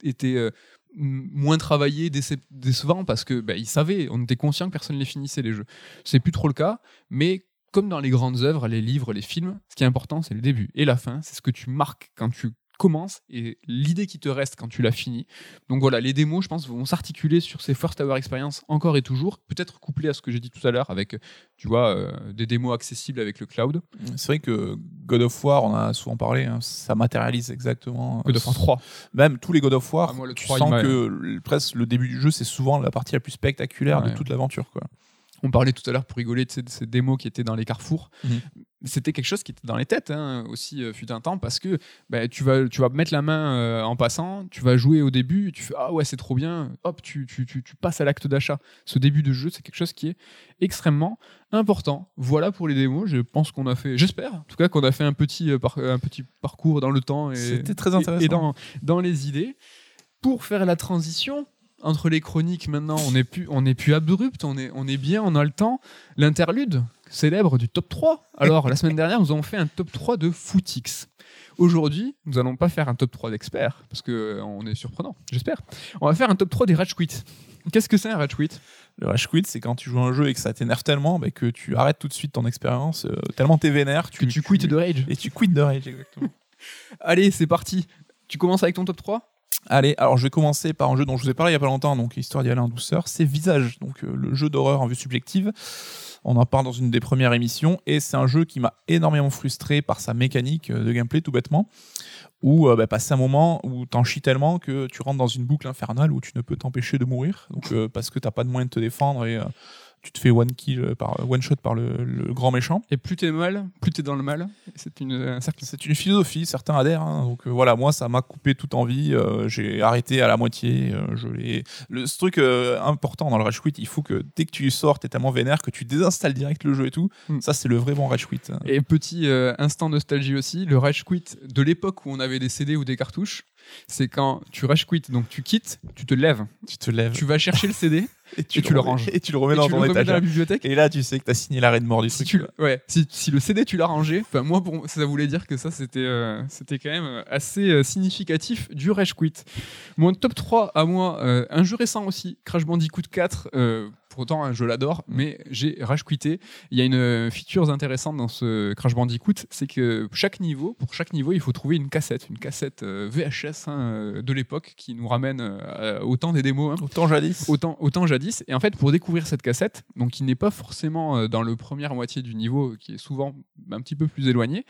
était, moins travaillé, décep- décevant parce que bah, ils savaient, on était conscient que personne ne les finissait les jeux. C'est plus trop le cas, mais comme dans les grandes œuvres, les livres, les films, ce qui est important c'est le début et la fin, c'est ce que tu marques quand tu commences et l'idée qui te reste quand tu l'as fini. Donc voilà, les démos, je pense, vont s'articuler sur ces First Hour Experience encore et toujours, peut-être couplé à ce que j'ai dit tout à l'heure avec, tu vois, euh, des démos accessibles avec le cloud. C'est vrai que God of War, on a souvent parlé, hein, ça matérialise exactement. God of War 3. Même tous les God of War, Ah, moi, le tu 3, il sens que le- presque le début du jeu, c'est souvent la partie la plus spectaculaire Ouais. de toute l'aventure. quoi. On parlait tout à l'heure pour rigoler de ces, de ces démos qui étaient dans les carrefours. Mhm. C'était quelque chose qui était dans les têtes hein, aussi, euh, fut un temps, parce que bah, tu, vas, tu vas mettre la main euh, en passant, tu vas jouer au début, tu fais Ah ouais, c'est trop bien, hop, tu, tu, tu, tu passes à l'acte d'achat. Ce début de jeu, c'est quelque chose qui est extrêmement important. Voilà pour les démos, je pense qu'on a fait, j'espère en tout cas, qu'on a fait un petit, euh, par- un petit parcours dans le temps et, C'était très et- intéressant. et dans, dans les idées. Pour faire la transition, entre les chroniques maintenant, on n'est plus, on est plus abrupt, on est, on est bien, on a le temps. L'interlude célèbre du top 3. Alors, la semaine dernière, nous avons fait un top 3 de Footix. Aujourd'hui, nous n'allons pas faire un top 3 d'experts, parce que euh, on est surprenant, j'espère. On va faire un top 3 des Rage Quit. Qu'est-ce que c'est un Rage Quit? Le rage quit, c'est quand tu joues un jeu et que ça t'énerve tellement bah, que tu arrêtes tout de suite ton expérience, euh, tellement t'es vénère Que tu quittes de Rage. Et tu quittes de rage, exactement. (laughs) Allez, c'est parti. Tu commences avec ton top 3 Allez, alors je vais commencer par un jeu dont je vous ai parlé il y a pas longtemps, donc histoire d'y aller en douceur, c'est Visage, donc euh, le jeu d'horreur en vue subjective. On en parle dans une des premières émissions, et c'est un jeu qui m'a énormément frustré par sa mécanique euh, de gameplay, tout bêtement, où euh, bah, passe un moment où t'en chies tellement que tu rentres dans une boucle infernale où tu ne peux t'empêcher de mourir, euh, parce que t'as pas de moyen de te défendre et tu te fais one kill euh, par one shot par le, le grand méchant. Et plus t'es mal, plus t'es dans le mal. C'est une, un cercle. C'est une philosophie, certains adhèrent. hein. donc euh, voilà, moi ça m'a coupé toute envie. euh, j'ai arrêté à la moitié. euh, je l'ai. Le ce truc euh, important dans le rage quit, il faut que dès que tu sors, t'es tellement vénère que tu désinstalles direct le jeu et tout. Mm. Ça c'est le vrai bon rage quit. hein. Et petit euh, instant nostalgie aussi, le rage quit de l'époque où on avait des CD ou des cartouches, c'est quand tu rage quit, donc tu quittes, tu te lèves, Tu te lèves tu vas chercher le CD (laughs) et et tu le remets- ranges. et tu le remets et dans ton dans la étagère. bibliothèque. Et là, tu sais que t'as signé l'arrêt de mort du Si, truc. tu, quoi. ouais, si, si le CD tu l'as rangé, enfin moi pour ça voulait dire que ça c'était euh, c'était quand même euh, assez euh, significatif du rage quit. Mon top 3 à moi, euh, un jeu récent aussi, Crash Bandicoot 4, euh, pour autant, hein, je l'adore, mais j'ai rage quitté. Il y a une euh, feature intéressante dans ce Crash Bandicoot, c'est que chaque niveau, pour chaque niveau, il faut trouver une cassette, une cassette euh, VHS hein, euh, de l'époque qui nous ramène euh, au temps des démos. hein. Autant jadis. Autant, autant jadis. Et en fait, pour découvrir cette cassette, donc qui n'est pas forcément dans le première moitié du niveau, qui est souvent un petit peu plus éloigné,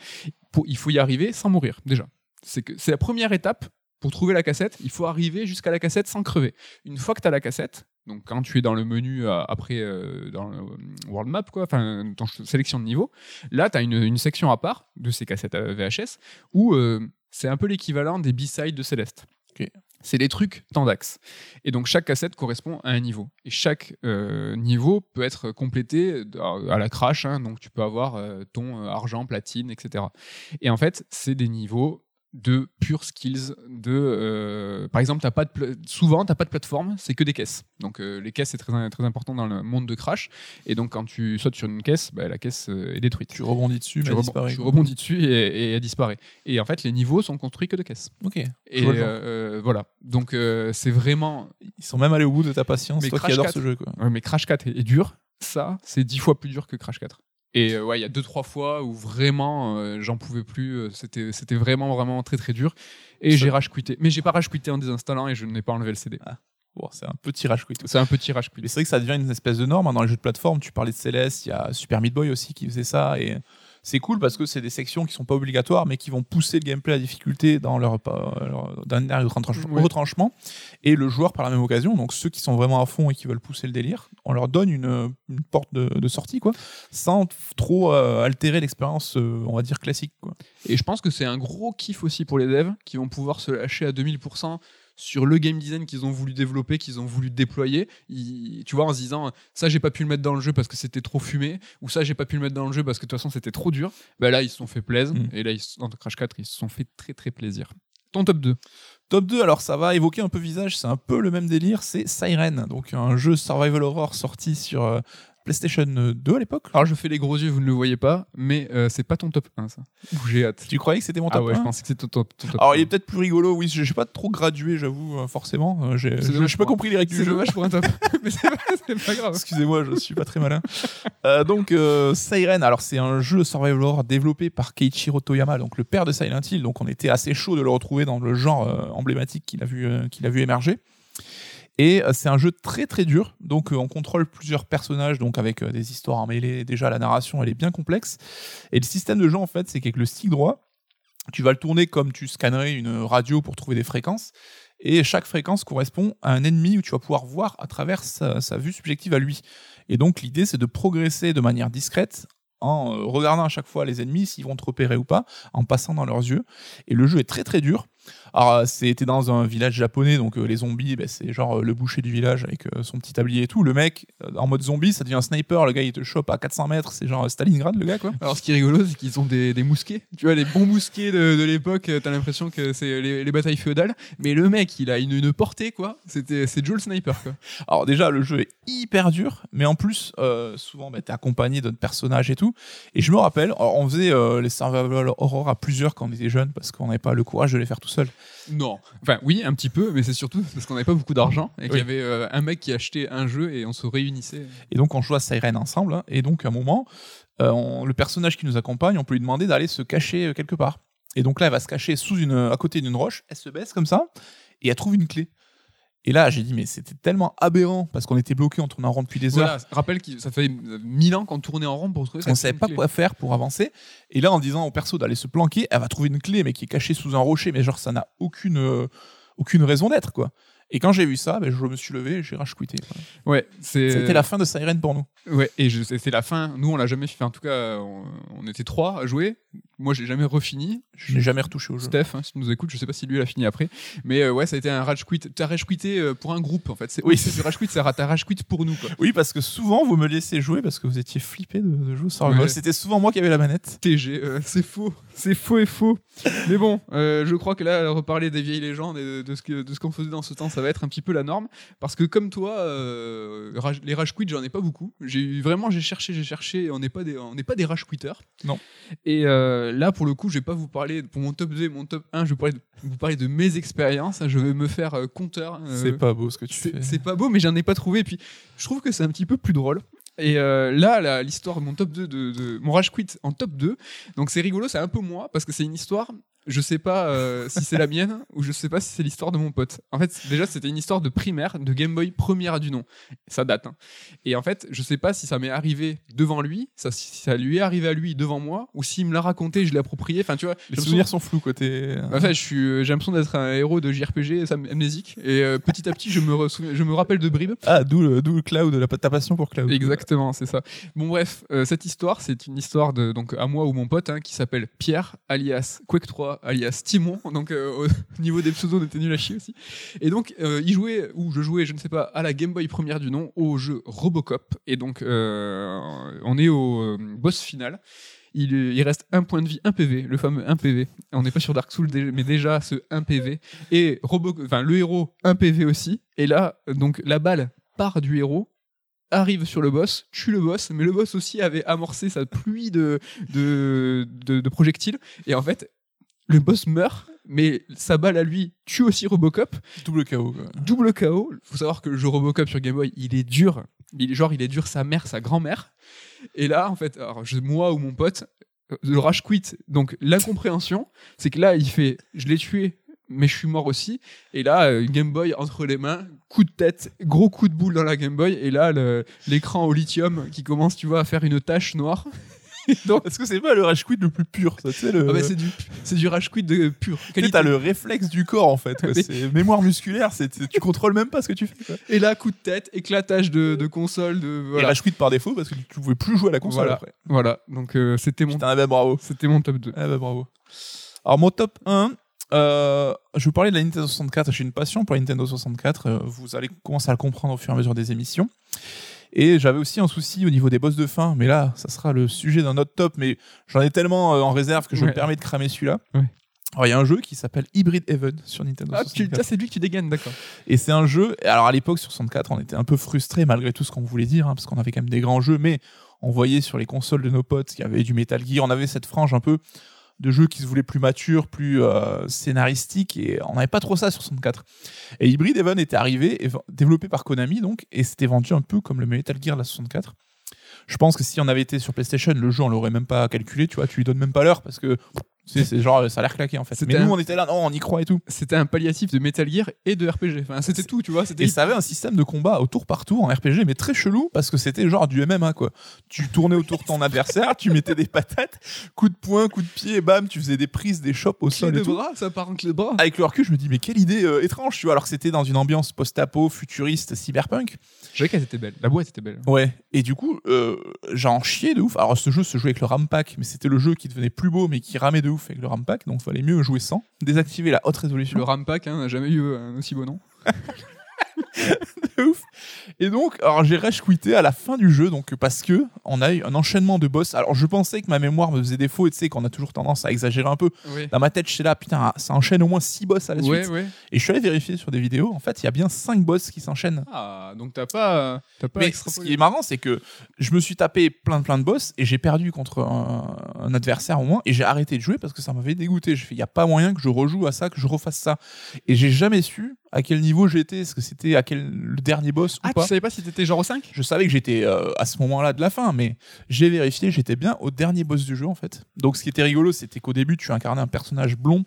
pour, il faut y arriver sans mourir, déjà. C'est que c'est la première étape pour trouver la cassette. Il faut arriver jusqu'à la cassette sans crever. Une fois que tu as la cassette, donc quand tu es dans le menu euh, après euh, dans le euh, World Map, quoi, enfin dans sélection de niveau, là tu as une, une section à part de ces cassettes VHS où euh, c'est un peu l'équivalent des B-sides de Céleste. C'est des trucs tendax. Et donc chaque cassette correspond à un niveau. Et chaque euh, niveau peut être complété à la crash. hein. donc tu peux avoir ton argent, platine, etc. Et en fait, c'est des niveaux de pure skills. De, euh, par exemple, t'as pas de souvent, tu n'as pas de plateforme, c'est que des caisses. Donc euh, les caisses, c'est très, très important dans le monde de crash. Et donc quand tu sautes sur une caisse, bah, la caisse euh, est détruite. Tu rebondis dessus, Tu, rebond- rebondis dessus et, et elle disparaît. Et en fait, les niveaux sont construits que de caisses. Ok. Et euh, voilà. Donc c'est vraiment. Ils sont même allés au bout de ta patience, Mais toi qui 4. ce jeu. Quoi. Ouais, mais Crash 4 est, est dur. Ça, c'est dix fois plus dur que Crash 4. Et euh, ouais, il y a deux trois fois où vraiment euh, j'en pouvais plus. euh, C'était c'était vraiment vraiment très très dur. Et j'ai rage quitté. Mais j'ai pas rage quitté en désinstallant et je n'ai pas enlevé le CD. Bon, c'est un peu tirage quit. C'est un petit rage Mais quitté. c'est vrai que ça devient une espèce de norme hein, dans les jeux de plateforme. Tu parlais de Céleste, il y a Super Meat Boy aussi qui faisait ça. Et c'est cool parce que c'est des sections qui sont pas obligatoires, mais qui vont pousser le gameplay à la difficulté dans leur, dernier Ouais. retranchement. Et le joueur, par la même occasion, donc ceux qui sont vraiment à fond et qui veulent pousser le délire, on leur donne une, une porte de, de sortie, quoi, sans trop euh, altérer l'expérience, euh, on va dire, classique. Quoi. Et je pense que c'est un gros kiff aussi pour les devs qui vont pouvoir se lâcher à 2000% sur le game design qu'ils ont voulu développer, qu'ils ont voulu déployer. Ils- tu vois, en se disant ça, j'ai pas pu le mettre dans le jeu parce que c'était trop fumé, ou ça, j'ai pas pu le mettre dans le jeu parce que de toute façon, c'était trop dur. Bah là, ils se sont fait plaisir. Mm. Et là, ils, dans Crash 4, ils se sont fait très très plaisir. Ton top 2 Top 2, alors ça va évoquer un peu visage, c'est un peu le même délire, c'est Siren, donc un jeu survival horror sorti sur euh, PlayStation 2 à l'époque. Alors, je fais les gros yeux, vous ne le voyez pas, mais euh, c'est pas ton top 1, ça. J'ai hâte. Tu croyais que c'était mon Ah top ouais, 1? je pensais que c'était ton top, ton top Alors 1. il est peut-être plus rigolo, oui, je n'ai pas trop gradué, j'avoue, euh, forcément. Euh, j'ai- pas compris les règles du C'est dommage pour un top. (laughs) mais c'est pas, pas grave. Excusez-moi, je suis pas très malin. Euh, donc euh, Siren, alors c'est un jeu survival horror développé par Keiichiro Toyama, donc le père de Silent Hill. Donc on était assez chaud de le retrouver dans le genre euh, emblématique qu'il a vu euh, qu'il a vu émerger. Et euh, c'est un jeu très très dur. Donc euh, on contrôle plusieurs personnages, donc avec euh, des histoires emmêlées. Déjà la narration elle est bien complexe. Et le système de jeu en fait, c'est qu'avec le stick droit, tu vas le tourner comme tu scannerais une radio pour trouver des fréquences. Et chaque fréquence correspond à un ennemi où tu vas pouvoir voir à travers sa, sa vue subjective à lui. Et donc l'idée c'est de progresser de manière discrète en regardant à chaque fois les ennemis s'ils vont te repérer ou pas, en passant dans leurs yeux. Et le jeu est très très dur. Alors euh, c'était dans un village japonais, donc euh, les zombies, ben, c'est genre euh, le boucher du village avec son petit tablier et tout. Le mec en mode zombie, ça devient un sniper. Le gars il te chope à 400 mètres, c'est genre Stalingrad le gars quoi. Alors, ce qui est rigolo, c'est qu'ils ont des, des mousquets. Tu vois, les bons mousquets de, de l'époque, t'as l'impression que c'est les, les batailles féodales. Mais le mec, il a une, une portée, quoi. C'était, c'est Joe le sniper, quoi. (laughs) Alors déjà, le jeu est hyper dur, mais en plus, euh, souvent, bah, t'es accompagné d'autres personnages et tout. Et je me rappelle, alors, on faisait euh, les survival horror à plusieurs quand on était jeune, parce qu'on n'avait pas le courage de les faire tout seul. Non. Enfin, oui, un petit peu, mais c'est surtout parce qu'on n'avait pas beaucoup d'argent et qu'il y avait euh, un mec qui achetait un jeu et on se réunissait. Et donc, on joue à Siren ensemble. hein, et donc, à un moment, euh, on- le personnage qui nous accompagne, on peut lui demander d'aller se cacher euh, quelque part. Et donc là, elle va se cacher sous une, à côté d'une roche, elle se baisse comme ça, et elle trouve une clé. Et là, j'ai dit, mais c'était tellement aberrant, parce qu'on était bloqué, on tournait en rond depuis des heures. Rappelle que ça fait euh, mille ans qu'on tournait en rond pour trouver on cette savait pas clé. quoi faire pour avancer. Et là, en disant au perso d'aller se planquer, elle va trouver une clé, mais qui est cachée sous un rocher, mais genre ça n'a aucune, euh, aucune raison d'être, quoi. Et quand j'ai vu ça, ben, je me suis levé et j'ai rage quitté. quoi. Ouais. C'était la fin de Siren pour nous. Ouais, et je- c'est la fin. Nous, on l'a jamais fait. En tout cas, on, on était trois à jouer. Moi, j'ai jamais refini. Je n'ai jamais retouché au jeu. Steph, hein, si tu nous écoutes, je sais pas si lui il a fini après. Mais euh, ouais, ça a été un rage quit. T'as rage quitté euh, pour un groupe en fait. Oui. c'est du rage quit, t'as rage quit pour nous quoi. Oui, parce que souvent, vous me laissiez jouer parce que vous étiez flippé de, de jouer au survival. Ouais. C'était souvent moi qui avais la manette. TG, euh, c'est faux, c'est faux et faux. Mais bon, euh, je crois que là, reparler des vieilles légendes et de, de ce que- de ce qu'on faisait dans ce temps, ça ça va être un petit peu la norme. Parce que comme toi, euh, rage- les rage quits, j'en ai pas beaucoup. J'ai vraiment, j'ai cherché, j'ai cherché. et On n'est pas des, on n'est pas des rage quitters. Non. Et euh, là, pour le coup, je vais pas vous parler pour mon top 2 et mon top 1. Je vais parler de- vous parler de mes expériences. Je vais me faire euh, compteur. C'est pas beau ce que tu fais. c'est pas beau, mais j'en ai pas trouvé. Et puis, je trouve que c'est un petit peu plus drôle. Et euh, là, l'histoire de mon top 2, de, de- mon rage quit en top 2, donc c'est rigolo, c'est un peu moi, parce que c'est une histoire, je sais pas euh, si c'est la (laughs) mienne ou je sais pas si c'est l'histoire de mon pote. En fait, déjà, c'était une histoire de primaire, de Game Boy première du nom. Ça date. hein. Et en fait, je sais pas si ça m'est arrivé devant lui, ça, si ça lui est arrivé à lui devant moi, ou s'il me l'a raconté, je l'ai approprié. Enfin, tu vois, Les souvenirs sont flous côté. en fait, je suis, j'ai l'impression d'être un héros de JRPG ça amnésique. Et euh, petit à petit, je me, je me rappelle de bribes. Ah, d'où le, d'où le cloud, la, ta passion pour cloud. Exactement, c'est ça. Bon bref, euh, cette histoire, c'est une histoire de donc à moi ou mon pote hein, qui s'appelle Pierre, alias Quake 3, alias Timon. Donc euh, au (laughs) niveau des pseudos, on était nul à chier aussi. Et donc euh, il jouait ou je jouais, je ne sais pas, à la Game Boy première du nom au jeu Robocop. Et donc euh, on est au boss final. Il, il reste un point de vie, un PV, le fameux 1 PV. On n'est pas sur Dark Souls, mais déjà ce 1 PV. Et Robo, enfin, le héros, un PV aussi. Et là, donc la balle part du héros, arrive sur le boss, tue le boss, mais le boss aussi avait amorcé sa pluie de, de, de projectiles. Et en fait, le boss meurt, mais sa balle à lui tue aussi Robocop. Double KO. quoi. Double KO. Faut savoir que le jeu Robocop sur Game Boy, il est dur. Il, genre, il est dur sa mère, sa grand-mère. Et là, en fait, alors, je- moi ou mon pote, euh, le rage quit. Donc, l'incompréhension, c'est que là, il fait Je l'ai tué, mais je suis mort aussi. Et là, euh, Game Boy entre les mains, coup de tête, gros coup de boule dans la Game Boy. Et là, l'écran au lithium qui commence, tu vois, à faire une tache noire. (laughs) Est-ce que c'est pas le rage quit le plus pur ça, tu sais, le... ah bah, c'est du, c'est du rage quit de pur. Tu sais, t'as le réflexe du corps en fait. quoi. C'est mémoire musculaire, c'est, c'est- tu contrôles même pas ce que tu fais. quoi. Et là, coup de tête, éclatage de, de console. De, Et voilà. rage quit par défaut parce que tu pouvais plus jouer à la console Voilà. après. Voilà, donc euh, c'était mon, Putain, bah, bravo. c'était mon top 2. Ah bah bravo. Alors mon top 1, euh, je vais vous parler de la Nintendo 64. J'ai une passion pour la Nintendo 64. euh, vous allez commencer à le comprendre au fur et à mesure des émissions. Et j'avais aussi un souci au niveau des boss de fin, mais là, ça sera le sujet d'un autre top, mais j'en ai tellement euh, en réserve que je Ouais. me permets de cramer celui-là. Ouais. Alors il y a un jeu qui s'appelle Hybrid Heaven sur Nintendo Ah, tu, 64. ça, c'est lui que tu dégaines, d'accord. Et c'est un jeu. Alors à l'époque sur 64, on était un peu frustrés malgré tout ce qu'on voulait dire, hein, parce qu'on avait quand même des grands jeux, mais on voyait sur les consoles de nos potes qu'il y avait du Metal Gear, on avait cette frange un peu de jeux qui se voulaient plus matures, plus euh, scénaristiques, et on n'avait pas trop ça sur 64. Et Hybrid Heaven était arrivé, et développé par Konami donc, et c'était vendu un peu comme le Metal Gear la 64. Je pense que si on avait été sur PlayStation, le jeu on l'aurait même pas calculé, tu vois, tu lui donnes même pas l'heure parce que c'est genre ça a l'air claqué en fait. C'était Mais nous un- on était là, non, on y croit et tout. C'était un palliatif de Metal Gear et de RPG. Enfin, c'était tout, tu vois. Et ça avait un système de combat au tour par tour en RPG, mais très chelou parce que c'était genre du MMA quoi. Tu tournais autour de ton adversaire, tu mettais des patates, coup de poing, coup de pied, bam, tu faisais des prises, des chops au sol et tout. bras, ça part clé de bras. Avec le recul, je me dis mais quelle idée euh, étrange, tu vois. Alors que c'était dans une ambiance post-apo, futuriste, cyberpunk. Je savais qu'elle était belle. La boîte était belle. Ouais. Et du coup, euh, j'en chiais de ouf. Alors ce jeu se jouait avec le RAM pack, mais c'était le jeu qui devenait plus beau, mais qui ramait de ouf avec le RAM pack, donc fallait mieux jouer sans. Désactiver la haute résolution. Le Rampack hein, n'a jamais eu un aussi beau nom. (laughs) (laughs) de ouf. Et donc, alors j'ai rage quitté à la fin du jeu, donc parce que on a eu un enchaînement de boss. Alors je pensais que ma mémoire me faisait défaut, et tu sais qu'on a toujours tendance à exagérer un peu. Oui. Dans ma tête, je suis là, putain, ça enchaîne au moins 6 boss à la suite. Et je suis allé vérifier sur des vidéos, en fait, il y a bien 5 boss qui s'enchaînent. Ah, donc t'as pas, t'as pas Mais ce qui est marrant, c'est que je me suis tapé plein de plein de boss et j'ai perdu contre un, un adversaire au moins et j'ai arrêté de jouer parce que ça m'avait dégoûté. J'ai fait, il n'y a pas moyen que je rejoue à ça, que je refasse ça. Et j'ai jamais su à quel niveau j'étais, est-ce que c'était à quel le dernier boss ou Ah, pas. tu savais pas si t'étais genre au 5 Je savais que j'étais euh, à ce moment-là de la fin, mais j'ai vérifié, j'étais bien au dernier boss du jeu en fait. Donc ce qui était rigolo, c'était qu'au début, tu incarnais un personnage blond.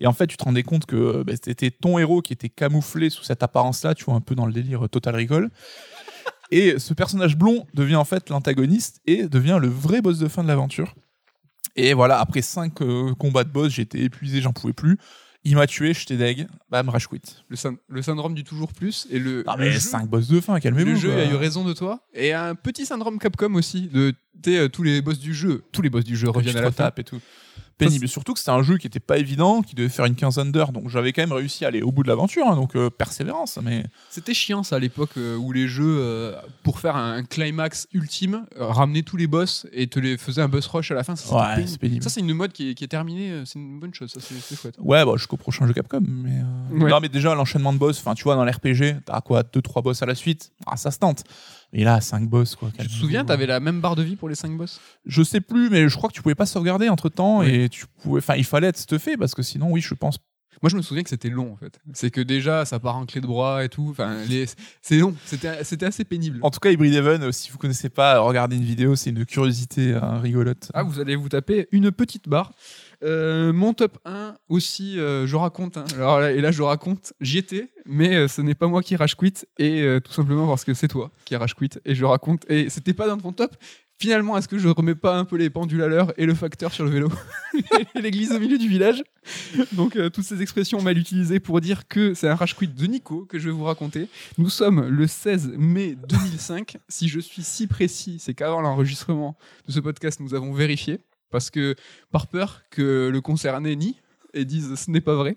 Et en fait, tu te rendais compte que euh, bah, c'était ton héros qui était camouflé sous cette apparence-là, tu vois, un peu dans le délire euh, Total Recall. (laughs) Et ce personnage blond devient en fait l'antagoniste et devient le vrai boss de fin de l'aventure. Et voilà, après 5 combats de boss, j'étais épuisé, j'en pouvais plus. Il m'a tué, j'étais deg, bam, rage quit. le, syn- le syndrome du toujours plus et le. Le mais jeu- 5 boss de fin, calmez-vous. Le jeu quoi. a eu raison de toi. Et un petit syndrome Capcom aussi. De, euh, tous les boss du jeu. Tous les boss du jeu reviennent à la retapes et tout. Pénible. Surtout que c'était un jeu qui était pas évident, qui devait faire une quinzaine d'heures, donc j'avais quand même réussi à aller au bout de l'aventure, hein, donc euh, persévérance. Mais C'était chiant ça à l'époque euh, où les jeux, euh, pour faire un climax ultime, ramenaient tous les boss et te les faisaient un boss rush à la fin. Ça, c'était Ouais, pénible. c'est pénible. Ça, c'est une mode qui est, qui est terminée. C'est une bonne chose. Ça, c'est chouette. ouais, bah, jusqu'au prochain jeu Capcom. Mais Ouais. non, mais déjà l'enchaînement de boss. Enfin, tu vois, dans l'RPG, t'as quoi, deux trois boss à la suite? Ah, ça se tente. Mais là, 5 boss quoi. Tu te souviens, t'avais la même barre de vie pour les 5 boss? Je sais plus, mais je crois que tu pouvais pas sauvegarder entre temps Oui. et tu pouvais. Enfin, il fallait être stuffé parce que sinon, oui, je pense. Moi, je me souviens que c'était long en fait. C'est que déjà, ça part en clé de bras et tout. Enfin, les... c'est long. C'était assez pénible. En tout cas, Hybrid Heaven, euh, si vous connaissez pas, regardez une vidéo, c'est une curiosité euh, rigolote. Ah, vous allez vous taper une petite barre. Euh, mon top 1 aussi, euh, je raconte. hein. Alors et là, je raconte, j'y étais, mais euh, ce n'est pas moi qui rage quit, et tout simplement parce que c'est toi qui rage quit, et je raconte. Et c'était pas dans ton top. Finalement, est-ce que je remets pas un peu les pendules à l'heure et le facteur sur le vélo (laughs) et l'église au milieu du village? Donc, toutes ces expressions mal utilisées pour dire que c'est un rage quit de Nico que je vais vous raconter. Nous sommes le 16 mai 2005. si je suis si précis, c'est qu'avant l'enregistrement de ce podcast, nous avons vérifié parce que par peur que le concerné nie et dise ce n'est pas vrai.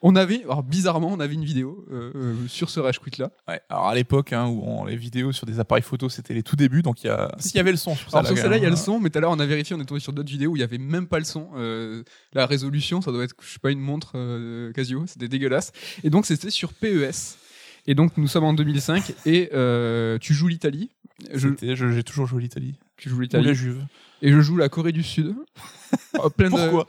On avait, alors bizarrement, on avait une vidéo euh, euh, sur ce rage quit là. Ouais, alors à l'époque, hein, où on- les vidéos sur des appareils photo, c'était les tout débuts, donc il y a. (laughs) S'il y avait le son sur ça, Alors sur là, celle-là, il y a le hein. son, mais tout à l'heure on a vérifié, on est tombé sur d'autres vidéos où il y avait même pas le son. Euh, la résolution, ça doit être, je sais pas, une montre Casio, c'était dégueulasse. Et donc c'était sur PES. Et donc nous sommes en 2005 et tu joues l'Italie. Je, J'ai toujours joué l'Italie. tu joues Ou l'Italie la Juve. Et je joue la Corée du Sud. (laughs) Oh, plein de- Pourquoi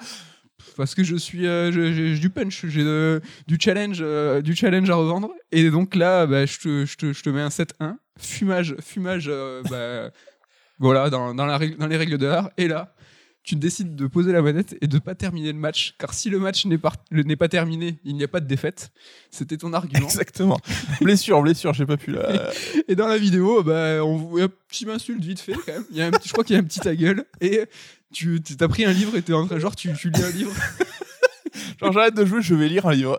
parce que je suis euh, j'ai du punch j'ai euh, du challenge euh, du challenge à revendre. Et donc là bah, je, te, je, te, je te mets un 7-1 fumage fumage euh, bah, (laughs) voilà dans, dans, la dans les règles de l'art. Et là tu décides de poser la manette et de pas terminer le match car si le match n'est pas terminé il n'y a pas de défaite c'était ton argument Exactement. blessure, blessure, j'ai pas pu la. et dans la vidéo bah on voit un petit m'insulte vite fait quand même il y a un petit- je crois qu'il y a un petit ta gueule et tu t'as pris un livre et t'es en train genre tu, tu lis un livre Genre, j'arrête de jouer, je vais lire un livre.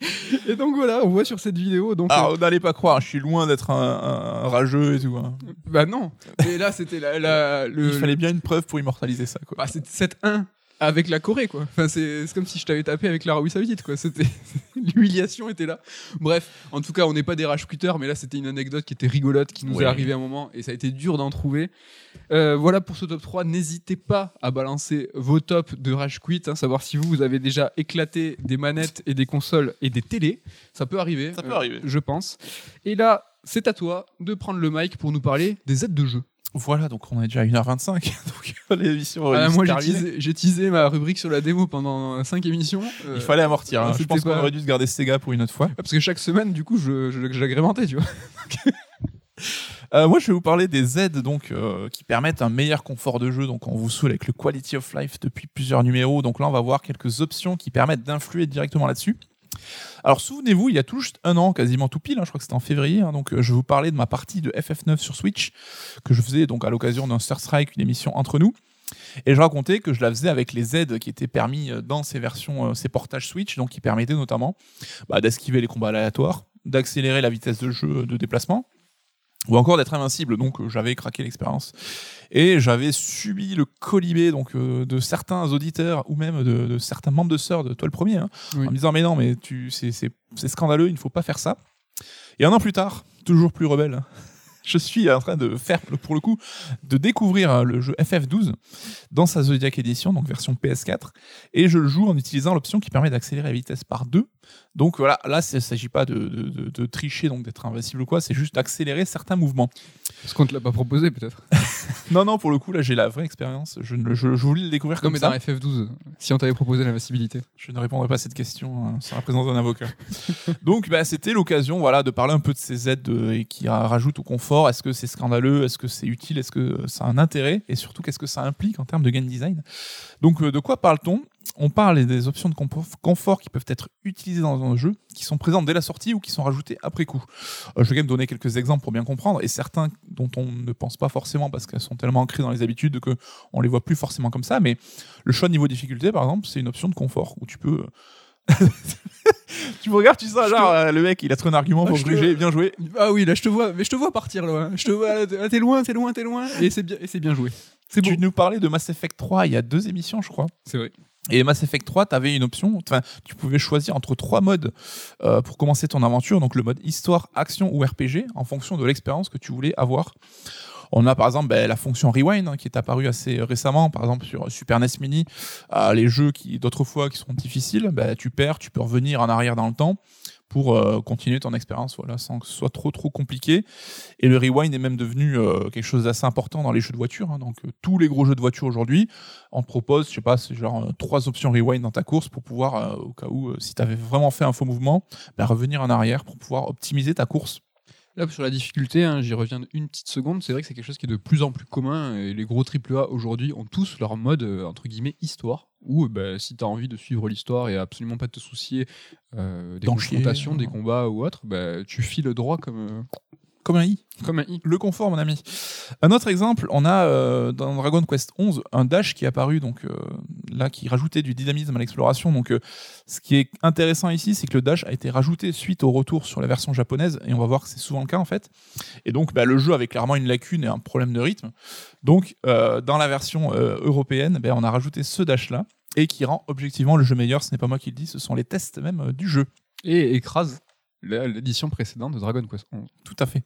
(laughs) Et donc voilà, on voit sur cette vidéo. Donc, Alors, n'allez pas croire, je suis loin d'être un, un rageux et tout. hein. euh, bah non. Mais là, c'était la, la- le. Il fallait bien une preuve pour immortaliser ça, quoi. Bah, c'était 7-1 avec la Corée, quoi. Enfin, c'est comme si je t'avais tapé avec l'Arabie Saoudite, quoi. C'était (laughs) l'humiliation était là. Bref, en tout cas, on n'est pas des rage mais là, c'était une anecdote qui était rigolote, qui nous Ouais. est arrivée à un moment, et ça a été dur d'en trouver. Euh, voilà pour ce top 3. N'hésitez pas à balancer vos tops de rage quit, hein, savoir si vous, vous avez déjà éclaté des manettes et des consoles et des télés. Ça peut arriver. Ça peut euh, arriver. Je pense. Et là, c'est à toi de prendre le mic pour nous parler des aides de jeu. Voilà, donc on est déjà à 1h25. (laughs) donc l'émission Euh, dû se moi, j'ai teasé, j'ai teasé ma rubrique sur la démo pendant 5 émissions. Euh, Il fallait amortir. hein. Je c'était pense qu'on aurait dû se garder Sega pour une autre fois. Parce que chaque semaine, du coup, je, je- j'agrémentais, tu vois. (laughs) Euh, moi, je vais vous parler des aides donc euh, qui permettent un meilleur confort de jeu. Donc, on vous saoule avec le quality of life depuis plusieurs numéros. Donc là, on va voir quelques options qui permettent d'influer directement là-dessus. Alors, souvenez-vous, il y a tout juste un an, quasiment tout pile, hein, je crois que c'était en février. hein, donc, euh, je vous parlais de ma partie de FF9 sur Switch que je faisais donc à l'occasion d'un Star Strike, une émission entre nous. Et je racontais que je la faisais avec les aides qui étaient permis euh, dans ces versions, euh, ces portages Switch, donc qui permettaient notamment bah, d'esquiver les combats aléatoires, d'accélérer la vitesse de jeu de déplacement, ou encore d'être invincible. Donc euh, j'avais craqué l'expérience et j'avais subi le colibé donc euh, de certains auditeurs ou même de, de certains membres de sœurs, de toi le premier, hein, Oui. en me disant mais non mais tu c'est scandaleux, il ne faut pas faire ça. Et un an plus tard, toujours plus rebelle. (laughs) Je suis en train de faire, pour le coup, de découvrir euh, le jeu FF12 dans sa Zodiac Edition, donc version PS4, et je le joue en utilisant l'option qui permet d'accélérer la vitesse par 2. Donc voilà, là, il ne s'agit pas de, de- de- de tricher, donc d'être invincible ou quoi, c'est juste d'accélérer certains mouvements. Parce qu'on te l'a pas proposé, peut-être? (laughs) Non, non, pour le coup, là, j'ai la vraie expérience. Je, ne- je, je voulais le découvrir Non, comme mais ça. dans FF12, si on t'avait proposé l'invincibilité. Je ne répondrai pas à cette question hein, sans la présence d'un avocat. (laughs) Donc, bah, c'était l'occasion voilà, de parler un peu de ces aides euh, et qui ra- rajoutent au confort. Est-ce que c'est scandaleux? Est-ce que c'est utile? Est-ce que ça a un intérêt? Et surtout, qu'est-ce que ça implique en termes de game design? Donc, euh, de quoi parle-t-on? On parle des options de confort qui peuvent être utilisées dans un jeu, qui sont présentes dès la sortie ou qui sont rajoutées après coup. Euh, je vais quand même donner quelques exemples pour bien comprendre, et certains dont on ne pense pas forcément parce qu'elles sont tellement ancrées dans les habitudes que on les voit plus forcément comme ça. Mais le choix de niveau difficulté, par exemple, c'est une option de confort où tu peux. (laughs) tu me regardes, tu sens, Je genre, te- euh, le mec, il a trouvé un argument Ah, pour te- gruger, bien joué. Ah oui, là, je te vois, mais je te vois partir, là. Je te vois, t'es loin, t'es loin, t'es loin. Et c'est bien, et c'est bien joué. Tu nous parlais de Mass Effect 3 il y a deux émissions, je crois. C'est vrai. Et Mass Effect 3, tu avais une option, enfin, tu pouvais choisir entre trois modes euh, pour commencer ton aventure. Donc le mode histoire, action ou RPG, en fonction de l'expérience que tu voulais avoir. On a par exemple ben, la fonction Rewind hein, qui est apparue assez récemment, par exemple sur Super NES Mini. Euh, les jeux qui d'autrefois qui sont difficiles, ben, tu perds, tu peux revenir en arrière dans le temps pour euh, continuer ton expérience voilà, sans que ce soit trop trop compliqué. Et le rewind est même devenu euh, quelque chose d'assez important dans les jeux de voiture. hein. Donc euh, tous les gros jeux de voiture aujourd'hui, on te propose, je sais pas, c'est genre trois options rewind dans ta course pour pouvoir, au cas où, si tu avais vraiment fait un faux mouvement, ben, revenir en arrière pour pouvoir optimiser ta course. Là, sur la difficulté, hein, j'y reviens une petite seconde. C'est vrai que c'est quelque chose qui est de plus en plus commun. Et les gros AAA aujourd'hui ont tous leur mode, entre guillemets, histoire. Où bah, si tu as envie de suivre l'histoire et absolument pas te soucier euh, des confrontations, des euh. combats ou autre, bah, tu files droit comme, euh, Comme un i. comme un i. Le confort, mon ami. Un autre exemple, on a euh, dans Dragon Quest 11 un dash qui est apparu, donc euh, là, qui rajoutait du dynamisme à l'exploration. Donc, euh, ce qui est intéressant ici, c'est que le dash a été rajouté suite au retour sur la version japonaise, et on va voir que c'est souvent le cas en fait. Et donc, bah, le jeu avait clairement une lacune et un problème de rythme. Donc, dans la version européenne, ben, on a rajouté ce dash là, et qui rend objectivement le jeu meilleur. Ce n'est pas moi qui le dis, ce sont les tests même du jeu. Et écrase l'édition précédente de Dragon Quest 11. Tout à fait.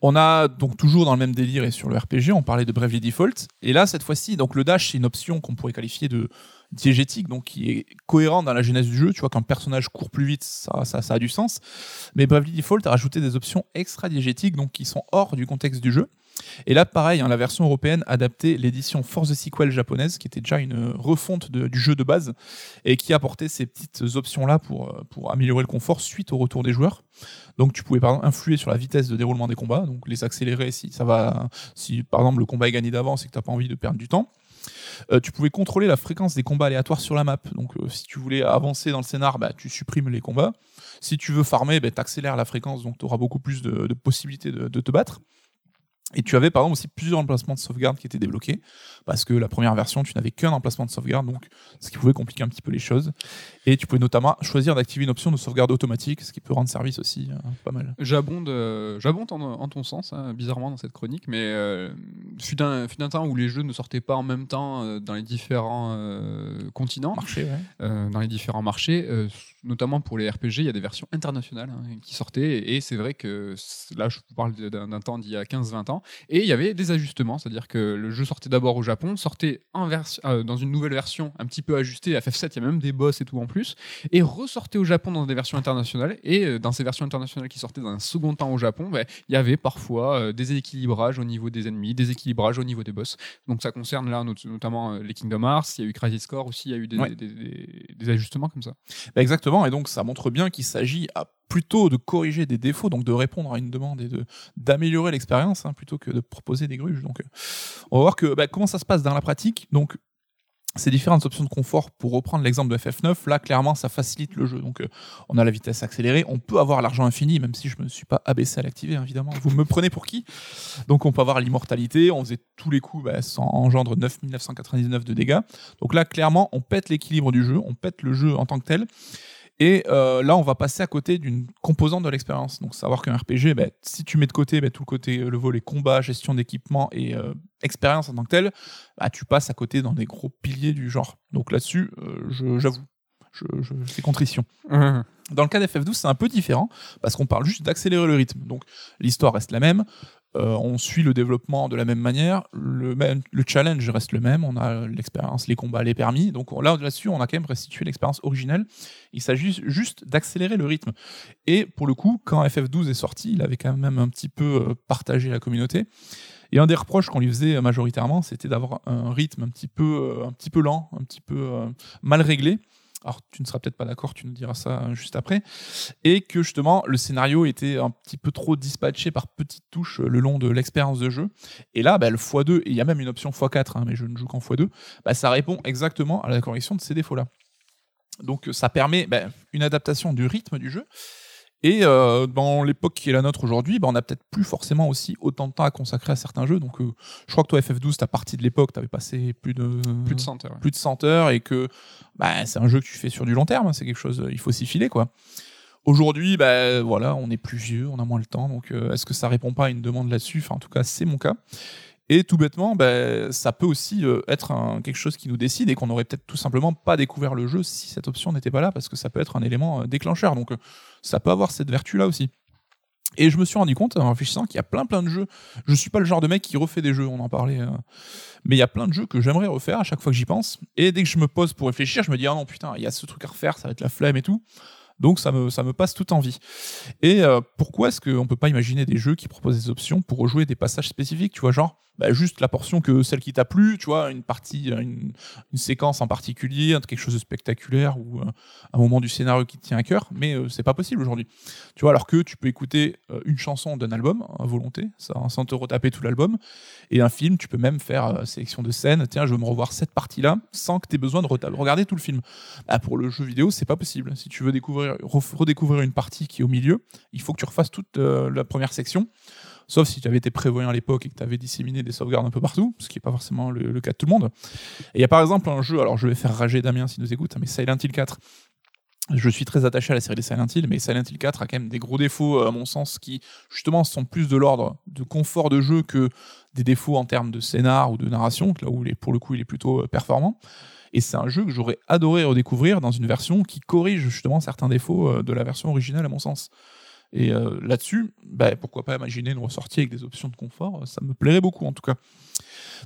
On a donc toujours dans le même délire et sur le RPG, on parlait de Bravely Default. Et là, cette fois-ci, donc le dash, c'est une option qu'on pourrait qualifier de diégétique, donc qui est cohérente dans la genèse du jeu. Tu vois, qu'un personnage court plus vite, ça, ça, a du sens. Mais Bravely Default a rajouté des options extra diégétiques, donc qui sont hors du contexte du jeu. Et là, pareil, hein, la version européenne adaptait l'édition Force the Sequel japonaise, qui était déjà une refonte du jeu de base, et qui apportait ces petites options-là pour, euh, pour améliorer le confort suite au retour des joueurs. Donc tu pouvais par exemple influer sur la vitesse de déroulement des combats, donc les accélérer si ça va, si par exemple le combat est gagné d'avance et que tu n'as pas envie de perdre du temps. Euh, tu pouvais contrôler la fréquence des combats aléatoires sur la map. Donc euh, si tu voulais avancer dans le scénar, bah, tu supprimes les combats. Si tu veux farmer, bah, tu accélères la fréquence, donc tu auras beaucoup plus de, possibilités de te battre. Et tu avais par exemple aussi plusieurs emplacements de sauvegarde qui étaient débloqués, parce que la première version, tu n'avais qu'un emplacement de sauvegarde, donc ce qui pouvait compliquer un petit peu les choses. Et tu pouvais notamment choisir d'activer une option de sauvegarde automatique, ce qui peut rendre service aussi euh, pas mal. J'abonde, euh, j'abonde en, en ton sens, hein, bizarrement dans cette chronique, mais euh, fut un, fut un temps où les jeux ne sortaient pas en même temps euh, dans les différents continents, Marché, ouais. dans les différents marchés, notamment pour les RPG, il y a des versions internationales hein, qui sortaient, et c'est vrai que là, je vous parle d'un temps d'il y a 15-20 ans, et il y avait des ajustements, c'est-à-dire que le jeu sortait d'abord au Japon, sortait en euh, dans une nouvelle version un petit peu ajustée, FF7, il y a même des boss et tout en plus, et ressortait au Japon dans des versions internationales, et euh, dans ces versions internationales qui sortaient dans un second temps au Japon, ben, il y avait parfois euh, des équilibrages au niveau des ennemis, des équilibrages au niveau des boss. Donc ça concerne là not- notamment les Kingdom Hearts, il y a eu Crisis Core aussi, il y a eu des, Ouais. des- des- des ajustements comme ça. Bah, exactement, et donc ça montre bien qu'il s'agit plutôt de corriger des défauts, donc de répondre à une demande et de d'améliorer l'expérience hein, plutôt que de proposer des gruges. Donc, euh, on va voir bah, comment ça se passe dans la pratique. Donc, ces différentes options de confort, pour reprendre l'exemple de FF9, là clairement ça facilite le jeu. Donc, euh, on a la vitesse accélérée, on peut avoir l'argent infini, même si je me suis pas abaissé à l'activer, hein, évidemment. Vous me prenez pour qui? Donc, on peut avoir l'immortalité, on faisait tous les coups, bah, ça engendre 9999 de dégâts. Donc là, clairement, on pète l'équilibre du jeu, on pète le jeu en tant que tel. Et euh, là, on va passer à côté d'une composante de l'expérience. Donc, savoir qu'un RPG, bah, si tu mets de côté bah, tout le côté, euh, le volet combat, gestion d'équipement et euh, expérience en tant que tel, bah, tu passes à côté dans des gros piliers du genre. Donc là-dessus, j'avoue, je, je fais contrition. Dans le cas d'FF12, c'est un peu différent parce qu'on parle juste d'accélérer le rythme. Donc l'histoire reste la même, euh, on suit le développement de la même manière, le, même, le challenge reste le même, on a l'expérience, les combats, les permis. Donc on- là, là-dessus, on a quand même restitué l'expérience originelle. Il s'agit juste d'accélérer le rythme. Et pour le coup, quand FF12 est sorti, il avait quand même un petit peu euh, partagé la communauté. Et un des reproches qu'on lui faisait majoritairement, c'était d'avoir un rythme un petit peu, euh, un petit peu lent, un petit peu mal réglé. Alors, tu ne seras peut-être pas d'accord, tu nous diras ça euh, juste après. Et que justement, le scénario était un petit peu trop dispatché par petites touches euh, le long de l'expérience de jeu. Et là, bah, le x2, et il y a même une option x4, hein, mais je ne joue qu'en x2, bah, ça répond exactement à la correction de ces défauts-là. Donc, ça permet bah, une adaptation du rythme du jeu. Et euh, dans l'époque qui est la nôtre aujourd'hui, bah, on n'a peut-être plus forcément aussi autant de temps à consacrer à certains jeux. Donc, euh, je crois que toi, FF12, ta partie de l'époque, tu avais passé plus de, Plus de 100 heures. ouais. plus de 100 heures et que bah, c'est un jeu que tu fais sur du long terme. hein, C'est quelque chose, il faut s'y filer, quoi. Aujourd'hui, bah, voilà, on est plus vieux, on a moins le temps. Donc, euh, est-ce que ça répond pas à une demande là-dessus? Enfin, en tout cas, c'est mon cas. Et tout bêtement, ben, ça peut aussi euh, être un- quelque chose qui nous décide et qu'on n'aurait peut-être tout simplement pas découvert le jeu si cette option n'était pas là, parce que ça peut être un élément euh, déclencheur. Donc euh, ça peut avoir cette vertu-là aussi. Et je me suis rendu compte en réfléchissant qu'il y a plein plein de jeux. Je suis pas le genre de mec qui refait des jeux, on en parlait. euh, mais il y a plein de jeux que j'aimerais refaire à chaque fois que j'y pense. Et dès que je me pose pour réfléchir, je me dis ah non putain, il y a ce truc à refaire, ça va être la flemme et tout. Donc ça me, ça me passe toute envie. Et euh, pourquoi est-ce qu'on peut pas imaginer des jeux qui proposent des options pour rejouer des passages spécifiques, tu vois, genre bah, juste la portion que celle qui t'a plu, tu vois, une partie, une, séquence en particulier, quelque chose de spectaculaire ou euh, un moment du scénario qui te tient à cœur, mais euh, c'est pas possible aujourd'hui. Tu vois, alors que tu peux écouter euh, une chanson d'un album à volonté, sans, sans te retaper tout l'album, et un film, tu peux même faire euh, sélection de scènes. Tiens, je veux me revoir cette partie-là sans que tu aies besoin de regarder tout le film. Bah, pour le jeu vidéo, c'est pas possible. Si tu veux redécouvrir une partie qui est au milieu, il faut que tu refasses toute la première section. Sauf si tu avais été prévoyant à l'époque et que tu avais disséminé des sauvegardes un peu partout, ce qui n'est pas forcément le, cas de tout le monde. Il y a par exemple un jeu, alors je vais faire rager Damien s'il nous écoute, mais Silent Hill 4. Je suis très attaché à la série des Silent Hill, mais Silent Hill 4 a quand même des gros défauts, euh, à mon sens, qui justement sont plus de l'ordre de confort de jeu que des défauts en termes de scénar ou de narration, là où pour le coup il est plutôt euh, performant. Et c'est un jeu que j'aurais adoré redécouvrir dans une version qui corrige justement certains défauts euh, de la version originale, à mon sens. Et euh, là-dessus, bah, pourquoi pas imaginer une ressortie avec des options de confort Ça me plairait beaucoup en tout cas.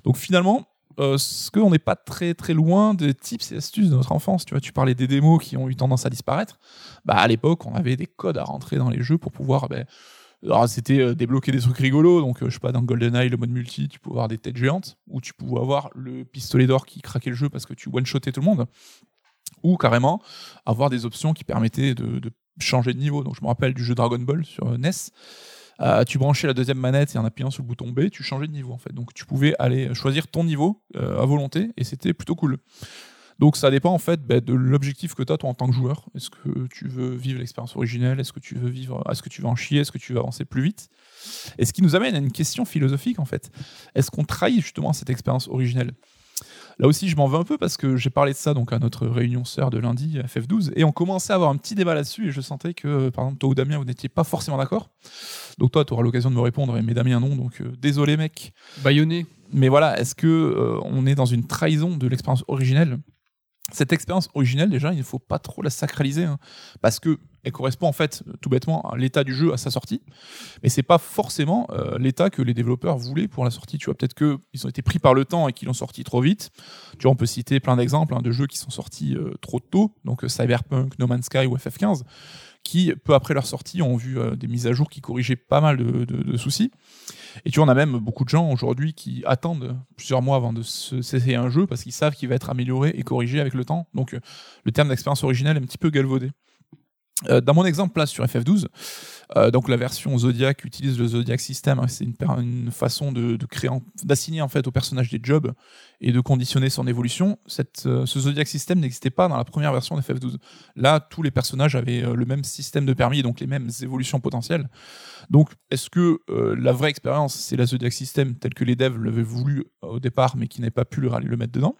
Donc finalement, euh, ce qu'on n'est pas très très loin des tips et astuces de notre enfance. Tu vois, tu parlais des démos qui ont eu tendance à disparaître. Bah à l'époque, on avait des codes à rentrer dans les jeux pour pouvoir. bah, c'était euh, débloquer des trucs rigolos. Donc euh, je sais pas dans GoldenEye, le mode multi, tu pouvais avoir des têtes géantes ou tu pouvais avoir le pistolet d'or qui craquait le jeu parce que tu one-shotais tout le monde. Ou carrément avoir des options qui permettaient de changer de niveau. Donc je me rappelle du jeu Dragon Ball sur euh, NES. Euh, tu branchais la deuxième manette et en appuyant sur le bouton B, tu changeais de niveau en fait. Donc tu pouvais aller choisir ton niveau euh, à volonté et c'était plutôt cool. Donc ça dépend en fait bah, de l'objectif que tu as toi en tant que joueur. Est-ce que tu veux vivre l'expérience originelle? Est-ce que tu veux vivre Est-ce que tu veux en chier? Est-ce que tu veux avancer plus vite? Et ce qui nous amène à une question philosophique en fait. Est-ce qu'on trahit justement cette expérience originelle? Là aussi, je m'en veux un peu parce que j'ai parlé de ça donc à notre réunion sœur de lundi, FF12, et on commençait à avoir un petit débat là-dessus, et je sentais que, par exemple, toi ou Damien, vous n'étiez pas forcément d'accord. Donc toi, tu auras l'occasion de me répondre, mais Damien non, donc euh, désolé mec. Bayonné. Mais voilà, est-ce que euh, on est dans une trahison de l'expérience originelle? Cette expérience originelle, déjà, il ne faut pas trop la sacraliser, hein, parce que elle correspond en fait tout bêtement à l'état du jeu à sa sortie, mais c'est pas forcément euh, l'état que les développeurs voulaient pour la sortie. Tu vois, peut-être que ils ont été pris par le temps et qu'ils l'ont sorti trop vite. Tu vois, on peut citer plein d'exemples hein, de jeux qui sont sortis euh, trop tôt, donc euh, Cyberpunk, No Man's Sky ou FF15, qui peu après leur sortie ont vu euh, des mises à jour qui corrigeaient pas mal de, soucis. Et tu vois, on a même beaucoup de gens aujourd'hui qui attendent plusieurs mois avant de se- s'essayer un jeu parce qu'ils savent qu'il va être amélioré et corrigé avec le temps. Donc euh, le terme d'expérience originelle est un petit peu galvaudé. Euh, dans mon exemple là sur FF12, euh, donc la version Zodiac utilise le Zodiac System, hein, c'est une, façon de, créer, d'assigner en fait au personnage des jobs et de conditionner son évolution. Euh, ce Zodiac System n'existait pas dans la première version de FF12. Là, tous les personnages avaient le même système de permis, donc les mêmes évolutions potentielles. Donc, est-ce que la vraie expérience, c'est la Zodiac System telle que les devs l'avaient voulu au départ, mais qui n'avaient pas pu le, le mettre dedans?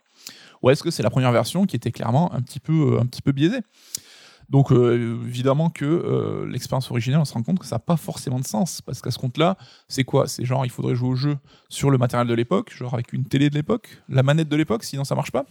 Ou est-ce que c'est la première version qui était clairement un petit peu, un petit peu biaisée? Donc euh, évidemment que euh, l'expérience originelle, on se rend compte que ça n'a pas forcément de sens, parce qu'à ce compte-là, c'est quoi? C'est genre il faudrait jouer au jeu sur le matériel de l'époque, genre avec une télé de l'époque, la manette de l'époque, sinon ça marche pas.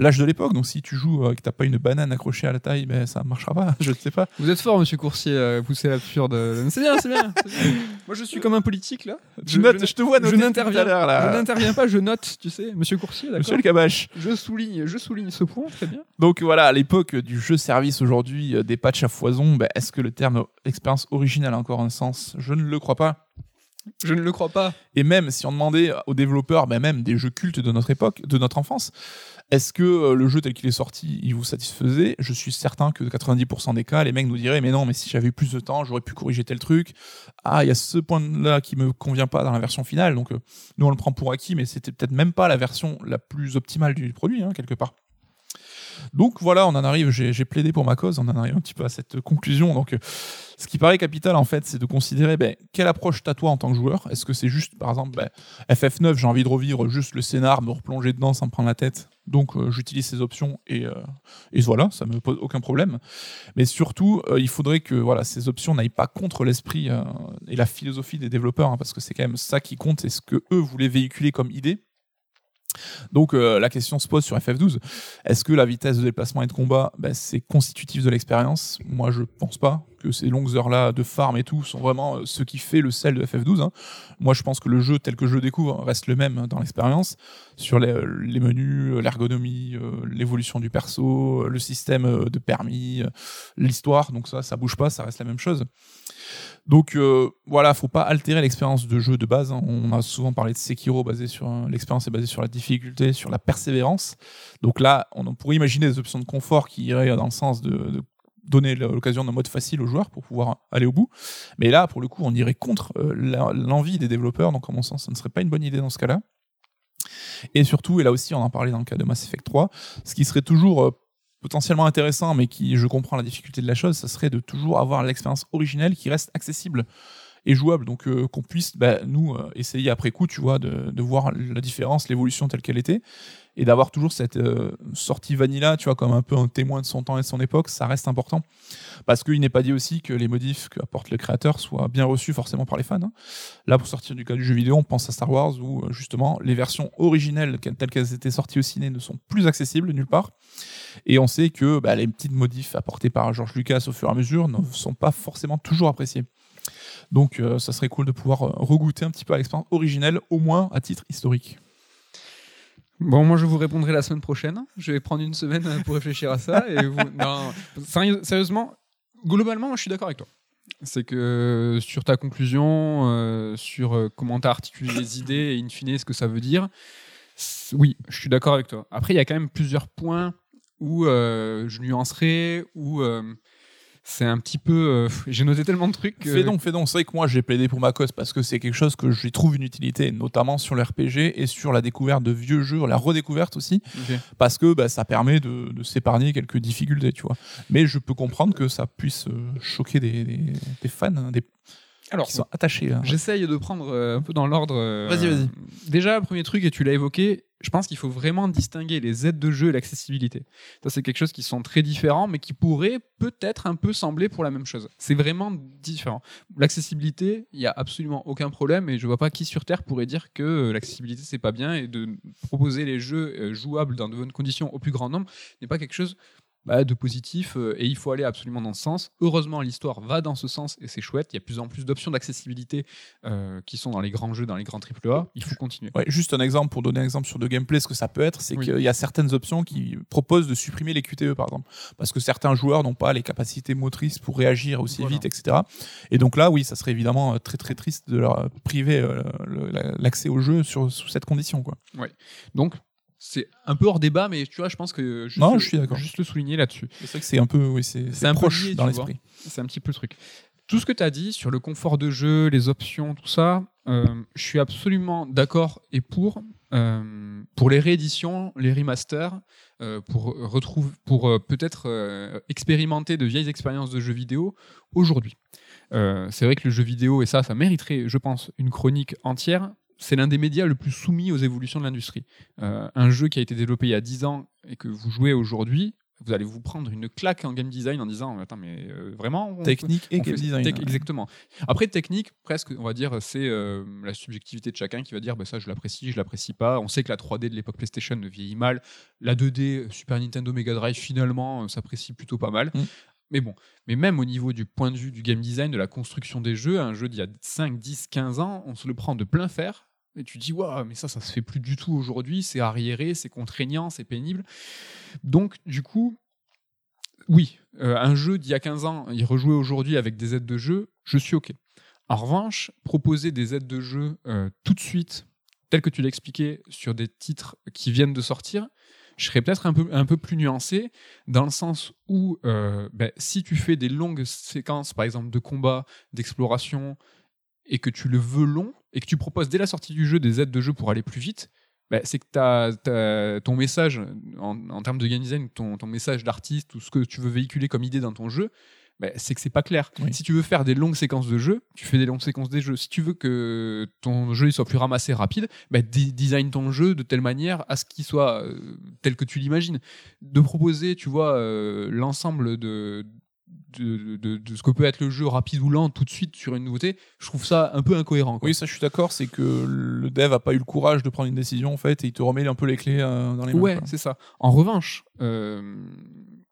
L'âge de l'époque, donc si tu joues euh, et que t'as pas une banane accrochée à la taille, ben ça marchera pas, (laughs) je ne sais pas. Vous êtes fort, monsieur Coursier, à pousser l'absurde. C'est bien, c'est bien. c'est bien. (laughs) Moi, je suis comme un politique, là. Tu notes, je, te vois je noter depuis n'interviens tout à l'heure, là. Je n'interviens pas, je note, tu sais. Monsieur Coursier, d'accord Monsieur le Cabache. Je souligne, je souligne ce point, très bien. Donc voilà, à l'époque du jeu service aujourd'hui, euh, des patchs à foison, ben, est-ce que le terme expérience originale a encore un sens? Je ne le crois pas. Je ne le crois pas. Et même si on demandait aux développeurs, ben même des jeux cultes de notre époque, de notre enfance, est-ce que euh, le jeu tel qu'il est sorti, il vous satisfaisait? Je suis certain que 90% des cas, les mecs nous diraient, mais non, mais si j'avais eu plus de temps, j'aurais pu corriger tel truc. Ah, il y a ce point-là qui me convient pas dans la version finale, donc euh, nous on le prend pour acquis, mais c'était peut-être même pas la version la plus optimale du produit, hein, quelque part. Donc voilà, on en arrive, j'ai plaidé pour ma cause, on en arrive un petit peu à cette conclusion. Donc, euh, ce qui paraît capital, en fait, c'est de considérer ben, quelle approche t'as toi en tant que joueur? Est-ce que c'est juste, par exemple, ben, FF9, j'ai envie de revivre juste le scénar, me replonger dedans sans me prendre la tête Donc euh, j'utilise ces options et, euh, et voilà, ça me pose aucun problème. Mais surtout, il faudrait que voilà, ces options n'aillent pas contre l'esprit et la philosophie des développeurs, hein, parce que c'est quand même ça qui compte et ce que eux voulaient véhiculer comme idée. Donc euh, la question se pose sur FF12. Est-ce que la vitesse de déplacement et de combat, ben, c'est constitutif de l'expérience? Moi, je pense pas que ces longues heures-là de farm et tout sont vraiment euh, ce qui fait le sel de FF12. hein. Moi, je pense que le jeu tel que je le découvre reste le même dans l'expérience sur les, les menus, euh, l'ergonomie, euh, l'évolution du perso, euh, le système euh, de permis, euh, l'histoire. Donc ça, ça bouge pas, ça reste la même chose. Donc euh, voilà, faut pas altérer l'expérience de jeu de base. hein. On a souvent parlé de Sekiro, basé sur l'expérience est basée sur la difficulté, sur la persévérance. Donc là, on pourrait imaginer des options de confort qui iraient dans le sens de, de donner l'occasion d'un mode facile aux joueurs pour pouvoir aller au bout. Mais là, pour le coup, on irait contre euh, l'envie des développeurs. Donc, à mon sens, ça ne serait pas une bonne idée dans ce cas-là. Et surtout, et là aussi, on en parlait dans le cas de Mass Effect 3, ce qui serait toujours euh, potentiellement intéressant, mais qui, je comprends la difficulté de la chose, ça serait de toujours avoir l'expérience originelle qui reste accessible et jouable. Donc, euh, qu'on puisse, bah, nous, euh, essayer après coup, tu vois, de, voir la différence, l'évolution telle qu'elle était, et d'avoir toujours cette euh, sortie vanilla, tu vois, comme un peu un témoin de son temps et de son époque, ça reste important. Parce qu'il n'est pas dit aussi que les modifs qu'apporte le créateur soient bien reçus forcément par les fans. hein. Là, pour sortir du cas du jeu vidéo, on pense à Star Wars où justement les versions originelles telles qu'elles étaient sorties au ciné ne sont plus accessibles nulle part. Et on sait que bah, les petites modifs apportées par George Lucas au fur et à mesure ne sont pas forcément toujours appréciées. Donc, euh, ça serait cool de pouvoir euh, regoûter un petit peu à l'expérience originelle, au moins à titre historique. Bon, moi je vous répondrai la semaine prochaine. Je vais prendre une semaine pour réfléchir à ça. Et vous... (laughs) non, sérieusement, globalement, je suis d'accord avec toi. C'est que sur ta conclusion, euh, sur euh, comment tu as articulé les idées et in fine ce que ça veut dire, oui, je suis d'accord avec toi. Après, il y a quand même plusieurs points où euh, je nuancerai, où euh, c'est un petit peu. euh, (laughs) J'ai noté tellement de trucs. que- Fais donc, fais donc. C'est vrai que moi, j'ai plaidé pour ma cause parce que c'est quelque chose que j'y trouve une utilité, notamment sur le RPG et sur la découverte de vieux jeux, la redécouverte aussi, parce que bah, ça permet de, de s'épargner quelques difficultés, tu vois. Mais je peux comprendre que ça puisse choquer des, des- des fans, hein, des, Alors, qui sont attachés. hein. J'essaye de prendre euh, un peu dans l'ordre. euh, Vas-y, vas-y. Déjà, premier truc, et tu l'as évoqué, je pense qu'il faut vraiment distinguer les aides de jeu et l'accessibilité. Ça, c'est quelque chose qui sont très différents, mais qui pourrait peut-être un peu sembler pour la même chose. C'est vraiment différent. L'accessibilité, il n'y a absolument aucun problème, et je vois pas qui sur Terre pourrait dire que euh, l'accessibilité, c'est pas bien, et de proposer les jeux jouables dans de bonnes conditions au plus grand nombre n'est pas quelque chose bah, de positif euh, et il faut aller absolument dans ce sens. Heureusement, l'histoire va dans ce sens et c'est chouette. Il y a de plus en plus d'options d'accessibilité euh, qui sont dans les grands jeux, dans les grands AAA. Il faut continuer. Ouais, juste un exemple pour donner un exemple sur de gameplay, ce que ça peut être, c'est Oui. qu'il y a certaines options qui proposent de supprimer les QTE par exemple, parce que certains joueurs n'ont pas les capacités motrices pour réagir aussi Voilà. vite, etc. Et donc là, oui, ça serait évidemment euh, très très triste de leur priver euh, le- la- l'accès au jeu sur, sous cette condition, quoi. Donc, c'est un peu hors débat, mais tu vois, je pense que juste, Non, le- je suis d'accord. juste le souligner là-dessus. C'est vrai que c'est un peu, oui, c'est C'est c'est un peu proche lié, dans l'esprit. C'est un petit peu le truc. Tout ce que tu as dit sur le confort de jeu, les options, tout ça, euh, je suis absolument d'accord et pour. euh, pour les rééditions, les remasters, euh, pour, retrouver, pour euh, peut-être euh, expérimenter de vieilles expériences de jeux vidéo aujourd'hui. Euh, c'est vrai que le jeu vidéo, et ça, ça mériterait, je pense, une chronique entière. C'est l'un des médias le plus soumis aux évolutions de l'industrie. Euh, un jeu qui a été développé il y a 10 ans et que vous jouez aujourd'hui, vous allez vous prendre une claque en game design en disant Attends, mais euh, vraiment on- Technique et on game design. tech- exactement. Après, technique, presque, on va dire, c'est euh, la subjectivité de chacun qui va dire bah, ça, je l'apprécie, je l'apprécie pas. On sait que la 3D de l'époque PlayStation ne vieillit mal. La 2D, Super Nintendo, Mega Drive, finalement, euh, s'apprécie plutôt pas mal. Mm. Mais bon, mais même au niveau du point de vue du game design, de la construction des jeux, un jeu d'il y a 5, 10, 15 ans, on se le prend de plein fer. Et tu dis, waouh, mais ça, ça se fait plus du tout aujourd'hui, c'est arriéré, c'est contraignant, c'est pénible. Donc, du coup, oui, euh, un jeu d'il y a 15 ans, y rejouer aujourd'hui avec des aides de jeu, je suis OK. En revanche, proposer des aides de jeu euh, tout de suite, tel que tu l'as expliqué, sur des titres qui viennent de sortir, je serais peut-être un peu, un peu plus nuancé, dans le sens où euh, ben, si tu fais des longues séquences, par exemple, de combat, d'exploration, et que tu le veux long, et que tu proposes dès la sortie du jeu des aides de jeu pour aller plus vite, ben, c'est que ton message, en, en termes de game design, ton, ton message d'artiste, ou ce que tu veux véhiculer comme idée dans ton jeu, bah, c'est que c'est pas clair. Oui. Si tu veux faire des longues séquences de jeu, tu fais des longues séquences des jeux. Si tu veux que ton jeu il soit plus ramassé, rapide, bah, design ton jeu de telle manière à ce qu'il soit euh, tel que tu l'imagines. De proposer, tu vois, euh, l'ensemble de, de, de- de ce que peut être le jeu rapide ou lent tout de suite sur une nouveauté, je trouve ça un peu incohérent. quoi. Oui, ça je suis d'accord, c'est que le dev a pas eu le courage de prendre une décision en fait et il te remet un peu les clés euh, dans les mains. Ouais, c'est ça. En revanche, euh,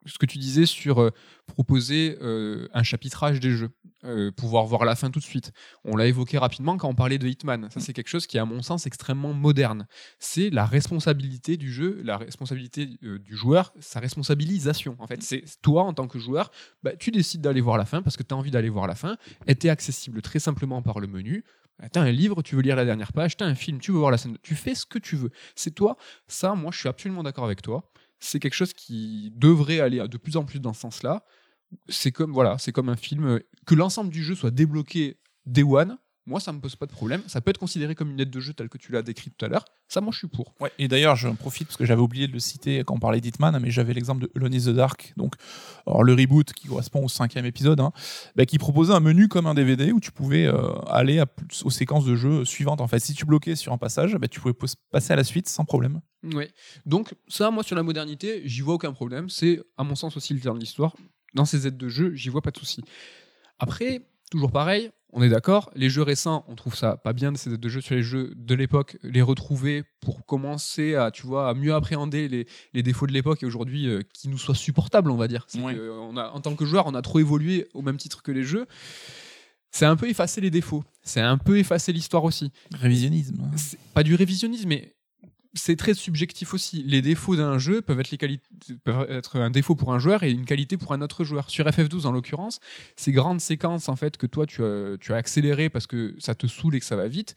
ce que tu disais sur euh, proposer euh, un chapitrage des jeux, euh, pouvoir voir la fin tout de suite. On l'a évoqué rapidement quand on parlait de Hitman. Ça, c'est quelque chose qui est, à mon sens, extrêmement moderne. C'est la responsabilité du jeu, la responsabilité du joueur, sa responsabilisation. En fait, c'est toi, en tant que joueur, bah, tu décides d'aller voir la fin parce que tu as envie d'aller voir la fin. Elle t'est accessible très simplement par le menu. Bah, T'as un livre, tu veux lire la dernière page, t'as un film, tu veux voir la scène, tu fais ce que tu veux. C'est toi. Ça, moi, je suis absolument d'accord avec toi. C'est quelque chose qui devrait aller de plus en plus dans ce sens-là. C'est comme voilà, c'est comme un film euh, que l'ensemble du jeu soit débloqué day one. Moi, ça me pose pas de problème. Ça peut être considéré comme une aide de jeu telle que tu l'as décrit tout à l'heure. Ça, moi, je suis pour. Ouais, et d'ailleurs, j'en profite parce que j'avais oublié de le citer quand on parlait d'Hitman, mais j'avais l'exemple de Alone in the Dark, donc alors, le reboot qui correspond au cinquième épisode, hein, bah, qui proposait un menu comme un DVD où tu pouvais euh, aller à aux séquences de jeu suivantes. En fait, si tu bloquais sur un passage, bah, tu pouvais passer à la suite sans problème. Ouais. Donc ça, moi, sur la modernité, j'y vois aucun problème. C'est, à mon sens, aussi le terme de l'histoire. Dans ces aides de jeu, j'y vois pas de souci. Après, toujours pareil, on est d'accord, les jeux récents, on trouve ça pas bien, ces de jeu sur les jeux de l'époque, les retrouver pour commencer à, tu vois, à mieux appréhender les, les défauts de l'époque et aujourd'hui euh, qui nous soient supportables, on va dire. C'est Ouais. que, euh, on a, en tant que joueur, on a trop évolué au même titre que les jeux. C'est un peu effacer les défauts. C'est un peu effacer l'histoire aussi Révisionnisme. c'est pas du révisionnisme, mais c'est très subjectif aussi. Les défauts d'un jeu peuvent être, les peuvent être un défaut pour un joueur et une qualité pour un autre joueur. Sur FF12, en l'occurrence, ces grandes séquences en fait que toi tu as, tu as accéléré parce que ça te saoule et que ça va vite.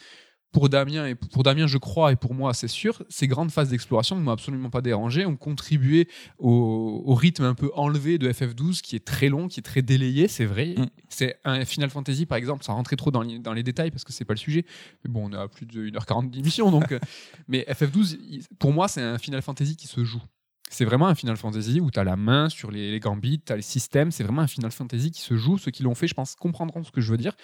Pour Damien et pour Damien, je crois, et pour moi, c'est sûr, ces grandes phases d'exploration ne m'ont absolument pas dérangé, ont contribué au, au rythme un peu enlevé de FF12, qui est très long, qui est très délayé, c'est vrai. Mm. C'est un Final Fantasy, par exemple, sans rentrer trop dans les, dans les détails parce que c'est pas le sujet. Mais bon, on a plus de 1h40 d'émission, donc. euh, (laughs) mais FF12, il- pour moi, c'est un Final Fantasy qui se joue. C'est vraiment un Final Fantasy où tu as la main sur les, les gambits, tu as les systèmes. C'est vraiment un Final Fantasy qui se joue. Ceux qui l'ont fait, je pense, comprendront ce que je veux dire.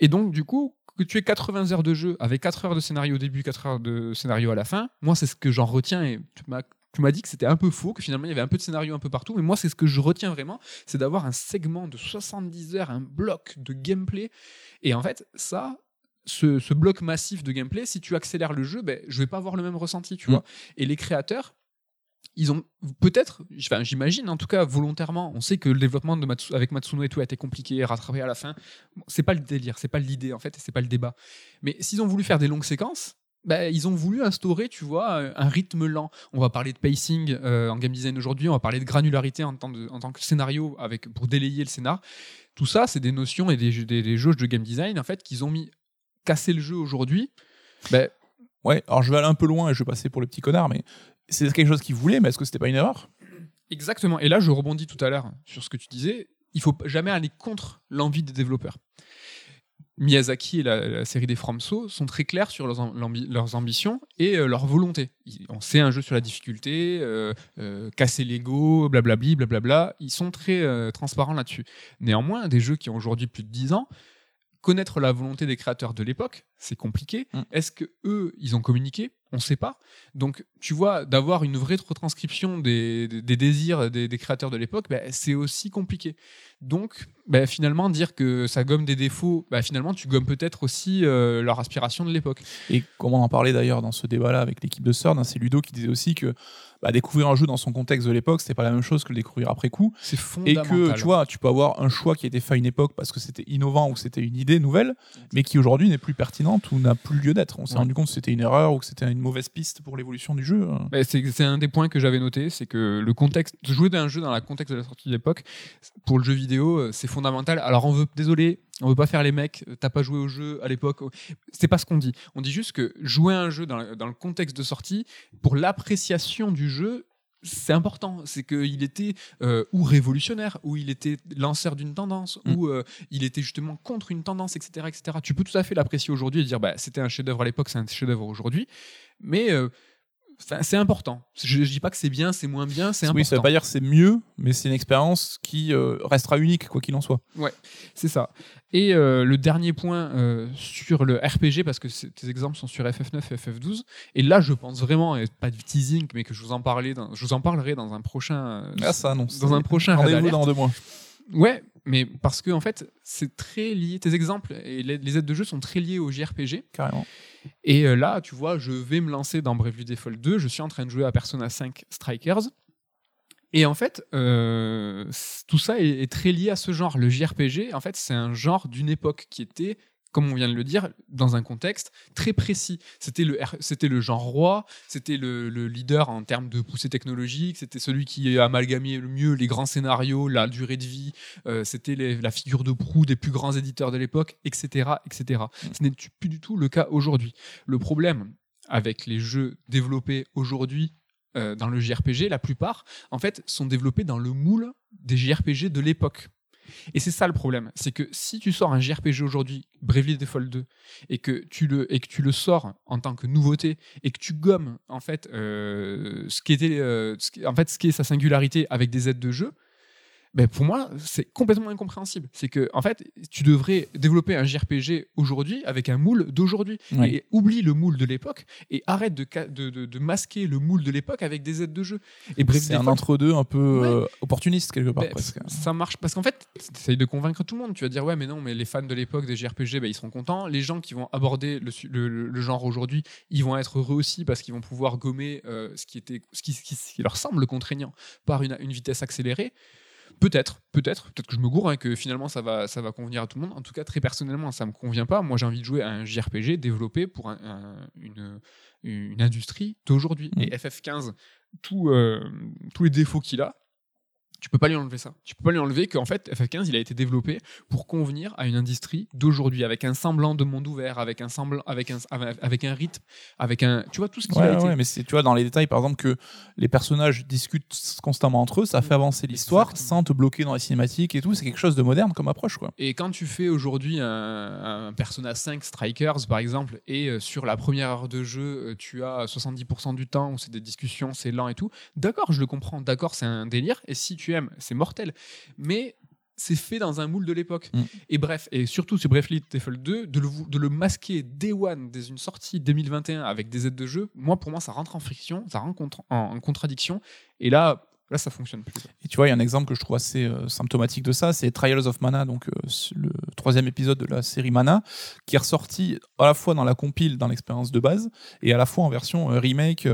Et donc, du coup, que tu aies 80 heures de jeu avec 4 heures de scénario au début, 4 heures de scénario à la fin, moi, c'est ce que j'en retiens. Et tu m'as tu m'as dit que c'était un peu faux, que finalement il y avait un peu de scénario un peu partout, mais moi c'est ce que je retiens vraiment, c'est d'avoir un segment de 70 heures, un bloc de gameplay. Et en fait, ça, ce, ce bloc massif de gameplay, si tu accélères le jeu, ben, je vais pas avoir le même ressenti, tu Mm. vois. Et les créateurs, ils ont peut-être, j'imagine en tout cas volontairement, on sait que le développement avec Matsuno et tout a été compliqué, rattrapé à la fin. Bon, c'est pas le délire, c'est pas l'idée en fait, c'est pas le débat. Mais s'ils ont voulu faire des longues séquences, ben, ils ont voulu instaurer, tu vois, un- un rythme lent. On va parler de pacing euh, en game design aujourd'hui, on va parler de granularité en tant, que scénario avec, pour délayer le scénar. Tout ça, c'est des notions et des, jauges de game design en fait qu'ils ont mis casser le jeu aujourd'hui. Ben, Ouais, alors je vais aller un peu loin et je vais passer pour le petit connard, mais c'est quelque chose qu'ils voulaient, mais est-ce que c'était pas une erreur? Exactement. Et là, je rebondis tout à l'heure sur ce que tu disais. Il faut jamais aller contre l'envie des développeurs. Miyazaki et la, série des FromSo sont très clairs sur leurs, ambitions et euh, leur volonté. On sait un jeu sur la difficulté, euh, euh, casser l'ego, blablabli, blablabla. Ils sont très transparents là-dessus. Néanmoins, des jeux qui ont aujourd'hui plus de 10 ans, connaître la volonté des créateurs de l'époque, c'est compliqué. Mm. Est-ce que eux, ils ont communiqué? On ne sait pas. Donc, tu vois, d'avoir une vraie retranscription des, des- des désirs des, des créateurs de l'époque, ben, c'est aussi compliqué. Donc, ben, finalement, dire que ça gomme des défauts, ben, finalement, tu gommes peut-être aussi euh, leur aspiration de l'époque. Et comme on en parlait d'ailleurs dans ce débat-là avec l'équipe de CERN, hein, c'est Ludo qui disait aussi que bah, découvrir un jeu dans son contexte de l'époque, c'était pas la même chose que le découvrir après coup. C'est Et fondamental. que, tu vois, tu peux avoir un choix qui a été fait à une époque parce que c'était innovant ou c'était une idée nouvelle, mais qui aujourd'hui n'est plus pertinente ou n'a plus lieu d'être. On s'est Ouais. rendu compte que c'était une erreur ou que c'était une mauvaise piste pour l'évolution du jeu. Ben, c'est un des points que j'avais noté, c'est que le contexte, jouer d'un jeu dans le contexte de la sortie de l'époque, pour le jeu vidéo, euh, c'est fondamental. Alors on veut, désolé, on veut pas faire les mecs, euh, t'as pas joué au jeu à l'époque. C'est pas ce qu'on dit. On dit juste que jouer un jeu dans le contexte de sortie, pour l'appréciation du jeu, c'est important. C'est qu'il était euh, ou révolutionnaire, ou il était lanceur d'une tendance, Mm. ou euh, il était justement contre une tendance, etc. etc. Tu peux tout à fait l'apprécier aujourd'hui et dire bah, c'était un chef-d'œuvre à l'époque, c'est un chef-d'œuvre aujourd'hui. Mais euh, c'est important. Je, je dis pas que c'est bien, c'est moins bien, c'est important. Oui, ça veut pas dire que c'est mieux, mais c'est une expérience qui euh, restera unique, quoi qu'il en soit. C'est ça. Et euh, le dernier point euh, sur le RPG, parce que tes exemples sont sur FF9 et FF12, et là je pense vraiment, et pas de teasing, mais que je vous en, parlais dans- je vous en parlerai dans un prochain, Ah, ça, non. dans un prochain Rendez-vous dans deux mois. Ouais, mais parce que en fait, c'est très lié. Tes exemples et les, aides de jeu sont très liés au JRPG. Carrément. Et euh, là, tu vois, je vais me lancer dans Bravely Default 2. Je suis en train de jouer à Persona 5 Strikers. Et en fait, euh, tout ça est, est très lié à ce genre. Le JRPG, en fait, c'est un genre d'une époque qui était, comme on vient de le dire, dans un contexte très précis. C'était le, R- c'était le genre roi, c'était le, le leader en termes de poussée technologique, c'était celui qui amalgamait le mieux les grands scénarios, la durée de vie, euh, c'était la figure de proue des plus grands éditeurs de l'époque, etc., etc. Ce n'est plus du tout le cas aujourd'hui. Le problème avec les jeux développés aujourd'hui euh, dans le JRPG, la plupart, en fait, sont développés dans le moule des JRPG de l'époque. Et c'est ça le problème, c'est que si tu sors un JRPG aujourd'hui, Bravely Default 2, et que tu le et que tu le sors en tant que nouveauté et que tu gommes euh, euh, ce qui- en fait ce qui est sa singularité avec des aides de jeu, ben pour moi c'est complètement incompréhensible. C'est que en fait tu devrais développer un JRPG aujourd'hui avec un moule d'aujourd'hui et oublie le moule de l'époque et arrête de, de, de- de masquer le moule de l'époque avec des aides de jeu. Et C'est un entre-deux un peu Ouais. euh, opportuniste, quelque part, ben, presque. ça marche parce qu'en fait, tu de convaincre tout le monde. Tu vas dire, ouais, mais non, mais les fans de l'époque des JRPG, ben, ils seront contents. Les gens qui vont aborder le, le- le- le genre aujourd'hui, ils vont être heureux aussi parce qu'ils vont pouvoir gommer euh, ce, qui était, ce, qui, ce qui- ce qui leur semble contraignant par une, une vitesse accélérée. Peut-être, peut-être, peut-être que je me gourre, hein, que finalement ça va, ça va convenir à tout le monde. En tout cas, très personnellement, ça me convient pas. Moi, j'ai envie de jouer à un JRPG développé pour un- un- une, une industrie d'aujourd'hui. Mm. Et FF15, tout, euh, tous les défauts qu'il a, tu peux pas lui enlever ça. Tu peux pas lui enlever qu'en fait, FF15, il a été développé pour convenir à une industrie d'aujourd'hui, avec un semblant de monde ouvert, avec un semblant, avec un, avec un rythme, avec un, tu vois tout ce qui Ouais, a été. mais c'est tu vois dans les détails par exemple que les personnages discutent constamment entre eux, ça fait avancer l'histoire sans te bloquer dans les cinématiques et tout. C'est quelque chose de moderne comme approche quoi. Et quand tu fais aujourd'hui un, un Persona 5 Strikers, par exemple, et euh, sur la première heure de jeu, euh, tu as 70% du temps où c'est des discussions, c'est lent et tout, d'accord, je le comprends, d'accord, c'est un délire, et si tu c'est mortel. Mais c'est fait dans un moule de l'époque. Mm. Et bref, et surtout sur Bravely Default 2, de le, de le masquer day one dès une sortie 2021 avec des aides de jeu, moi, pour moi, ça rentre en friction, ça rentre en contradiction, et là, là, ça fonctionne plus. Et tu vois, il y a un exemple que je trouve assez euh, symptomatique de ça, c'est Trials of Mana, donc euh, le troisième épisode de la série Mana, qui est ressorti à la fois dans la compile, dans l'expérience de base, et à la fois en version euh, remake,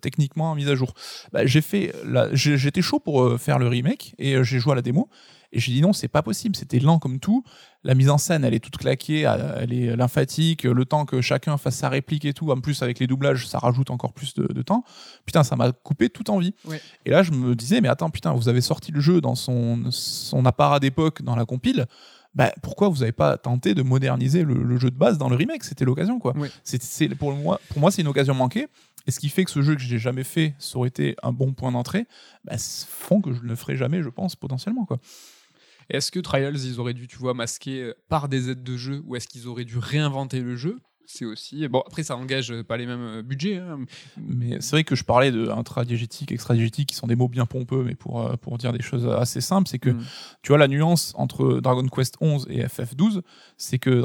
techniquement mise à jour. Bah, j'ai fait, j'étais chaud pour faire le remake et j'ai joué à la démo. Et j'ai dit non, c'est pas possible, c'était lent comme tout. La mise en scène, elle est toute claquée, euh, elle est lymphatique, le temps que chacun fasse sa réplique et tout. En plus, avec les doublages, ça rajoute encore plus de, de temps. Putain, ça m'a coupé toute envie. Ouais. Et là, je me disais, mais attends, putain, vous avez sorti le jeu dans son, son apparat d'époque, dans la compile. Bah, pourquoi vous n'avez pas tenté de moderniser le, le jeu de base dans le remake? C'était l'occasion, quoi. C'est, pour moi, pour moi, c'est une occasion manquée. Et ce qui fait que ce jeu que j'ai jamais fait, ça aurait été un bon point d'entrée, bah, font que je ne le ferai jamais, je pense, potentiellement, quoi. Est-ce que Trials, ils auraient dû, tu vois, masquer euh, par des aides de jeu ou est-ce qu'ils auraient dû réinventer le jeu? C'est aussi. Bon, après, ça engage euh, pas les mêmes euh, budgets. hein. Mais c'est vrai que je parlais de intradiégétique, extradiégétique, qui sont des mots bien pompeux, mais pour, pour dire des choses assez simples, c'est que Mm. tu vois la nuance entre Dragon Quest 11 et FF12, c'est que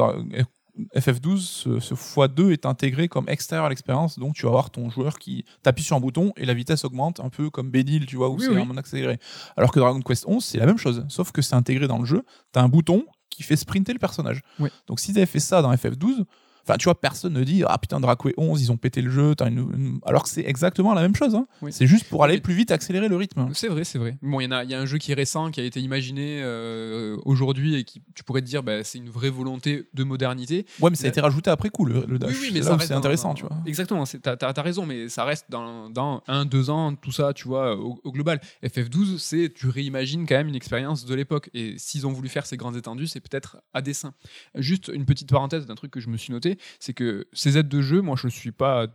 FF12, ce, ce x2 est intégré comme extérieur à l'expérience, donc tu vas avoir ton joueur qui t'appuie sur un bouton et la vitesse augmente, un peu comme Benil, tu vois, où Oui, c'est oui. un accéléré. Alors que Dragon Quest 11, c'est la même chose, sauf que c'est intégré dans le jeu, tu as un bouton qui fait sprinter le personnage. Oui. Donc s'ils avaient fait ça dans FF12, Enfin, tu vois, personne ne dit Ah putain, Dracoué 11, ils ont pété le jeu. t'as une- une- Alors que c'est exactement la même chose. hein. Oui. C'est juste pour aller plus vite, accélérer le rythme. C'est vrai, c'est vrai. Bon, il y, a- il y a un jeu qui est récent, qui a été imaginé euh, aujourd'hui et qui, tu pourrais te dire, bah, c'est une vraie volonté de modernité. Ouais, mais ça a été rajouté après coup, le, le dash. Oui, oui, mais C'est intéressant, dans- tu vois. Exactement, t'as as, raison, mais ça reste dans, dans un, deux ans, tout ça, tu vois, au, au global. FF12, c'est tu réimagines quand même une expérience de l'époque. Et s'ils ont voulu faire ces grandes étendues, c'est peut-être à dessein. Juste une petite parenthèse d'un truc que je me suis noté, c'est que ces aides de jeu, moi je suis pas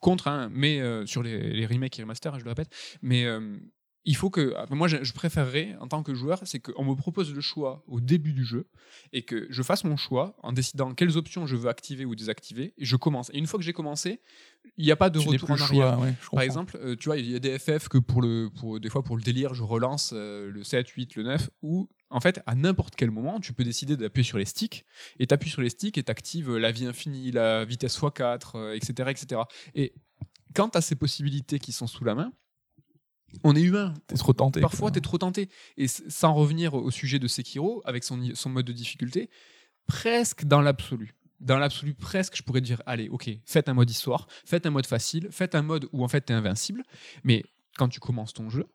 contre, hein, mais euh, sur les, les remakes et remasters, je le répète, mais euh, il faut que. Moi, je, préférerais, en tant que joueur, c'est qu'on me propose le choix au début du jeu et que je fasse mon choix en décidant quelles options je veux activer ou désactiver. Et je commence. Et une fois que j'ai commencé, il n'y a pas de Tu retour en arrière. ouais, Par exemple, euh, tu vois, il y a des FF que pour le, pour, des fois pour le délire, je relance le 7, 8, le 9, où en fait, à n'importe quel moment, tu peux décider d'appuyer sur les sticks, et tu appuies sur les sticks et tu actives la vie infinie, la vitesse x4, euh, etc., etc. Et quand tu as ces possibilités qui sont sous la main, on est humain. T'es trop tenté. Parfois, quoi. tu es trop tenté. Et sans revenir au sujet de Sekiro, avec son, son mode de difficulté, presque dans l'absolu. Dans l'absolu, presque, je pourrais dire allez, ok, faites un mode histoire, faites un mode facile, faites un mode où en fait tu es invincible. Mais quand tu commences ton jeu,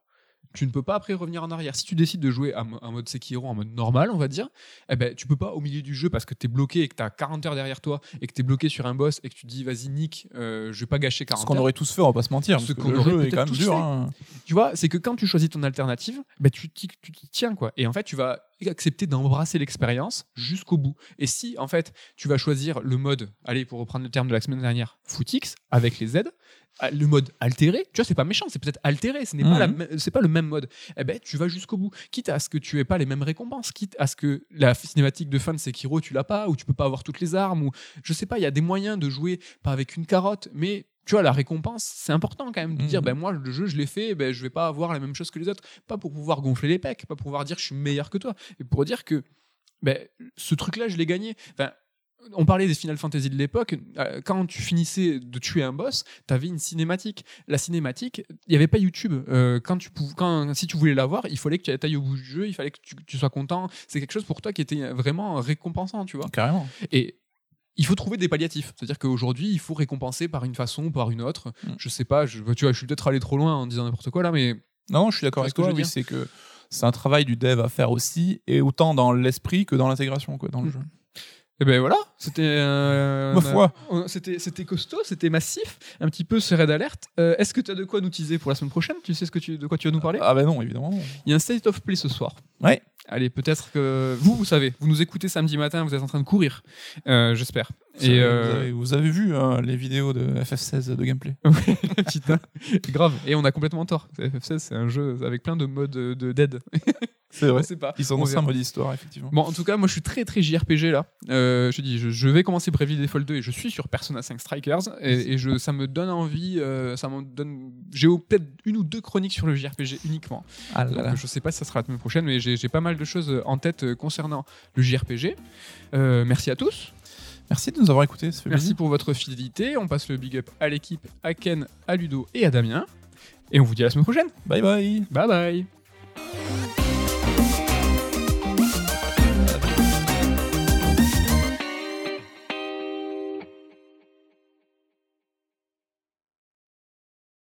tu ne peux pas après revenir en arrière. Si tu décides de jouer en en mode Sekiro, en mode normal, on va dire, eh ben, tu peux pas au milieu du jeu parce que tu es bloqué et que tu as 40 heures derrière toi et que tu es bloqué sur un boss et que tu dis vas-y, Nick, euh, je vais pas gâcher 40 Ce qu'on aurait tous fait, on va pas se mentir. Ce qu'on aurait jeu est quand même dur. hein. Tu vois, c'est que quand tu choisis ton alternative, ben tu t'y tiens quoi. Et en fait, tu vas accepter d'embrasser l'expérience jusqu'au bout. Et si en fait, tu vas choisir le mode, allez pour reprendre le terme de la semaine dernière, footix avec les ah, le mode altéré, tu vois, c'est pas méchant, c'est peut-être altéré, ce n'est pas Mhm. la me- c'est pas le même mode. Eh ben, tu vas jusqu'au bout, quitte à ce que tu aies pas les mêmes récompenses, quitte à ce que la cinématique de fin de Sekiro tu l'as pas, ou tu peux pas avoir toutes les armes, ou je sais pas, il y a des moyens de jouer pas avec une carotte, mais tu vois, la récompense, c'est important quand même de Mhm. dire, ben moi, le jeu, je l'ai fait, ben je vais pas avoir la même chose que les autres. Pas pour pouvoir gonfler les pecs, pas pour pouvoir dire je suis meilleur que toi, mais pour dire que ben, ce truc-là, je l'ai gagné. Enfin, on parlait des Final Fantasy de l'époque. euh, Quand tu finissais de tuer un boss, tu avais une cinématique. La cinématique, il n'y avait pas YouTube. Euh, quand tu pou- quand, si tu voulais l'avoir, il fallait que tu ailles au bout du jeu, il fallait que tu, tu sois content. C'est quelque chose pour toi qui était vraiment récompensant, tu vois. Carrément. Et il faut trouver des palliatifs. C'est-à-dire qu'aujourd'hui, il faut récompenser par une façon ou par une autre. Mm. Je sais pas, je, tu vois, je suis peut-être allé trop loin en disant n'importe quoi là, mais Non, je suis d'accord avec toi. que je veux Oui, c'est que c'est un travail du dev à faire aussi, et autant dans l'esprit que dans l'intégration, quoi, dans le Mm. jeu. Et ben voilà, c'était euh, Ma foi. on- c'était c'était costaud, c'était massif, un petit peu ce raid alerte. Euh, Est-ce que tu as de quoi nous teaser pour la semaine prochaine? Tu sais ce que tu, de quoi tu vas nous parler? Ah ben non, évidemment. non. Il y a un state of play ce soir. Ouais. Allez, peut-être que vous, vous savez, vous nous écoutez samedi matin, vous êtes en train de courir, euh, j'espère. Vous Et avez- euh, vous, avez, vous avez vu hein, les vidéos de FF16 de gameplay (laughs) putain, grave. Et on a complètement tort. FF16, c'est un jeu avec plein de modes de dead. (laughs) C'est vrai. On pas. Ils sont On dans un mode histoire, effectivement. Bon, en tout cas, moi je suis très très JRPG là. Euh, je dis, je, je vais commencer Bravely Default 2 et je suis sur Persona 5 Strikers et, et je, ça me donne envie, euh, ça me donne. J'ai peut-être une ou deux chroniques sur le JRPG uniquement. Ah là je sais pas si ça sera la semaine prochaine, mais j'ai pas mal de choses en tête euh, concernant le JRPG. Euh, merci à tous. Merci de nous avoir écoutés. Merci plaisir. pour votre fidélité. On passe le big up à l'équipe, à Ken, à Ludo et à Damien. Et on vous dit à la semaine prochaine. Bye bye. Bye bye.